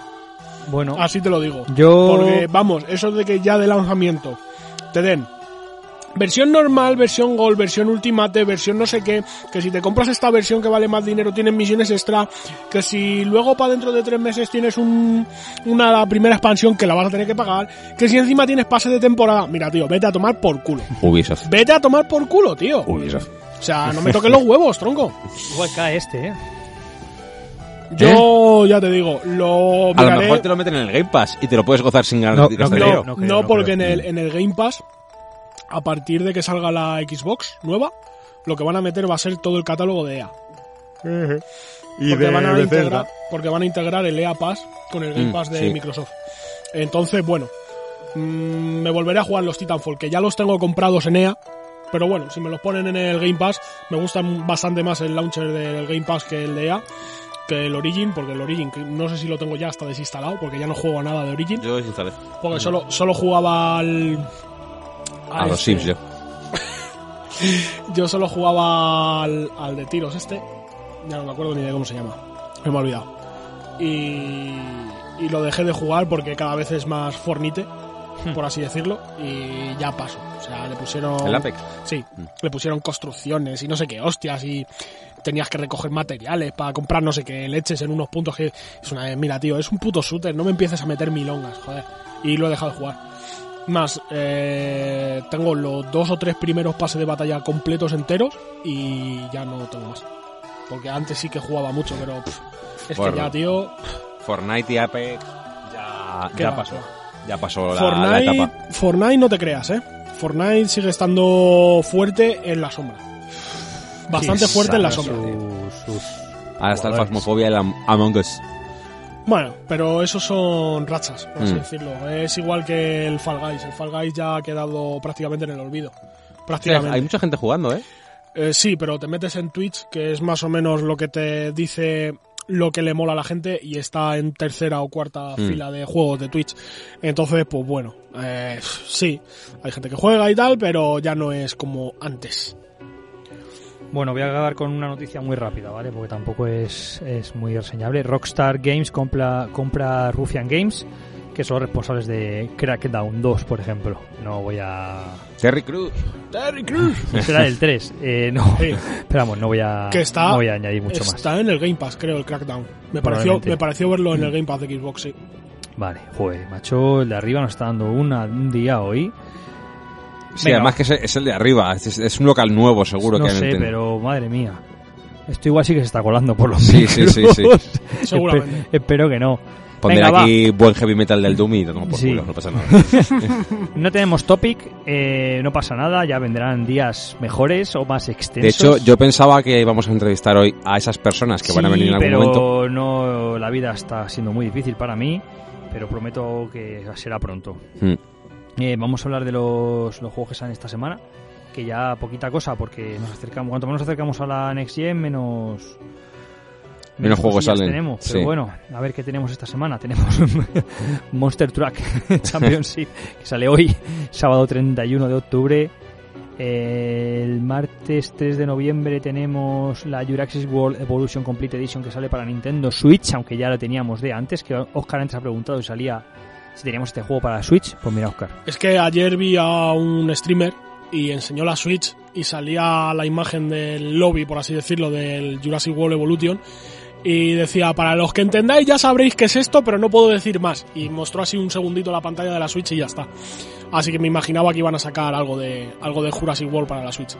Bueno, Así te lo digo. yo... Porque, vamos, eso de que ya de lanzamiento te den versión normal, versión Gold, versión Ultimate, versión no sé qué, que si te compras esta versión que vale más dinero tienes misiones extra, que si luego para dentro de tres meses tienes un, una la primera expansión que la vas a tener que pagar, que si encima tienes pase de temporada, mira tío, vete a tomar por culo. Ubisoft. Vete a tomar por culo, tío. Ubisoft. O sea, no me toques los huevos, tronco. Igual cae este, ¿eh? Yo ya te digo, lo ¿Eh? A lo mejor te lo meten en el Game Pass y te lo puedes gozar sin ganar No, gastar no No, no creo, porque creo. en el, en el Game Pass, a partir de que salga la Xbox nueva, lo que van a meter va a ser todo el catálogo de EA. porque, van a integrar, porque van a integrar el EA Pass con el Game Mm, Pass de sí. Microsoft. Entonces, bueno, mm, me volveré a jugar los Titanfall, que ya los tengo comprados en EA. Pero bueno, si me los ponen en el Game Pass, me gusta bastante más el launcher del Game Pass que el de EA, que el Origin, porque el Origin, no sé si lo tengo ya hasta desinstalado, porque ya no juego a nada de Origin. Yo desinstalé. Porque solo, solo jugaba al. A los este- Sims, yo. Yo solo jugaba al, al de tiros este. Ya no me acuerdo ni de cómo se llama. Me he olvidado. Y, y lo dejé de jugar porque cada vez es más fornite, por así decirlo. Y ya paso. O sea, le pusieron. El Apex. Sí, le pusieron construcciones y no sé qué hostias y tenías que recoger materiales para comprar no sé qué leches en unos puntos que es una mira tío, es un puto shooter, no me empieces a meter milongas, joder. Y lo he dejado de jugar. Más, eh, tengo los dos o tres primeros pases de batalla completos enteros y ya no tengo más. Porque antes sí que jugaba mucho, pero pff, es que ya, tío, Fortnite y Apex ya, ¿Qué ya pasó. Ya pasó la, la Fortnite, etapa. Fortnite no te creas, eh. Fortnite sigue estando fuerte en la sombra. Bastante fuerte en la sombra. sus- sus- Ahora está el. Phasmophobia y el Am- Among Us. Bueno, pero esos son rachas, por así Mm. decirlo. Es igual que el Fall Guys. El Fall Guys ya ha quedado prácticamente en el olvido. Prácticamente. hay mucha gente jugando, ¿eh? Eh, sí, pero te metes en Twitch, que es más o menos lo que te dice lo que le mola a la gente y está en tercera o cuarta Mm. fila de juegos de Twitch. Entonces, pues bueno, eh, sí, hay gente que juega y tal, pero ya no es como antes. Bueno, voy a acabar con una noticia muy rápida, ¿vale? Porque tampoco es, es muy reseñable. Rockstar Games compra, compra Ruffian Games, que son los responsables de Crackdown 2, por ejemplo. No voy a... Terry Cruz. Terry Crews. Será el 3. Eh, no, Sí. pero vamos, no voy a, Que está- no voy a añadir mucho más. Está en el Game Pass, creo, el Crackdown. Me pareció, me pareció verlo en el Game Pass de Xbox, sí. Vale, joder, macho, el de arriba nos está dando una, un día hoy. Sí, Venga. además que es, es el de arriba. Es, es un local nuevo, seguro no que han sé, pero madre mía. Esto igual sí que se está colando por los Sí, sí, sí, sí. micros. Seguramente. Espe- espero que no. Pondré Venga, va. aquí buen heavy metal del Doom y tomo por Sí. culo, no pasa nada. No tenemos topic, eh, no pasa nada, ya vendrán días mejores o más De extensos. hecho, yo pensaba que íbamos a entrevistar hoy a esas personas que van a Sí, venir en algún pero momento. no, la vida está siendo muy difícil para mí, pero prometo que será pronto. Mm. Eh, vamos a hablar de los, los juegos que salen esta semana, que ya poquita cosa, porque nos acercamos, cuanto más nos acercamos a la Next Gen, menos... Menos juegos cosillas salen, Tenemos. sí. Pero bueno, a ver qué tenemos esta semana. Tenemos Monster Truck Championship, que sale hoy, sábado 31 de octubre. El martes 3 de noviembre tenemos la Jurassic World Evolution Complete Edition que sale para Nintendo Switch, aunque ya la teníamos de antes, que Oscar antes ha preguntado si salía si teníamos este juego para Switch. Pues mira, Oscar. Es que ayer vi a un streamer y enseñó la Switch y salía la imagen del lobby, por así decirlo, del Jurassic World Evolution. Y decía, para los que entendáis ya sabréis qué es esto, pero no puedo decir más. Y mostró así un segundito la pantalla de la Switch y ya está. Así que me imaginaba que iban a sacar algo de, algo de Jurassic World para la Switch.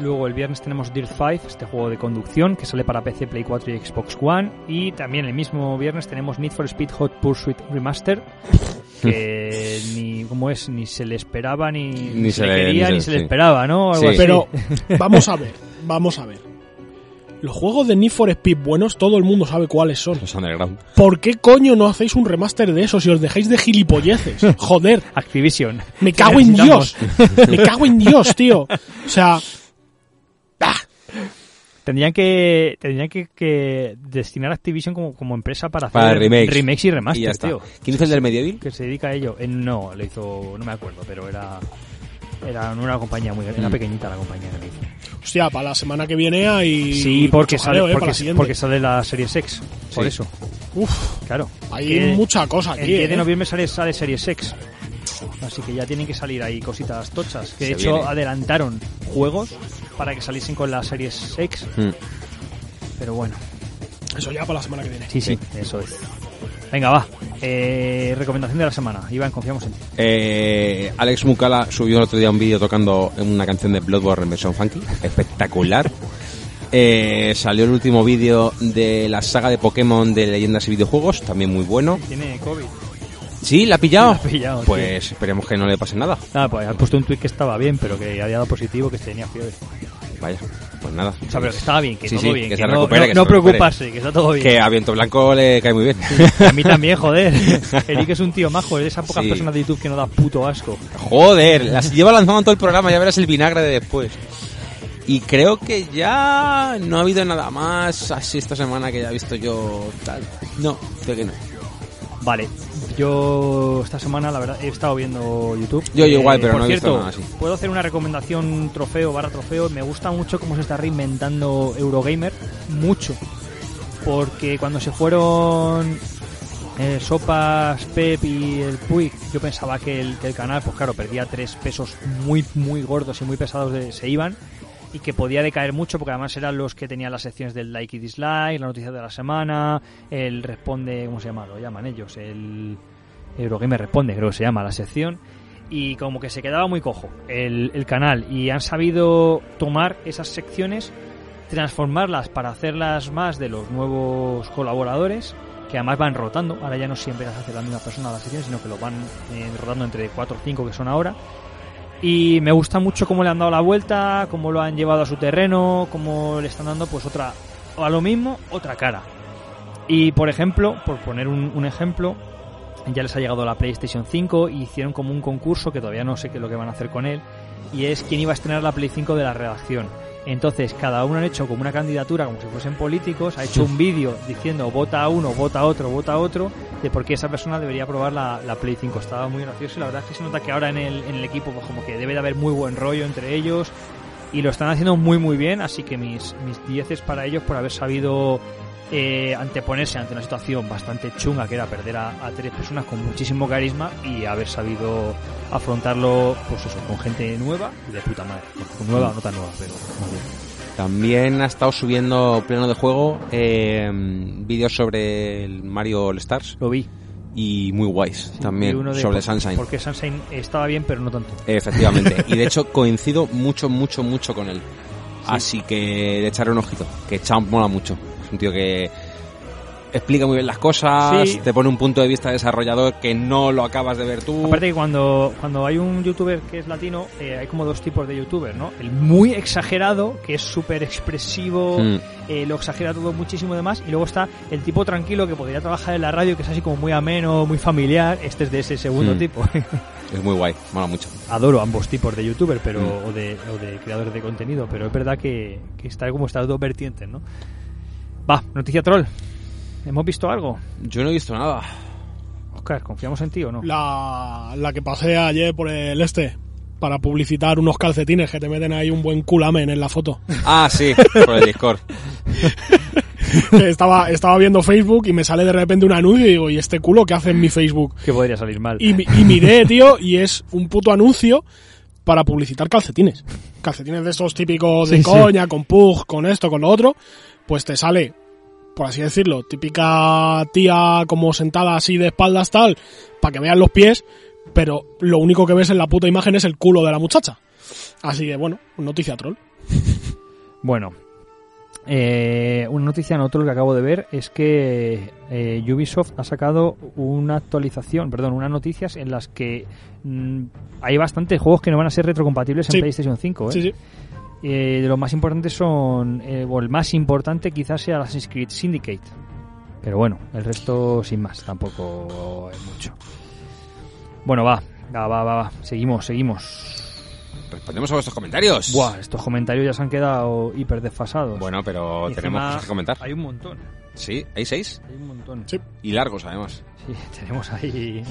Luego el viernes tenemos Dirt 5, este juego de conducción que sale para PC, Play 4 y Xbox One. Y también el mismo viernes tenemos Need for Speed Hot Pursuit Remaster, que ni como es ni se le esperaba ni, Ni se se le le- quería ni ni se- se, le sí. esperaba, ¿no? Algo Sí. así. Pero vamos a ver, vamos a ver. Los juegos de Need for Speed buenos, todo el mundo sabe cuáles son. Los underground. ¿Por qué coño no hacéis un remaster de esos y os dejáis de gilipolleces? Joder, Activision. me ¿Qué cago en? Dios. Me cago en Dios, tío. O sea, ah, Tendrían que tendrían que, que destinar Activision como, como empresa para hacer Para remakes. remakes y remasters, y tío. ¿Quién hizo el del Medieval? Que se dedica a ello. Eh, no, lo hizo, no me acuerdo, pero era era una compañía muy era Mm. pequeñita la compañía que lo hizo. Hostia, para la semana que viene hay. Sí, porque mucho jaleo, sale eh, para porque, la siguiente. porque sale la serie Sex, por Sí. eso. Uf, Claro. hay Que mucha cosa El aquí. 10 de ¿eh? noviembre sale, sale Series X. Así que ya tienen que salir ahí cositas tochas. Que de Se hecho viene. adelantaron juegos para que saliesen con la Series X. Mm. Pero bueno, Eso ya para la semana que viene. sí, sí, eso es. Venga, va. Eh, recomendación de la semana. Iván, confiamos en ti. Eh, Alex Mukala subió el otro día un vídeo tocando una canción de Bloodborne en versión funky. Espectacular. Eh, salió el último vídeo de la saga de Pokémon de leyendas y videojuegos, también muy bueno. Tiene COVID. ¿Sí? ¿La ha pillado? La ha pillado, pues esperemos que no le pase nada. Nada, pues has puesto un tweet que estaba bien, pero que había dado positivo, que tenía fiebre. Vaya, pues nada. O sea, pero que estaba bien, que Sí, todo sí, bien. que Que, se no, recupere, no- que no se recupere. preocuparse, que está todo bien. Que a Viento Blanco le cae muy bien. A mí también, joder. Eric es un tío majo, es de esas pocas personas de YouTube que no da puto asco. Joder, las lleva lanzando todo el programa, ya verás el vinagre de después. Y creo que ya no ha habido nada más así esta semana que haya visto yo tal. No, creo que no. Vale, yo esta semana la verdad he estado viendo YouTube. Yo igual, pero por no he visto nada así. Puedo hacer una recomendación trofeo barra trofeo. Me gusta mucho cómo se está reinventando Eurogamer, mucho, porque cuando se fueron eh, Sopas, Pep y el Puig, yo pensaba que el, que el canal, pues claro, perdía tres pesos muy muy gordos y muy pesados de, se iban y que podía decaer mucho porque además eran los que tenían las secciones del like y dislike, la noticia de la semana, el responde, ¿cómo se llama? Lo llaman ellos, el Eurogamer responde, creo que se llama la sección. Y como que se quedaba muy cojo el, el canal y han sabido tomar esas secciones, transformarlas para hacerlas más de los nuevos colaboradores que además van rotando, ahora ya no siempre las hace la misma persona las secciones, sino que lo van eh, rotando entre 4 o 5 que son ahora y me gusta mucho cómo le han dado la vuelta, cómo lo han llevado a su terreno, cómo le están dando pues otra, o a lo mismo, otra cara. Y por ejemplo, por poner un, ejemplo, ya les ha llegado la PlayStation 5 y hicieron como un concurso que todavía no sé qué es lo que van a hacer con él, y es quién iba a estrenar la Play 5 de la redacción. Entonces, cada uno han hecho como una candidatura, como si fuesen políticos, ha hecho un vídeo diciendo vota a uno, vota a otro, vota a otro, de por qué esa persona debería probar la, la Play 5. Estaba muy gracioso y la verdad es que se nota que ahora en el, en el equipo pues como que debe de haber muy buen rollo entre ellos y lo están haciendo muy muy bien, así que mis, mis dieces para ellos por haber sabido eh, anteponerse ante una situación bastante chunga que era perder a, a tres personas con muchísimo carisma y haber sabido afrontarlo pues eso, con gente nueva y de puta madre. Bueno, nueva no tan nueva, pero bien. También ha estado subiendo pleno de juego eh, vídeos sobre el Mario All Stars Lo vi. y muy guays Y también uno de sobre por- Sunshine. Porque Sunshine estaba bien, pero no tanto. Efectivamente. y de hecho coincido mucho, mucho, mucho con él. Así que de echarle un ojito. Que Champ mola mucho. Es un tío que explica muy bien las cosas, Sí. te pone un punto de vista desarrollador que no lo acabas de ver tú. Aparte que cuando, cuando hay un youtuber que es latino, eh, hay como dos tipos de youtuber, ¿no? El muy exagerado, que es súper expresivo, Mm. eh, lo exagera todo muchísimo demás, y luego está el tipo tranquilo que podría trabajar en la radio, que es así como muy ameno, muy familiar, este es de ese segundo Mm. tipo. Es muy guay, mola mucho. Adoro ambos tipos de youtuber pero Mm. o, de, o de creadores de contenido, pero es verdad que, que está como estas dos vertientes, ¿no? Va, noticia troll. ¿Hemos visto algo? Yo no he visto nada. Oscar, ¿confiamos en ti o no? La, la que pasé ayer por el este para publicitar unos calcetines que te meten ahí un buen culamen en la foto. Ah, sí, por el Discord. Que estaba, estaba viendo Facebook y me sale de repente un anuncio y digo, ¿y este culo qué hace en mi Facebook? Que podría salir mal. Y, y miré, tío, y es un puto anuncio para publicitar calcetines. Calcetines de estos típicos de Sí, sí. coña, con pug, con esto, con lo otro. Pues te sale, por así decirlo, típica tía como sentada así de espaldas tal, para que vean los pies, pero lo único que ves en la puta imagen es el culo de la muchacha. Así que bueno, noticia troll. Bueno, eh, una noticia en otro que acabo de ver es que eh, Ubisoft ha sacado una actualización, perdón, unas noticias en las que mm, hay bastantes juegos que no van a ser retrocompatibles en Sí. PlayStation 5. ¿eh? Sí, sí. Eh, de los más importantes son, eh, o el más importante quizás sea Assassin's Creed Syndicate. Pero bueno, el resto sin más, tampoco hay mucho. Bueno, va, va, va, va, va. seguimos, seguimos. Respondemos a vuestros comentarios. Buah, estos comentarios ya se han quedado hiper desfasados. Bueno, pero Y tenemos encima cosas que comentar. Hay un montón, Sí, hay seis. hay un montón. Sí. Y largos, además. Sí, tenemos ahí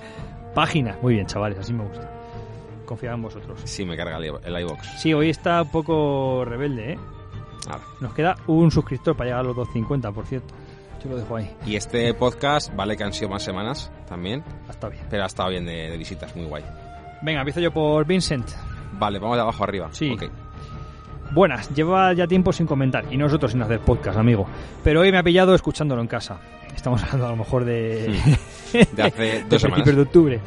páginas. Muy bien, chavales, así me gusta. Confiaba en vosotros. Sí, me carga el, iBox. Sí, hoy está un poco rebelde, ¿eh? Ahora. Nos queda un suscriptor para llegar a los 250, por cierto. Yo lo dejo ahí. Y este podcast, vale que han sido más semanas también, Está bien. pero ha estado bien de, de visitas, muy guay. Venga, empiezo yo por Vincent. Vale, vamos de abajo arriba. Sí. Ok. Buenas, lleva ya tiempo sin comentar y nosotros sin hacer podcast, amigo. Pero hoy me ha pillado escuchándolo en casa. Estamos hablando a lo mejor de, De hace de dos semanas. principios de octubre.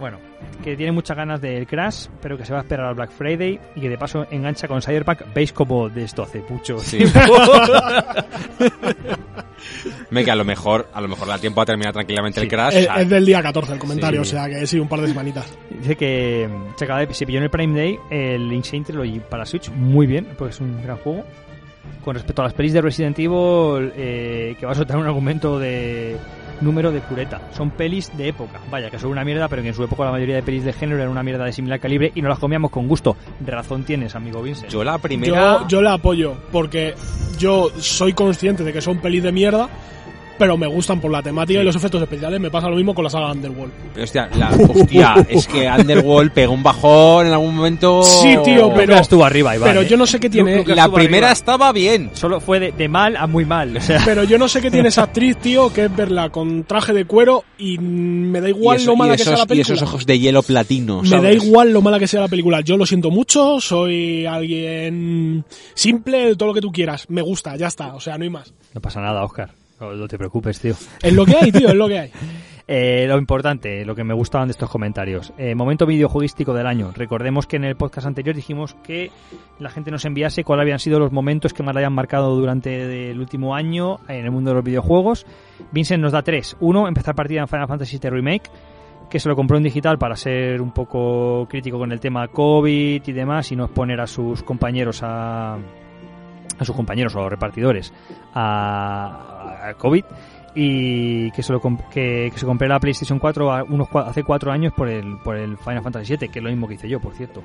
Bueno, que tiene muchas ganas del Crash, pero que se va a esperar al Black Friday y que de paso engancha con Cyberpunk. ¿Veis cómo de esto hace mucho Sí. Me que a lo mejor, a lo mejor da tiempo a terminar tranquilamente el Crash. Es, es del día 14 el comentario, Sí. o sea que sí, un par de semanitas. Dice que se, acaba de- se pilló en el Prime Day el Insane Trilogy para Switch muy bien, porque es un gran juego. Con respecto a las pelis de Resident Evil, eh, que va a soltar un argumento de número de pureta. Son pelis de época. Vaya, que son una mierda, pero que en su época la mayoría de pelis de género eran una mierda de similar calibre y no las comíamos con gusto. Razón tienes, amigo Vincent. yo la primera. Yo, yo la apoyo, porque yo soy consciente de que son pelis de mierda, pero me gustan por la temática y los efectos especiales. Me pasa lo mismo con la saga Underworld. Pero hostia, la, hostia, es que Underworld pegó un bajón en algún momento. Sí, tío, pero- estuvo arriba, Iván, pero ¿eh? yo no sé qué tiene- La primera arriba. estaba bien. Solo fue de, de mal a muy mal. O sea, Pero yo no sé qué tiene esa actriz, tío, que es verla con traje de cuero y me da igual y, eso- lo mala y que sea la y película. esos ojos de hielo platino. Me da ¿sabes? igual lo mala que sea la película. Yo lo siento mucho, soy alguien simple, todo lo que tú quieras. Me gusta, ya está. O sea, no hay más. no pasa nada, Oscar. No, no te preocupes, tío. Es lo que hay, tío, es lo que hay. Eh, lo importante, lo que me gustaban de estos comentarios. Eh, momento videojuegístico del año. Recordemos que en el podcast anterior dijimos que la gente nos enviase cuáles habían sido los momentos que más la hayan marcado durante el último año en el mundo de los videojuegos. Vincent nos da tres. Uno, empezar partida en Final Fantasy VII Remake, que se lo compró en digital para ser un poco crítico con el tema COVID y demás y no exponer a sus compañeros a a sus compañeros o a los repartidores a, COVID y que se, compré la PlayStation 4 a unos, cua- hace cuatro años por el, por el Final Fantasy VII, que es lo mismo que hice yo, por cierto.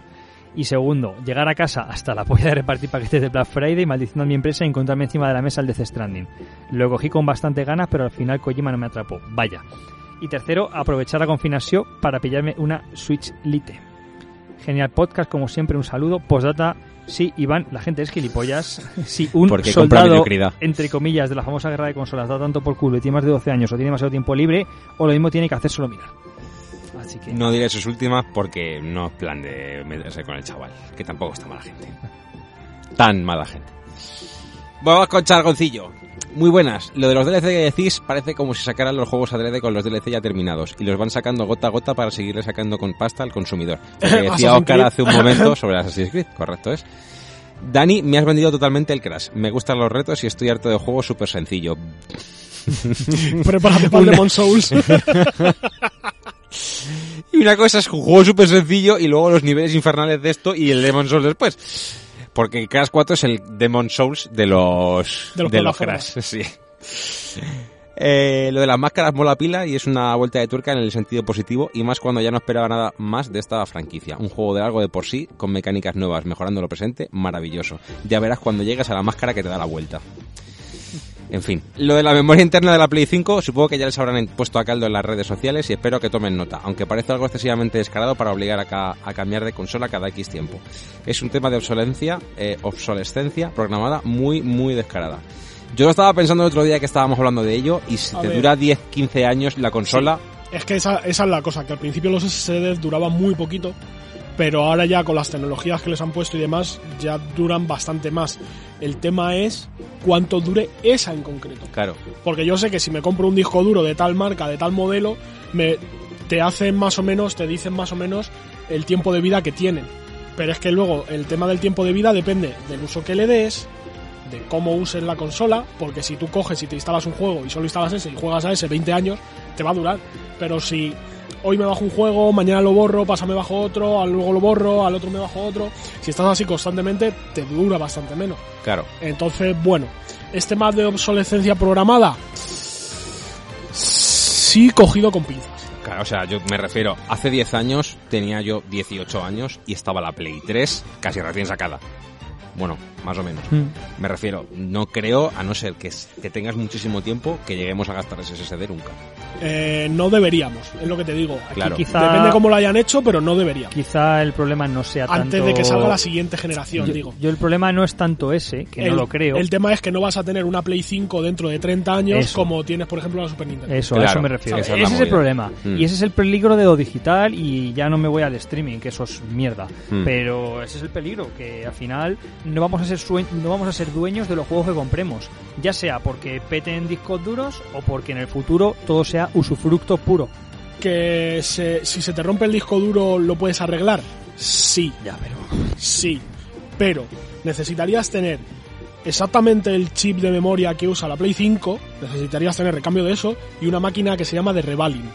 Y segundo, llegar a casa hasta la polla de repartir paquetes de Black Friday, maldiciendo a mi empresa y encontrarme encima de la mesa el Death Stranding. Lo cogí con bastante ganas, pero al final Kojima no me atrapó. Vaya. Y tercero, aprovechar la confinación para pillarme una Switch Lite. Genial podcast, como siempre, un saludo. Postdata, sí, Iván, la gente es gilipollas. Si un soldado, entre comillas, de la famosa guerra de consolas da tanto por culo y tiene más de 12 años o tiene demasiado tiempo libre, o lo mismo tiene que hacérselo mirar. Así que... No diré sus últimas porque no es plan de meterse con el chaval, que tampoco está mala gente. Tan mala gente. Vamos con Chargoncillo. Muy buenas. Lo de los DLC que decís parece como si sacaran los juegos adrede con los DLC ya terminados y los van sacando gota a gota para seguirle sacando con pasta al consumidor. Lo que decía Oscar hace un momento sobre Assassin's Creed, correcto es. Dani, me has vendido totalmente el Crash. Me gustan los retos y estoy harto de juegos súper sencillo. Prepárate para el Demon Souls. Y una cosa es un juego súper sencillo y luego los niveles infernales de esto y el Demon Souls después. Porque Crash 4 es el Demon Souls de los, De los de los. Crash, sí. Eh, lo de las máscaras mola pila y es una vuelta de tuerca en el sentido positivo y más cuando ya no esperaba nada más de esta franquicia. Un juego de algo de por sí, con mecánicas nuevas, mejorando lo presente, maravilloso. Ya verás cuando llegues a la máscara que te da la vuelta. En fin, lo de la memoria interna de la Play 5 supongo que ya les habrán puesto a caldo en las redes sociales y espero que tomen nota, aunque parece algo excesivamente descarado para obligar a, ca- a cambiar de consola cada X tiempo. Es un tema de obsolencia, eh, obsolescencia programada muy, muy descarada. Yo lo estaba pensando el otro día que estábamos hablando de ello y si A te ver. dura 10, 15 años la consola, Es que esa, esa es la cosa, que al principio los SSD duraban muy poquito, pero ahora ya con las tecnologías que les han puesto y demás, ya duran bastante más. El tema es cuánto dure esa en concreto. claro, Porque yo sé que si me compro un disco duro de tal marca, de tal modelo, me, te hacen más o menos, te dicen más o menos el tiempo de vida que tienen. Pero es que luego el tema del tiempo de vida depende del uso que le des, de cómo uses la consola, porque si tú coges y te instalas un juego y solo instalas ese y juegas a ese 20 años, te va a durar. Pero si hoy me bajo un juego, mañana lo borro, pasa me bajo otro, al- luego lo borro, al otro me bajo otro, si estás así constantemente, te dura bastante menos. claro. Entonces, bueno, este más de obsolescencia programada, sí cogido con pinzas. Claro, o sea, yo me refiero, hace 10 años tenía yo 18 años y estaba la Play 3 casi recién sacada. Bueno, más o menos. Mm. Me refiero, no creo, a no ser que, que tengas muchísimo tiempo, que lleguemos a gastar ese SSD nunca. Eh, no deberíamos, es lo que te digo. Claro. quizá- Depende cómo lo hayan hecho, pero no deberíamos. Quizá el problema no sea tanto... Antes de que salga la siguiente generación, yo, digo. yo el problema no es tanto ese, que no lo creo. El tema es que no vas a tener una Play 5 dentro de 30 años Eso. como tienes, por ejemplo, la Super Nintendo. Eso, a Claro, eso me refiero. Ese es el problema. Mm. Y ese es el peligro de lo digital y ya no me voy al streaming, que eso es mierda. Mm. Pero ese es el peligro, que al final no vamos a ser sue- no vamos a ser dueños de los juegos que compremos. Ya sea porque peten discos duros o porque en el futuro todo sea usufructo puro. Que se- si se te rompe el disco duro, ¿lo puedes arreglar? Sí, Ya, pero... sí. Pero necesitarías tener exactamente el chip de memoria que usa la Play 5, necesitarías tener recambio de eso y una máquina que se llama de revaling,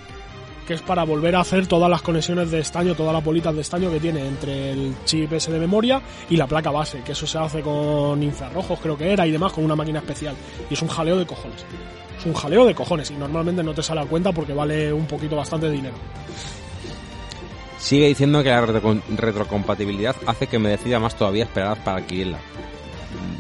que es para volver a hacer todas las conexiones de estaño, todas las bolitas de estaño que tiene entre el chip ese de memoria y la placa base, que eso se hace con infrarrojos creo que era y demás, con una máquina especial. Y es un jaleo de cojones. Es un jaleo de cojones y normalmente no te sale a cuenta porque vale un poquito bastante de dinero. Sigue diciendo que la retro- retrocompatibilidad hace que me decida más todavía esperar para adquirirla.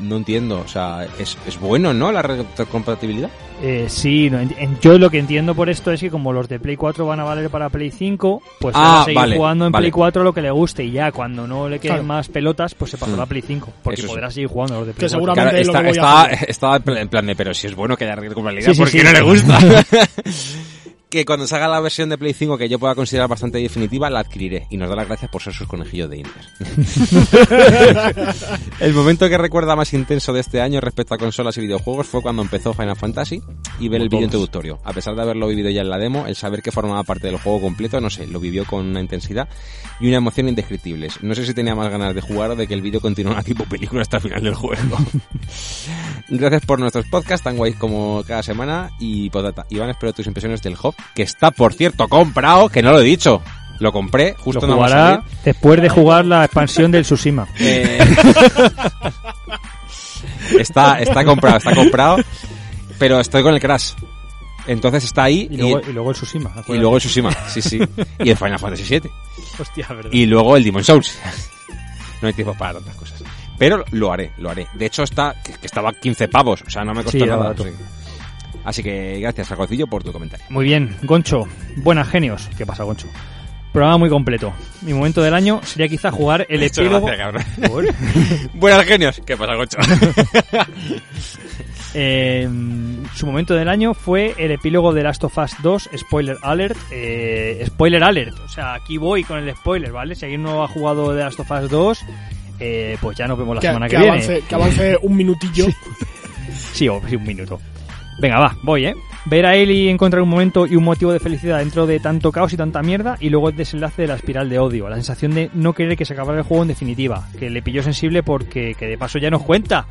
No entiendo, o sea, es, es bueno, ¿no? La retrocompatibilidad. Eh, sí, no, en- yo lo que entiendo por esto es que como los de Play 4 van a valer para Play 5, pues Ah, va a seguir vale, jugando en vale. Play 4 lo que le guste y ya cuando no le queden Claro. más pelotas, pues se pasará Mm. a Play 5, porque Eso sí. podrá seguir jugando a los de Play Que 4. seguramente- Claro, es lo está, que voy a está- hacer. estaba en plan- en plan de, pero si es bueno que haya retrocompatibilidad, Sí, sí, ¿por sí. qué no le gusta? que cuando salga la versión de Play 5 que yo pueda considerar bastante definitiva, la adquiriré. Y nos da las gracias por ser sus conejillos de Inter. El momento que recuerda más intenso de este año respecto a consolas y videojuegos fue cuando empezó Final Fantasy y ver el vídeo introductorio. A pesar de haberlo vivido ya en la demo, el saber que formaba parte del juego completo, no sé, lo vivió con una intensidad y una emoción indescriptibles. No sé si tenía más ganas de jugar o de que el vídeo continuara tipo película hasta el final del juego. Gracias por nuestros podcasts tan guays como cada semana y podata. Iván, espero tus impresiones del Hub, que está, por cierto, comprado, que no lo he dicho. Lo compré, justo Lo jugará después de jugar la expansión del Tsushima. Eh, está, está comprado, está comprado. Pero estoy con el Crash. Entonces está ahí Y luego, y luego el Tsushima. y luego el Tsushima. Sí, sí. Y el Final Fantasy VII. Hostia, verdad. Y luego el Demon Souls. No hay tiempo para tantas cosas. Pero lo haré, lo haré. De hecho, está, que, estaba a 15 pavos. O sea, no me costó Sí, nada. Así que gracias, Sacocillo, por tu comentario. Muy bien, Goncho. Buenas genios. ¿Qué pasa, Goncho? Programa muy completo. Mi momento del año sería quizá jugar el epílogo. gracias, cabrón. Por- Buenas genios. ¿Qué pasa, Gocho? Eh, su momento del año fue el epílogo de Last of Us 2, spoiler alert. eh, spoiler alert, o sea, aquí voy con el spoiler, ¿vale? Si alguien no ha jugado de Last of Us 2, eh, pues ya nos vemos la Que, semana que, que viene. avance, que avance un minutillo. Sí, o- sí, un minuto. Venga, va, voy, ¿eh? Ver a Ellie encontrar un momento y un motivo de felicidad dentro de tanto caos y tanta mierda y luego el desenlace de la espiral de odio, la sensación de no querer que se acabara el juego en definitiva, que le pilló sensible porque que de paso ya nos cuenta.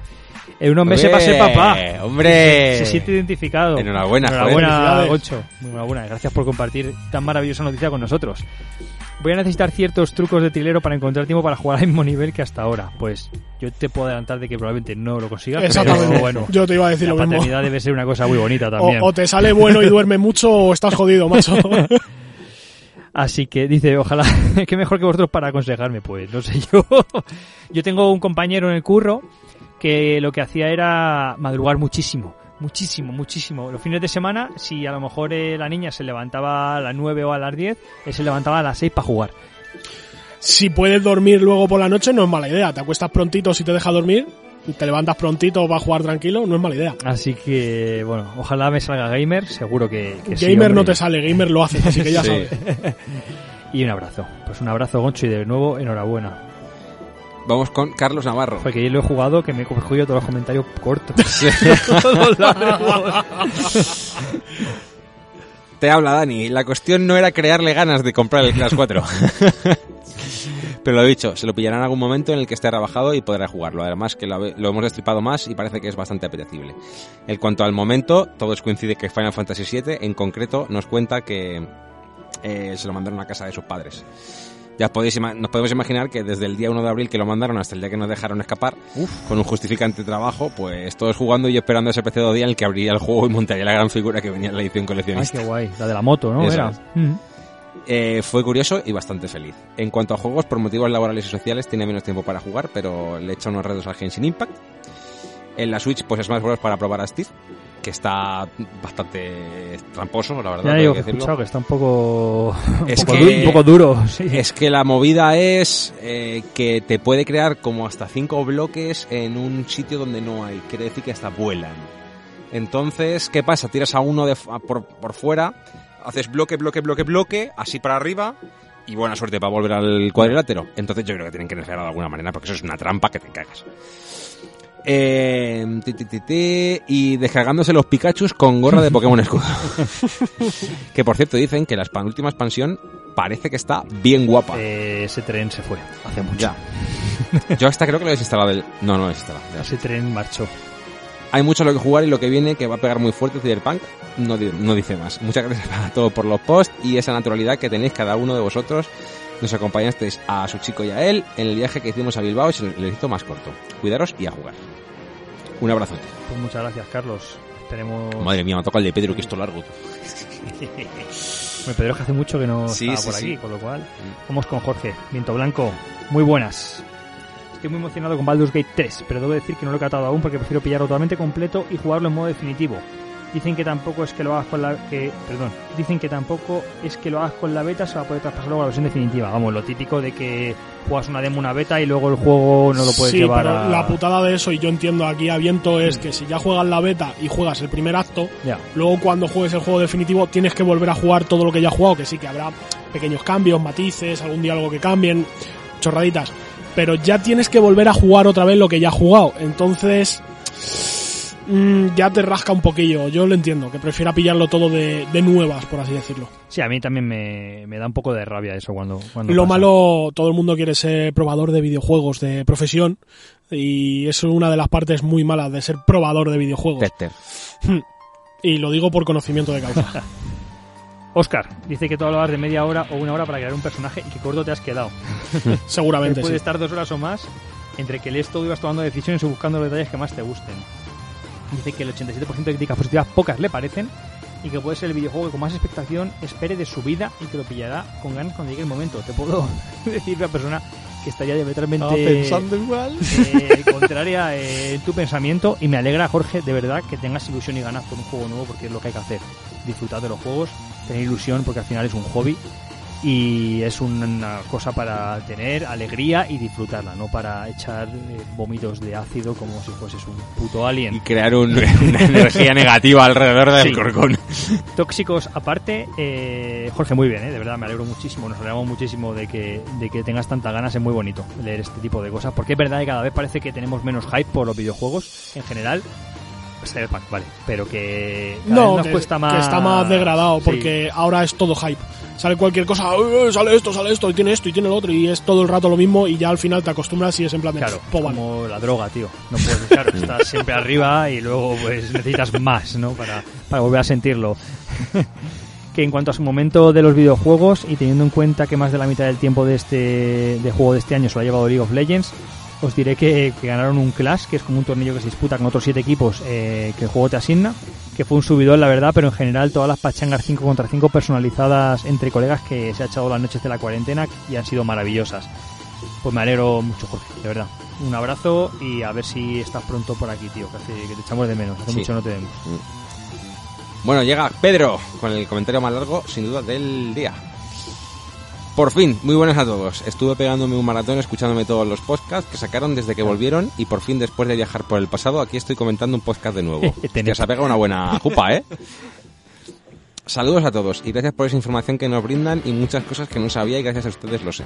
En unos meses va a ser papá. ¡Hombre! Se siente identificado. Enhorabuena. Enhorabuena. Gocho. Enhorabuena. Gracias por compartir tan maravillosa noticia con nosotros. Voy a necesitar ciertos trucos de trilero para encontrar tiempo para jugar al mismo nivel que hasta ahora. Pues yo te puedo adelantar de que probablemente no lo consiga. Exactamente. Pero bueno, Yo te iba a decir la lo mismo. paternidad debe ser una cosa muy bonita también. O, o te sale bueno y duerme mucho o estás jodido, macho. Así que dice, ojalá, que mejor que vosotros para aconsejarme. Pues no sé yo. Yo tengo un compañero en el curro que lo que hacía era madrugar muchísimo. Muchísimo, muchísimo. Los fines de semana, si a lo mejor eh, la niña se levantaba a las 9 o a las 10, él se levantaba a las 6 para jugar. si puedes dormir luego por la noche, no es mala idea. Te acuestas prontito si te deja dormir, te levantas prontito para jugar tranquilo, no es mala idea. Así que, bueno, ojalá me salga gamer, seguro que, que sí, gamer no te sale, gamer lo haces, así que ya Sí. sabes. Y un abrazo. Pues un abrazo, Goncho, y de nuevo, enhorabuena. Vamos con Carlos Navarro. Porque yo lo he jugado que me he cogido todos los comentarios cortos. Te habla Dani. La cuestión no era crearle ganas de comprar el Clash 4. Pero lo he dicho, se lo pillará en algún momento en el que esté rebajado y podrá jugarlo. Además que lo, hemos destripado más y parece que es bastante apetecible. En cuanto al momento, todos coincide que Final Fantasy VII en concreto nos cuenta que eh, se lo mandaron a casa de sus padres. Ya podéis nos podemos imaginar que desde el día 1 de abril que lo mandaron hasta el día que nos dejaron escapar, con un justificante trabajo, pues todos jugando y esperando ese preciado día en el que abriría el juego y montaría la gran figura que venía en la edición Ay, coleccionista. qué guay. La de la moto, ¿no? Era. Mm. Eh, fue curioso y bastante feliz. En cuanto a juegos, por motivos laborales y sociales, tiene menos tiempo para jugar, pero le echa unos retos al Genshin Impact. En la Switch, pues es más Bros. para probar a Steve, que está bastante tramposo, la verdad. Ya digo que que he decirlo. escuchado que está un poco, un Es poco, que- du- un poco duro. Sí. Es que la movida es eh, que te puede crear como hasta cinco bloques en un sitio donde no hay. Quiere decir que hasta vuelan. Entonces, ¿qué pasa? Tiras a uno de, fu- a- por, por fuera, haces bloque, bloque, bloque, bloque, así para arriba, y buena suerte para volver al cuadrilátero. Entonces yo creo que tienen que nerfearlo de alguna manera, porque eso es una trampa que te cagas. Eh, ti, ti, ti, ti, y descargándose los Pikachus con gorra de Pokémon Escudo. que por cierto dicen que la última expansión parece que está bien guapa. Eh, ese tren se fue hace mucho. Ya. Yo hasta creo que lo he desinstalado del... No, no lo he desinstalado. Ese tren marchó. Hay mucho lo que jugar y lo que viene que va a pegar muy fuerte Cyberpunk. No, no dice más. Muchas gracias a todos por los posts y esa naturalidad que tenéis cada uno de vosotros. Nos acompañasteis a su chico y a él en el viaje que hicimos a Bilbao y el hizo más corto. Cuidaros y a jugar. Un abrazo. Pues muchas gracias, Carlos. Esperemos. Madre mía, me toca el de Pedro que esto largo. Me Pedro es que hace mucho que no Sí, por aquí, sí. con lo cual vamos con Jorge. Viento Blanco, muy buenas. Estoy muy emocionado con Baldur's Gate 3, pero debo decir que no lo he catado aún porque prefiero pillarlo totalmente completo y jugarlo en modo definitivo. Dicen que tampoco es que lo hagas con la que, perdón, dicen que tampoco es que lo hagas con la beta, se va a poder traspasar luego a la versión definitiva. Vamos, lo típico de que juegas una demo, una beta y luego el juego no lo puedes sí, llevar pero a la putada de eso, y yo entiendo aquí a viento, es que si ya juegas la beta y juegas el primer acto, luego cuando juegues el juego definitivo tienes que volver a jugar todo lo que ya has jugado, que sí que habrá pequeños cambios, matices, algún diálogo que cambien, chorraditas. Pero ya tienes que volver a jugar otra vez lo que ya has jugado. Entonces, mm, ya te rasca un poquillo. Yo lo entiendo, que prefiera pillarlo todo de, de nuevas, por así decirlo. Sí, a mí también me, me da un poco de rabia eso cuando, cuando Lo pasa. malo, todo el mundo quiere ser probador de videojuegos de profesión. Y eso es una de las partes muy malas de ser probador de videojuegos. Tester. Y lo digo por conocimiento de causa. Oscar dice que tú hablabas de media hora o una hora para crear un personaje y que corto te has quedado. Seguramente puede sí. estar dos horas o más entre que lees todo y vas tomando decisiones o buscando los detalles que más te gusten. Dice que el 87% de críticas positivas pocas le parecen y que puede ser el videojuego que con más expectación espere de su vida y que lo pillará con ganas cuando llegue el momento. Te puedo decir una persona que estaría diametralmente igual. eh, contraria eh, en tu pensamiento y me alegra Jorge de verdad que tengas ilusión y ganas por un juego nuevo porque es lo que hay que hacer disfrutar de los juegos tener ilusión porque al final es un hobby y es una cosa para tener alegría y disfrutarla no para echar eh, vómitos de ácido como si fueses un puto Y alien crear un- una energía negativa alrededor del Sí. corcón. tóxicos aparte eh, Jorge muy bien ¿eh? de verdad me alegro muchísimo nos alegramos muchísimo de que, de que tengas tantas ganas es muy bonito leer este tipo de cosas porque es verdad que cada vez parece que tenemos menos hype por los videojuegos en general Cyberpunk, vale, pero que cada No, vez nos que, cuesta más que está más degradado Sí. porque ahora es todo hype. Sale cualquier cosa, "Eh, sale esto, sale esto, y tiene esto y tiene lo otro, y es todo el rato lo mismo, y ya al final te acostumbras y es en plan de, Claro, "Po, vale". como la droga, tío. No puedes, claro, estás siempre arriba y luego pues necesitas más, ¿no? Para, para volver a sentirlo. que en cuanto a su momento de los videojuegos y teniendo en cuenta que más de la mitad del tiempo de este de juego de este año se lo ha llevado League of Legends, os diré que, que ganaron un Clash, que es como un tornillo que se disputa con otros siete equipos eh, que el juego te asigna, que fue un subidón, la verdad, pero en general todas las pachangas 5 contra 5 personalizadas entre colegas que se ha echado las noches de la cuarentena y han sido maravillosas. Pues me alegro mucho, Jorge, de verdad. Un abrazo y a ver si estás pronto por aquí, tío, que, hace- que te echamos de menos, hace Sí. mucho no te vemos. Bueno, llega Pedro con el comentario más largo, sin duda, del día. Por fin, muy buenas a todos. Estuve pegándome un maratón escuchándome todos los podcasts que sacaron desde que volvieron y por fin después de viajar por el pasado aquí estoy comentando un podcast de nuevo. que os ha pegado una buena jupa, ¿eh? Saludos a todos y gracias por esa información que nos brindan y muchas cosas que no sabía y gracias a ustedes lo sé.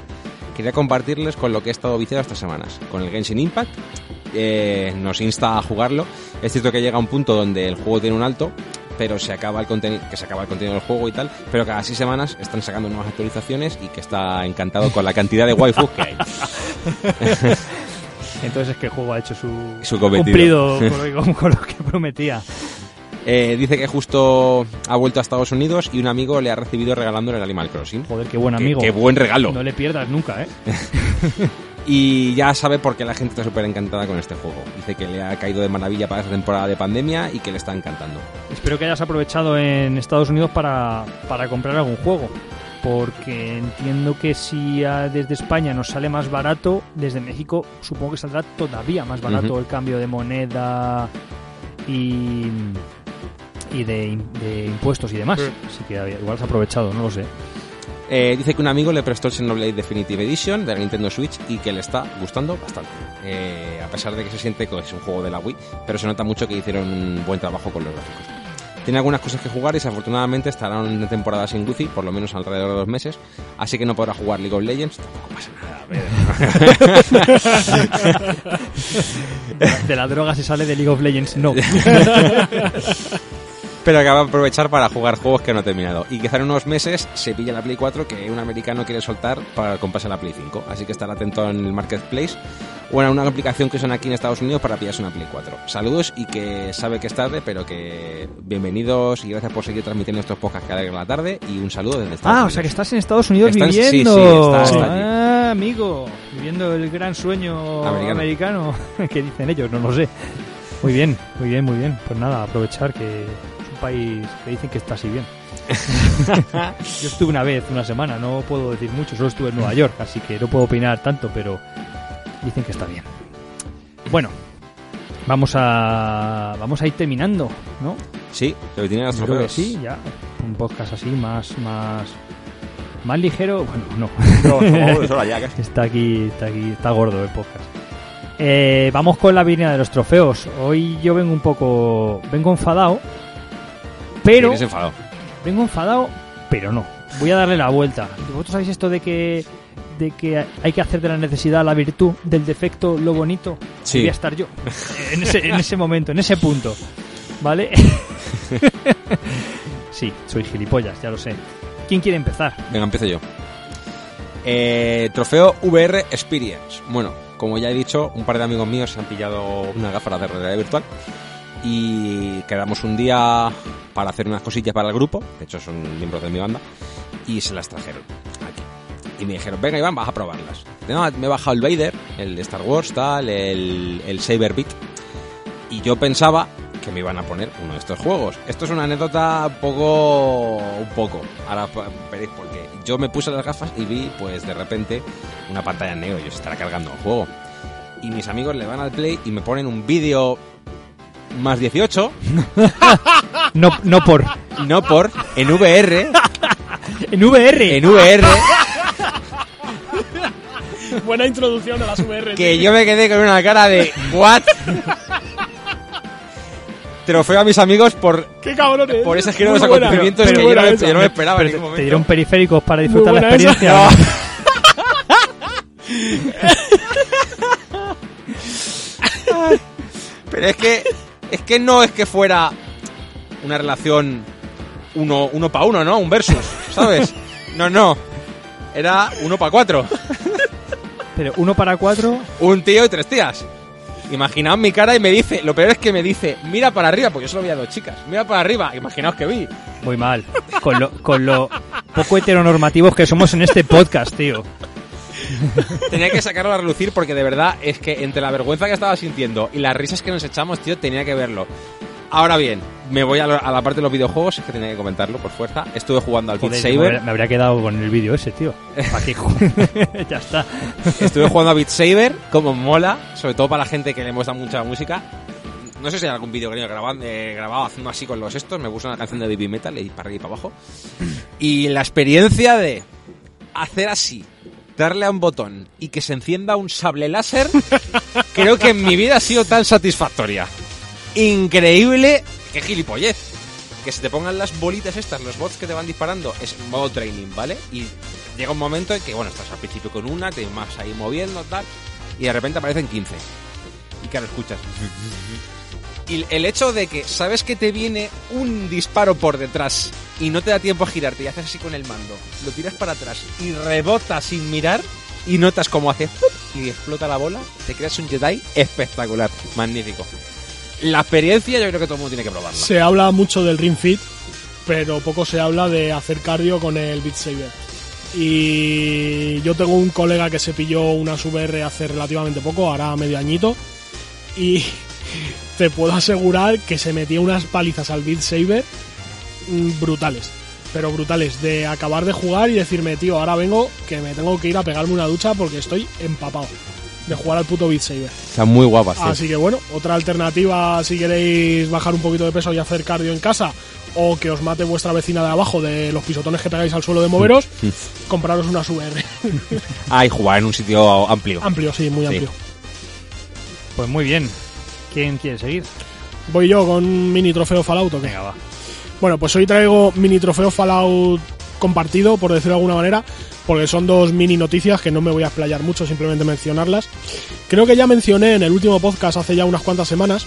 Quería compartirles con lo que he estado viciado estas semanas. Con el Genshin Impact eh, nos insta a jugarlo. Es cierto que llega un punto donde el juego tiene un alto, pero se acaba el contenido, que se acaba el contenido del juego y tal, pero cada seis semanas están sacando nuevas actualizaciones y que está encantado con la cantidad de waifus que hay. Entonces es que el juego ha hecho su, Su cumplido con lo, que- con lo que prometía. Eh, dice que justo ha vuelto a Estados Unidos y un amigo le ha recibido regalándole el Animal Crossing. Joder, qué buen Qué- amigo. Qué, buen regalo. No le pierdas nunca, ¿eh? Y ya sabe por qué la gente está súper encantada con este juego. Dice que le ha caído de maravilla para esta temporada de pandemia y que le está encantando. Espero que hayas aprovechado en Estados Unidos para, para comprar algún juego. porque entiendo que si desde España nos sale más barato, desde México supongo que saldrá todavía más barato el cambio de moneda y, y de, im- de impuestos y demás. Así que igual has aprovechado, no lo sé. Eh, dice que un amigo le prestó el Xenoblade Definitive Edition de la Nintendo Switch y que le está gustando bastante. Eh, a pesar de que se siente que es un juego de la Wii, pero se nota mucho que hicieron un buen trabajo con los gráficos. Tiene algunas cosas que jugar y desafortunadamente estará una temporada sin Wifi, por lo menos alrededor de dos meses, así que no podrá jugar League of Legends. Tampoco pasa nada. De la droga se sale de League of Legends, no. pero que va a aprovechar para jugar juegos que no ha terminado. Y quizá en unos meses se pilla la Play 4 que un americano quiere soltar para comprarse la Play 5. Así que estar atento en el Marketplace o en una aplicación que usan aquí en Estados Unidos para pillarse una Play 4. Saludos y que sabe que es tarde, pero que bienvenidos y gracias por seguir transmitiendo estos podcasts que alegran la tarde. Y un saludo desde Estados Ah, o Unidos. sea que estás en Estados Unidos Está en- sí, viviendo. sí, está- allí. ah, amigo, viviendo el gran sueño Americano. americano. ¿Qué dicen ellos? No lo sé. Muy bien, muy bien, muy bien. Pues nada, aprovechar que país que dicen que está así bien. Yo estuve una vez, una semana, no puedo decir mucho, solo estuve en Nueva York, así que no puedo opinar tanto, pero dicen que está bien. Bueno, vamos a vamos a ir terminando, ¿no? Sí, pero tiene los Yo creo que trofeos. sí, ya. Un podcast así, más, más, más ligero. Bueno, no. está aquí, está aquí, está gordo el podcast. Eh, vamos con la línea de los trofeos. Hoy yo vengo un poco, vengo enfadado, pero Tienes enfadado. vengo enfadado, pero no. Voy a darle la vuelta. ¿Vosotros sabéis esto de que de que hay que hacer de la necesidad la virtud, del defecto lo bonito? Sí. Voy a estar yo en ese, en ese momento, en ese punto. ¿Vale? sí, soy gilipollas, ya lo sé. ¿Quién quiere empezar? Venga, empiezo yo. Eh, trofeo VR Experience. Bueno, como ya he dicho, un par de amigos míos se han pillado una gafas de realidad virtual y quedamos un día para hacer unas cosillas para el grupo. De hecho, son miembros de mi banda y se las trajeron aquí. Y me dijeron, venga Iván, vas a probarlas. Me he bajado el Vader, el Star Wars, tal, el, el Saber Beat. Y yo pensaba que me iban a poner uno de estos juegos. Esto es una anécdota un poco... un poco. Ahora veréis por qué. Yo me puse las gafas y vi, pues, de repente, una pantalla en negro. Yo se estará cargando el juego. Y mis amigos le van al play y me ponen un vídeo más 18, No, no por. no por, en VR, En VR. en VR, Buena introducción a las VR. que tío. yo me quedé con una cara de ¿what? Trofeo a mis amigos por, ¡Qué cabrones! por ese giro de los acontecimientos que yo no, me- esa. yo no me esperaba en ningún te, momento. te dieron periféricos para disfrutar la experiencia. Pero es que es que no es que fuera una relación uno, uno para uno, ¿no? Un versus, ¿sabes? No, no. Era uno para cuatro. Pero uno para cuatro. Un tío y tres tías. Imaginaos mi cara y me dice, lo peor es que me dice, mira para arriba, porque yo solo veía dos chicas. Mira para arriba, imaginaos que vi. Muy mal. Con lo, con lo poco heteronormativos que somos en este podcast, tío. Tenía que sacarlo a relucir porque de verdad es que entre la vergüenza que estaba sintiendo y las risas que nos echamos, tío, tenía que verlo. Ahora bien, me voy a, lo- a la parte de los videojuegos, es que tenía que comentarlo por fuerza. Estuve jugando al Beat Joder, Saber. me habría quedado con el vídeo ese, tío. Ya está. Estuve jugando a Beat Saber, como mola, sobre todo para la gente que le gusta mucho la música. No sé si hay algún vídeo que he grabado, eh, grabado haciendo así con los estos. Me puse una canción de Baby Metal y para arriba y para abajo. Y la experiencia de hacer así, darle a un botón y que se encienda un sable láser, creo que en mi vida ha sido tan satisfactoria. Increíble, qué gilipollez. Que se te pongan las bolitas estas, los bots que te van disparando, es modo training, ¿vale? Y llega un momento en que, bueno, estás al principio con una, te vas ahí moviendo, tal, y de repente aparecen 15. Y claro, escuchas. Y el hecho de que sabes que te viene un disparo por detrás y no te da tiempo a girarte y haces así con el mando, lo tiras para atrás y rebota sin mirar y notas cómo hace y explota la bola, te creas un Jedi espectacular, magnífico. La experiencia yo creo que todo el mundo tiene que probarla. Se habla mucho del Ring Fit, pero poco se habla de hacer cardio con el Beat Saber. Y yo tengo un colega que se pilló unas VR hace relativamente poco, hará medio añito, y te puedo asegurar que se metía unas palizas al Beat Saber mm, brutales. pero brutales, de acabar de jugar y decirme, tío, ahora vengo que me tengo que ir a pegarme una ducha porque estoy empapado de jugar al puto Beat Saber. Están muy guapas. tío. Así que bueno, otra alternativa si queréis bajar un poquito de peso y hacer cardio en casa o que os mate vuestra vecina de abajo de los pisotones que pegáis al suelo de moveros, compraros una VR. Ah, y jugar en un sitio amplio. amplio, sí, muy Sí. amplio. Pues muy bien. ¿Quién quiere seguir? Voy yo con un mini trofeo Fallout o qué? Venga, va. Bueno, pues hoy traigo mini trofeo Fallout compartido, por decirlo de alguna manera, porque son dos mini noticias que no me voy a explayar mucho, simplemente mencionarlas. Creo que ya mencioné en el último podcast hace ya unas cuantas semanas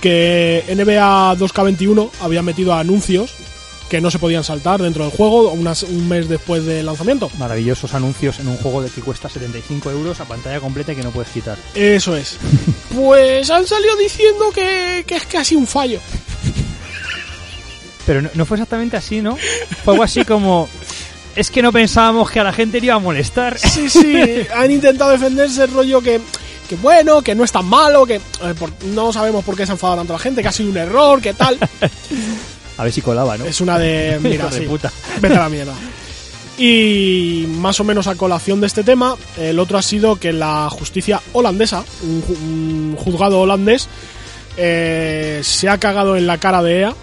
que NBA 2K21 había metido anuncios que no se podían saltar dentro del juego unas- un mes después del lanzamiento. Maravillosos anuncios en un juego de que cuesta 75 euros a pantalla completa y que no puedes quitar. Eso es. Pues han salido diciendo que, que es casi un fallo. Pero no, no fue exactamente así, ¿no? Fue algo así como... Es que no pensábamos que a la gente le iba a molestar. Sí, sí, han intentado defenderse el rollo que, que bueno, que no es tan malo, que eh, por- no sabemos por qué se ha enfadado tanto la gente, que ha sido un error, que tal. A ver si colaba, ¿no? Es una de... Mira, de puta. vete a la mierda. Y más o menos a colación de este tema, el otro ha sido que la justicia holandesa, un, ju- un juzgado holandés, eh, se ha cagado en la cara de EA,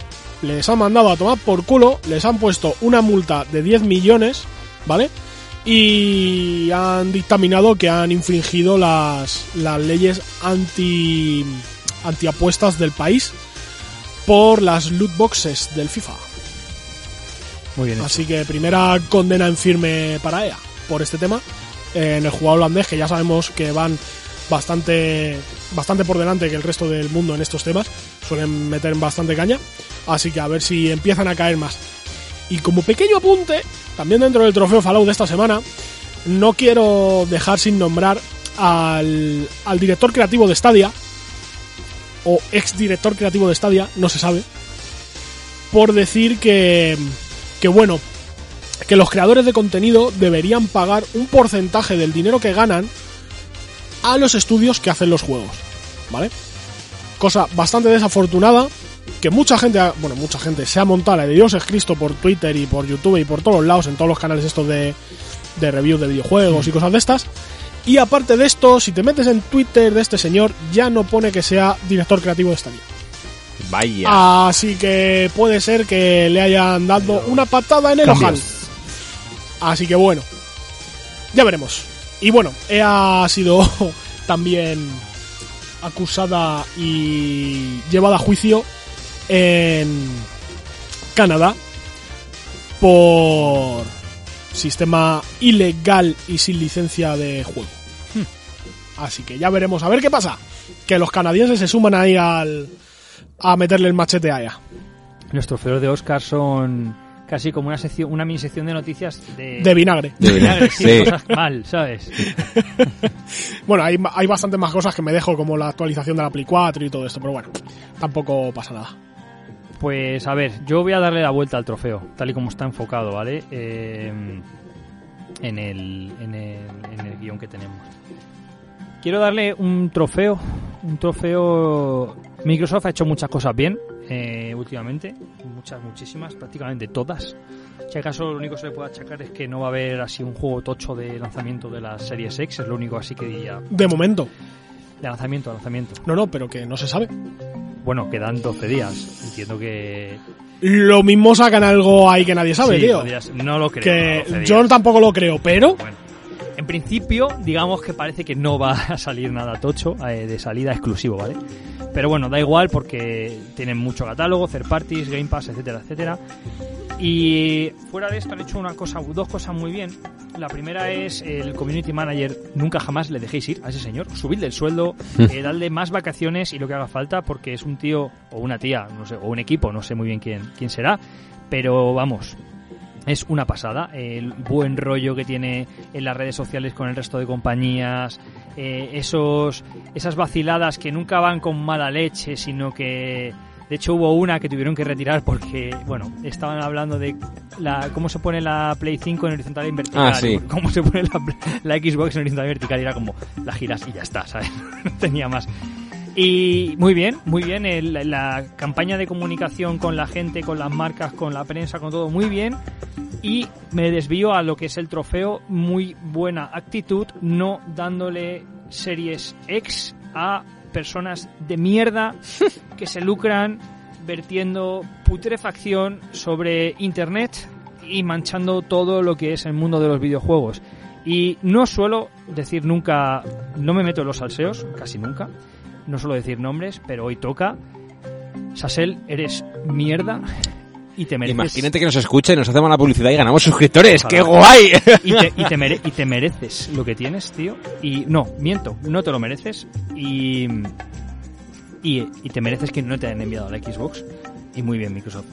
les ha mandado a tomar por culo, les han puesto una multa de 10 millones, ¿vale? Y han dictaminado que han infringido las, las leyes anti antiapuestas del país por las loot boxes del FIFA. Muy bien. hecho. Así que primera condena en firme para EA por este tema eh, en el jugador holandés, que ya sabemos que van bastante, bastante por delante que el resto del mundo en estos temas. Suelen meter bastante caña. Así que a ver si empiezan a caer más. Y como pequeño apunte, también dentro del trofeo Fallout de esta semana, no quiero dejar sin nombrar al, al director creativo de Stadia, o ex director creativo de Stadia, no se sabe, por decir que, que bueno, que los creadores de contenido deberían pagar un porcentaje del dinero que ganan a los estudios que hacen los juegos, ¿vale? Cosa bastante desafortunada que mucha gente, ha- bueno, mucha gente se ha montado la de Dios es Cristo por Twitter y por YouTube y por todos lados, en todos los canales estos de, de reviews de videojuegos y cosas de estas. Y aparte de esto, si te metes en Twitter de este señor, ya no pone que sea director creativo de Stadia. Vaya. Así que puede ser que le hayan dado una patada en el Cambios. ojal. Así que bueno, ya veremos. Y bueno, EA ha sido también acusada y llevada a juicio en Canadá por sistema ilegal y sin licencia de juego. Así que ya veremos a ver qué pasa. Que los canadienses se suman ahí al a meterle el machete a EA. Los trofeos de Oscar son casi como una sección, una mini sección de noticias de, De vinagre. De vinagre, sí, Sí. cosas mal, ¿sabes? Bueno, hay, hay bastantes más cosas que me dejo, como la actualización de la Play 4 y todo esto, pero bueno, tampoco pasa nada. Pues a ver, yo voy a darle la vuelta al trofeo, tal y como está enfocado, ¿vale? Eh, en, el, en, el, en el guion que tenemos. Quiero darle un trofeo, un trofeo... Microsoft ha hecho muchas cosas bien eh, últimamente, muchas, muchísimas, prácticamente todas. Si acaso lo único que se le puede achacar es que no va a haber así un juego tocho de lanzamiento de las series X, es lo único así que diría. De momento. De lanzamiento lanzamiento. No, no, pero que no se sabe. Bueno, quedan 12 días. Entiendo que. Lo mismo sacan algo ahí que nadie sabe, Sí, tío. podrías- no lo creo. Que 12 días. yo tampoco lo creo, pero Bueno, en principio, digamos que parece que no va a salir nada tocho eh, de salida exclusivo, ¿vale? Pero bueno, da igual porque tienen mucho catálogo, third parties, Game Pass, etcétera, etcétera. Y fuera de esto han hecho una cosa, dos cosas muy bien. La primera es el community manager, nunca jamás le dejéis ir a ese señor, subidle el sueldo, eh, darle más vacaciones y lo que haga falta, porque es un tío o una tía, no sé, o un equipo, no sé muy bien quién, quién será, pero vamos, es una pasada. El buen rollo que tiene en las redes sociales con el resto de compañías, eh, esos, esas vaciladas que nunca van con mala leche, sino que de hecho hubo una que tuvieron que retirar porque, bueno, estaban hablando de la, cómo se pone la Play 5 en horizontal y vertical, Ah, sí. cómo se pone la, la Xbox en horizontal y vertical y era como la giras y ya está, ¿sabes? no tenía más. Y muy bien, muy bien. el- la campaña de comunicación con la gente, con las marcas, con la prensa, con todo, muy bien. Y me desvío a lo que es el trofeo. Muy buena actitud, no dándole series X a personas de mierda que se lucran vertiendo putrefacción sobre Internet y manchando todo lo que es el mundo de los videojuegos. Y no suelo decir nunca, no me meto en los salseos, casi nunca. No suelo decir nombres, pero hoy toca. Sasel, eres mierda y te mereces. Imagínate que nos escucha y nos hacemos la publicidad y ganamos suscriptores. Ojalá. ¡Qué guay! y te, y te mere- y te mereces lo que tienes, tío. Y no, miento, no te lo mereces. Y, y, y te mereces que no te hayan enviado la Xbox. Y muy bien, Microsoft.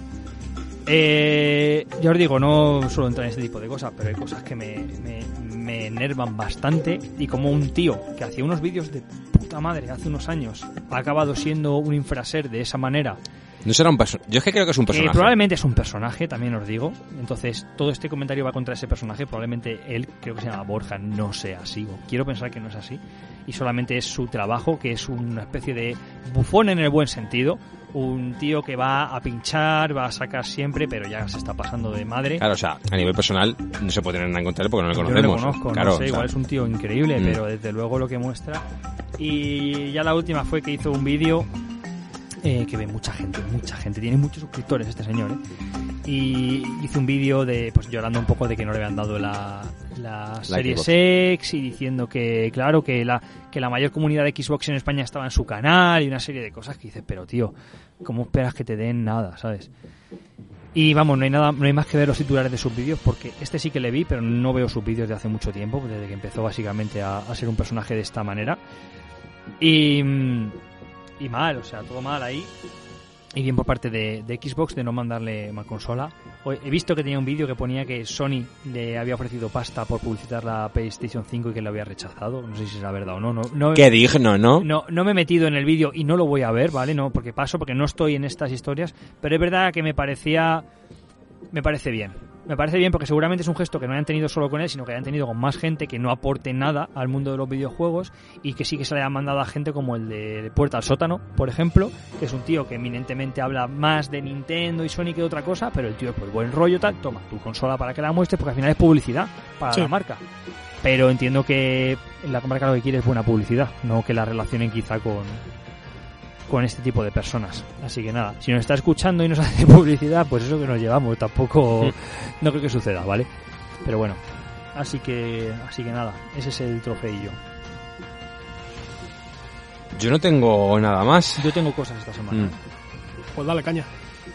Eh, ya os digo, no suelo entrar en este tipo de cosas, pero hay cosas que me, me, me enervan bastante. Y como un tío que hacía unos vídeos de puta madre hace unos años ha acabado siendo un infraser de esa manera No será un personaje. Yo es que creo que es un que personaje. probablemente es un personaje, también os digo. Entonces, todo este comentario va contra ese personaje. Probablemente él, creo que se llama Borja, no sea así. O quiero pensar que no es así. Y solamente es su trabajo, que es una especie de bufón en el buen sentido. Un tío que va a pinchar, va a sacar siempre, pero ya se está pasando de madre. Claro, o sea, a nivel personal no se puede tener nada en contra porque no le Yo no conocemos. conozco, claro, no sé, o sea, igual es un tío increíble, Mm. pero desde luego lo que muestra. Y ya la última fue que hizo un vídeo eh, que ve mucha gente, mucha gente, tiene muchos suscriptores este señor, ¿eh? Y hizo un vídeo de, pues llorando un poco de que no le habían dado la, la Series Xbox. X y diciendo que, claro, que la, que la mayor comunidad de Xbox en España estaba en su canal y una serie de cosas que dices, pero tío, ¿cómo esperas que te den nada, sabes? Y vamos, no hay nada, no hay más que ver los titulares de sus vídeos porque este sí que le vi, pero no veo sus vídeos de hace mucho tiempo, desde que empezó básicamente a, a ser un personaje de esta manera. Y, mm, y mal, o sea, todo mal ahí. Y bien por parte de, de Xbox de no mandarle más consola. Hoy He visto que tenía un vídeo que ponía que Sony le había ofrecido pasta por publicitar la PlayStation 5 y que lo había rechazado. No sé si será verdad o no. no, no Qué digno, ¿no? no, no me he metido en el vídeo y no lo voy a ver, ¿vale? No, porque paso, porque no estoy en estas historias. Pero es verdad que me parecía. Me parece bien. Me parece bien porque seguramente es un gesto que no hayan tenido solo con él, sino que hayan tenido con más gente que no aporte nada al mundo de los videojuegos y que sí que se le haya mandado a gente como el de Puerta al Sótano, por ejemplo, que es un tío que eminentemente habla más de Nintendo y Sony que de otra cosa, pero el tío, pues buen rollo tal, toma tu consola para que la muestres porque al final es publicidad para Sí. la marca. Pero entiendo que la marca lo que quiere es buena publicidad, no que la relacionen quizá con, con este tipo de personas. Así que nada, si nos está escuchando y nos hace publicidad, pues eso que nos llevamos, tampoco no creo que suceda, ¿vale? Pero bueno, así que así que nada, ese es el trofeillo. Yo no tengo nada más. Yo tengo cosas esta semana. Mm. Pues dale caña.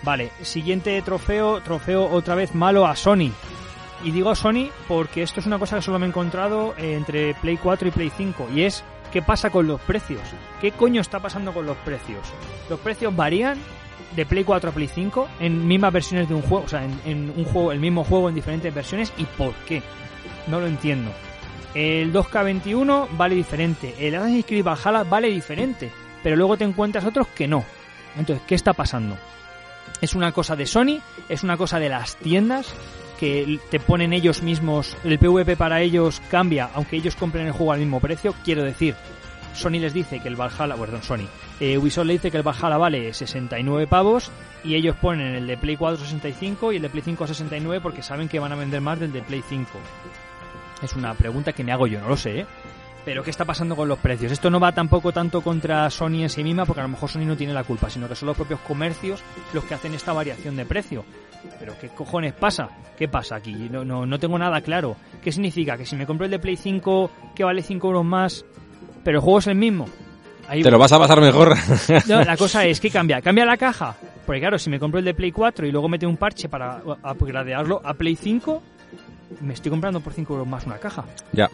Vale, siguiente trofeo, trofeo otra vez malo a Sony. Y digo Sony porque esto es una cosa que solo me he encontrado entre Play 4 y Play 5 y es qué pasa con los precios. ¿Qué coño está pasando con los precios? Los precios varían de Play 4 a Play 5 en mismas versiones de un juego, o sea, en, en un juego, el mismo juego en diferentes versiones y por qué. No lo entiendo. El 2K21 vale diferente, el Assassin's Creed Valhalla vale diferente, pero luego te encuentras otros que no. Entonces, ¿qué está pasando? es una cosa de Sony, es una cosa de las tiendas que te ponen ellos mismos, el PvP para ellos cambia, aunque ellos compren el juego al mismo precio, quiero decir, Sony les dice que el Valhalla, perdón, Sony, eh, Ubisoft le dice que el Valhalla vale 69 pavos y ellos ponen el de Play 4 65 y el de Play 5 69 porque saben que van a vender más del de Play 5. Es una pregunta que me hago yo, no lo sé, ¿eh? Pero ¿qué está pasando con los precios? Esto no va tampoco tanto contra Sony en sí misma, porque a lo mejor Sony no tiene la culpa, sino que son los propios comercios los que hacen esta variación de precio. Pero ¿qué cojones pasa? ¿Qué pasa aquí? No, no, no tengo nada claro. ¿Qué significa? Que si me compro el de Play 5 que vale 5 euros más, pero el juego es el mismo. Ahí Te lo vas a pasar mejor. no, la cosa es que cambia. ¿Cambia la caja? Porque claro, si me compro el de Play 4 y luego mete un parche para upgradearlo a Play 5, me estoy comprando por 5 euros más una caja. ya.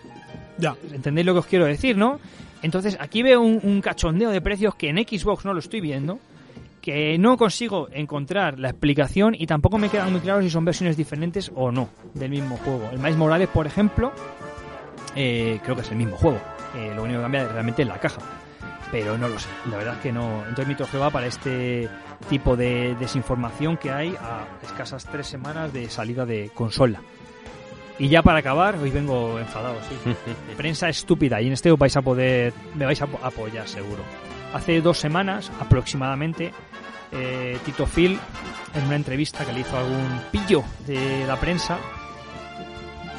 Ya. ¿Entendéis lo que os quiero decir, no? Entonces, aquí veo un, cachondeo de precios que en Xbox no lo estoy viendo, que no consigo encontrar la explicación y tampoco me queda muy claro si son versiones diferentes o no del mismo juego. El Miles Morales, por ejemplo, eh, creo que es el mismo juego. Eh, lo único que cambia realmente es la caja. Pero no lo sé, la verdad es que no. Entonces mi trofeo va para este tipo de desinformación que hay a escasas tres semanas de salida de consola. Y ya para acabar, hoy vengo enfadado, sí. Prensa estúpida, y en este os vais a poder, me vais a apo- apoyar seguro. hace dos semanas aproximadamente, eh, Tito Phil, en una entrevista que le hizo algún pillo de la prensa,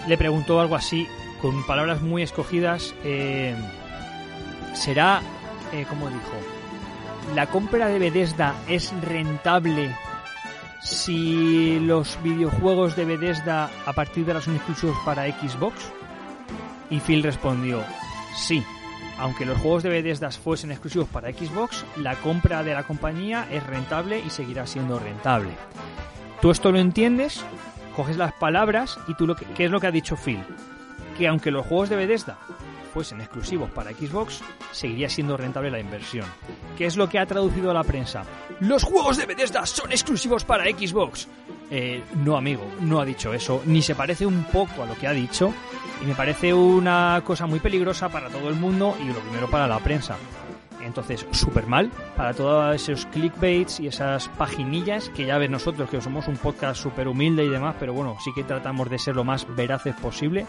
le preguntó algo así, con palabras muy escogidas, eh, ¿será, eh, como dijo, la compra de Bethesda es rentable si los videojuegos de Bethesda a partir de ahora son exclusivos para Xbox? Y Phil respondió, sí. Aunque los juegos de Bethesda fuesen exclusivos para Xbox, la compra de la compañía es rentable y seguirá siendo rentable. Tú esto lo entiendes, coges las palabras y tú lo que, ¿qué es lo que ha dicho Phil? Que aunque los juegos de Bethesda fuesen exclusivos para Xbox, seguiría siendo rentable la inversión. ¿Qué es lo que ha traducido la prensa? Los juegos de Bethesda son exclusivos para Xbox. Eh, no, amigo, no ha dicho eso, ni se parece un poco a lo que ha dicho, y me parece una cosa muy peligrosa para todo el mundo y lo primero para la prensa. Entonces, súper mal para todos esos clickbaits y esas paginillas que ya ves nosotros, que somos un podcast súper humilde y demás, pero bueno, sí que tratamos de ser lo más veraces posible.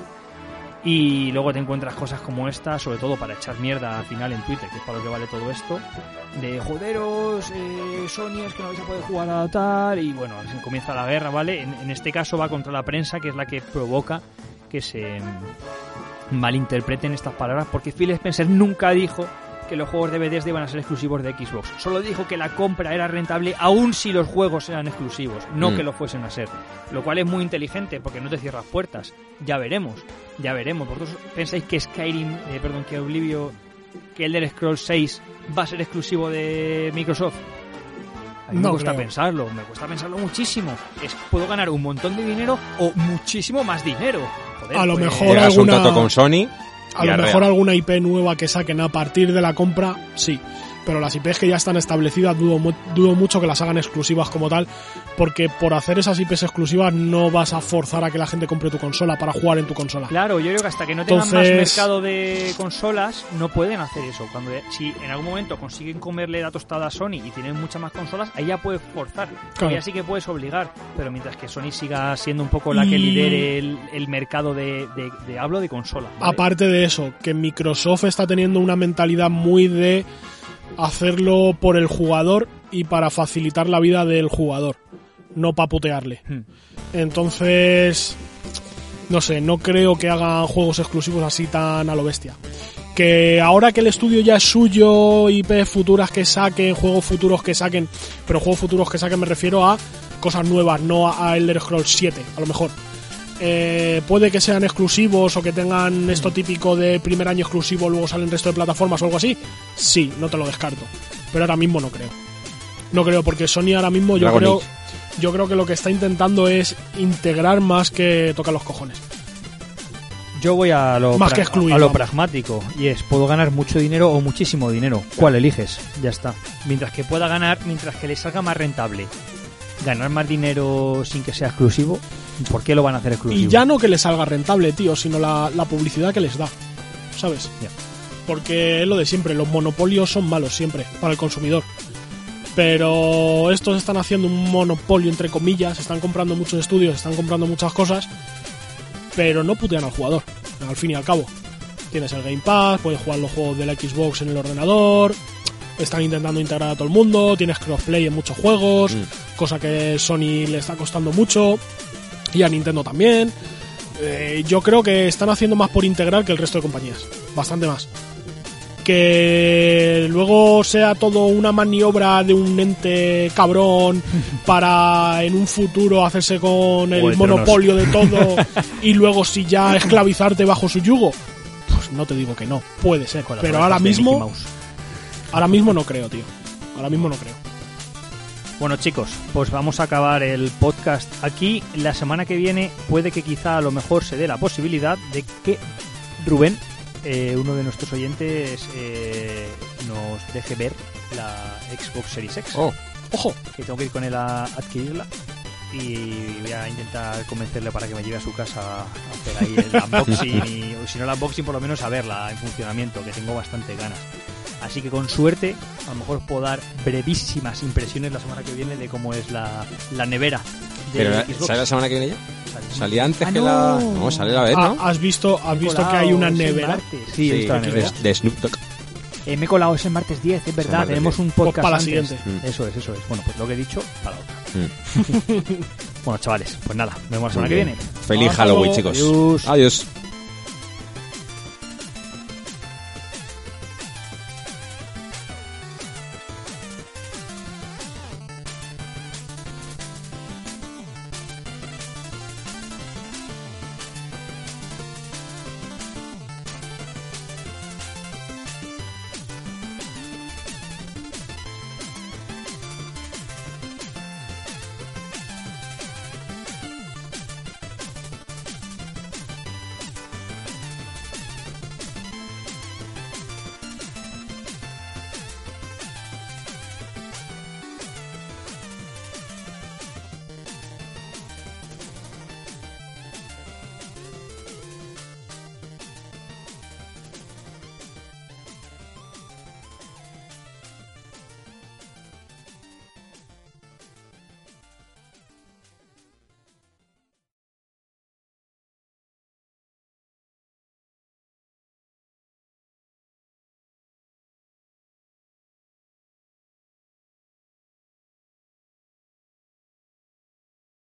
Y luego te encuentras cosas como esta, sobre todo para echar mierda al final en Twitter, que es para lo que vale todo esto, de joderos, eh, Sony es que no vais a poder jugar a tal, y bueno, comienza la guerra, ¿vale? En, en este caso va contra la prensa, que es la que provoca que se mm, malinterpreten estas palabras, porque Phil Spencer nunca dijo que los juegos de Bethesda iban a ser exclusivos de Xbox. Solo dijo que la compra era rentable aun si los juegos eran exclusivos, no Mm. que lo fuesen a ser. Lo cual es muy inteligente porque no te cierras puertas. Ya veremos, ya veremos. ¿Vosotros pensáis que Skyrim, eh, perdón, que Oblivio, que Elder Scrolls 6 va a ser exclusivo de Microsoft? A mí me No cuesta creo. pensarlo, me cuesta pensarlo muchísimo. Es, puedo ganar un montón de dinero o muchísimo más dinero. Joder, A lo pues- mejor Llegas a un alguna- trato con Sony. A lo mejor alguna IP nueva que saquen a partir de la compra, sí. Pero las IPs que ya están establecidas dudo, mu- dudo mucho que las hagan exclusivas como tal, porque por hacer esas IPs exclusivas no vas a forzar a que la gente compre tu consola para jugar en tu consola. Claro, yo creo que hasta que no tengan más mercado de consolas, no pueden hacer eso. Cuando si en algún momento consiguen comerle la tostada a Sony y tienen muchas más consolas, ahí ya puedes forzar. Claro. Ahí sí que puedes obligar. Pero mientras que Sony siga siendo un poco la que Y- lidere el, el mercado de, de, de- hablo de consola. ¿vale? Aparte de eso, que Microsoft está teniendo una mentalidad muy de hacerlo por el jugador y para facilitar la vida del jugador, no para putearle. Hmm. Entonces, no sé, no creo que hagan juegos exclusivos así tan a lo bestia. Que ahora que el estudio ya es suyo, IP futuras que saquen, juegos futuros que saquen, pero juegos futuros que saquen me refiero a cosas nuevas, no a Elder Scrolls 7, a lo mejor. Eh, puede que sean exclusivos o que tengan esto típico de primer año exclusivo, luego salen resto de plataformas o algo así. Sí, no te lo descarto. Pero ahora mismo no creo. No creo, porque Sony ahora mismo yo Dragon creo, Age. yo creo que lo que está intentando es integrar más que tocar los cojones. Yo voy a lo, Más que excluir, a lo vamos. pragmático y es, puedo ganar mucho dinero o muchísimo dinero. ¿Cuál eliges? Ya está. Mientras que pueda ganar, mientras que le salga más rentable, ganar más dinero sin que sea exclusivo, ¿por qué lo van a hacer exclusivo? Y ya no que les salga rentable, tío, sino la, la publicidad que les da. ¿Sabes? Porque es lo de siempre, los monopolios son malos siempre para el consumidor. Pero estos están haciendo un monopolio entre comillas, están comprando muchos estudios, están comprando muchas cosas, pero no putean al jugador, al fin y al cabo. Tienes el Game Pass, puedes jugar los juegos de la Xbox en el ordenador, están intentando integrar a todo el mundo, tienes crossplay en muchos juegos, Mm. cosa que Sony le está costando mucho, y a Nintendo también. Eh, yo creo que están haciendo más por integrar que el resto de compañías, bastante más. Que luego sea todo una maniobra de un ente cabrón para en un futuro hacerse con el monopolio de todo y luego si ya esclavizarte bajo su yugo. Pues no te digo que no, puede ser, pero ahora mismo, ahora mismo no creo, tío. Ahora mismo no creo. Bueno chicos, pues vamos a acabar el podcast aquí. La semana que viene puede que quizá a lo mejor se dé la posibilidad de que Rubén, eh, uno de nuestros oyentes, eh, nos deje ver la Xbox Series X. Oh, Ojo, Que tengo que ir con él a adquirirla. Y voy a intentar convencerle para que me lleve a su casa a hacer ahí el unboxing. y, o si no el unboxing, por lo menos a verla en funcionamiento, que tengo bastante ganas. Así que con suerte, a lo mejor os puedo dar brevísimas impresiones la semana que viene de cómo es la, la nevera de pero Xbox. ¿sale la semana que viene ya? ¿Salía antes Ah, que la.? No, sale a la vez, Ah, ¿no? has visto, has visto que hay una nevera. Sí, he visto la de- nevera. de Snoop Dogg. Eh, me he colado ese martes 10, es verdad, tenemos 10. un podcast Pues para la antes. siguiente. Mm. Eso es, eso es. Bueno, pues lo que he dicho, para la otra. Mm. Bueno, chavales, pues nada, nos vemos la semana que viene. Feliz Hasta Halloween, luego. chicos. Adiós. Adiós.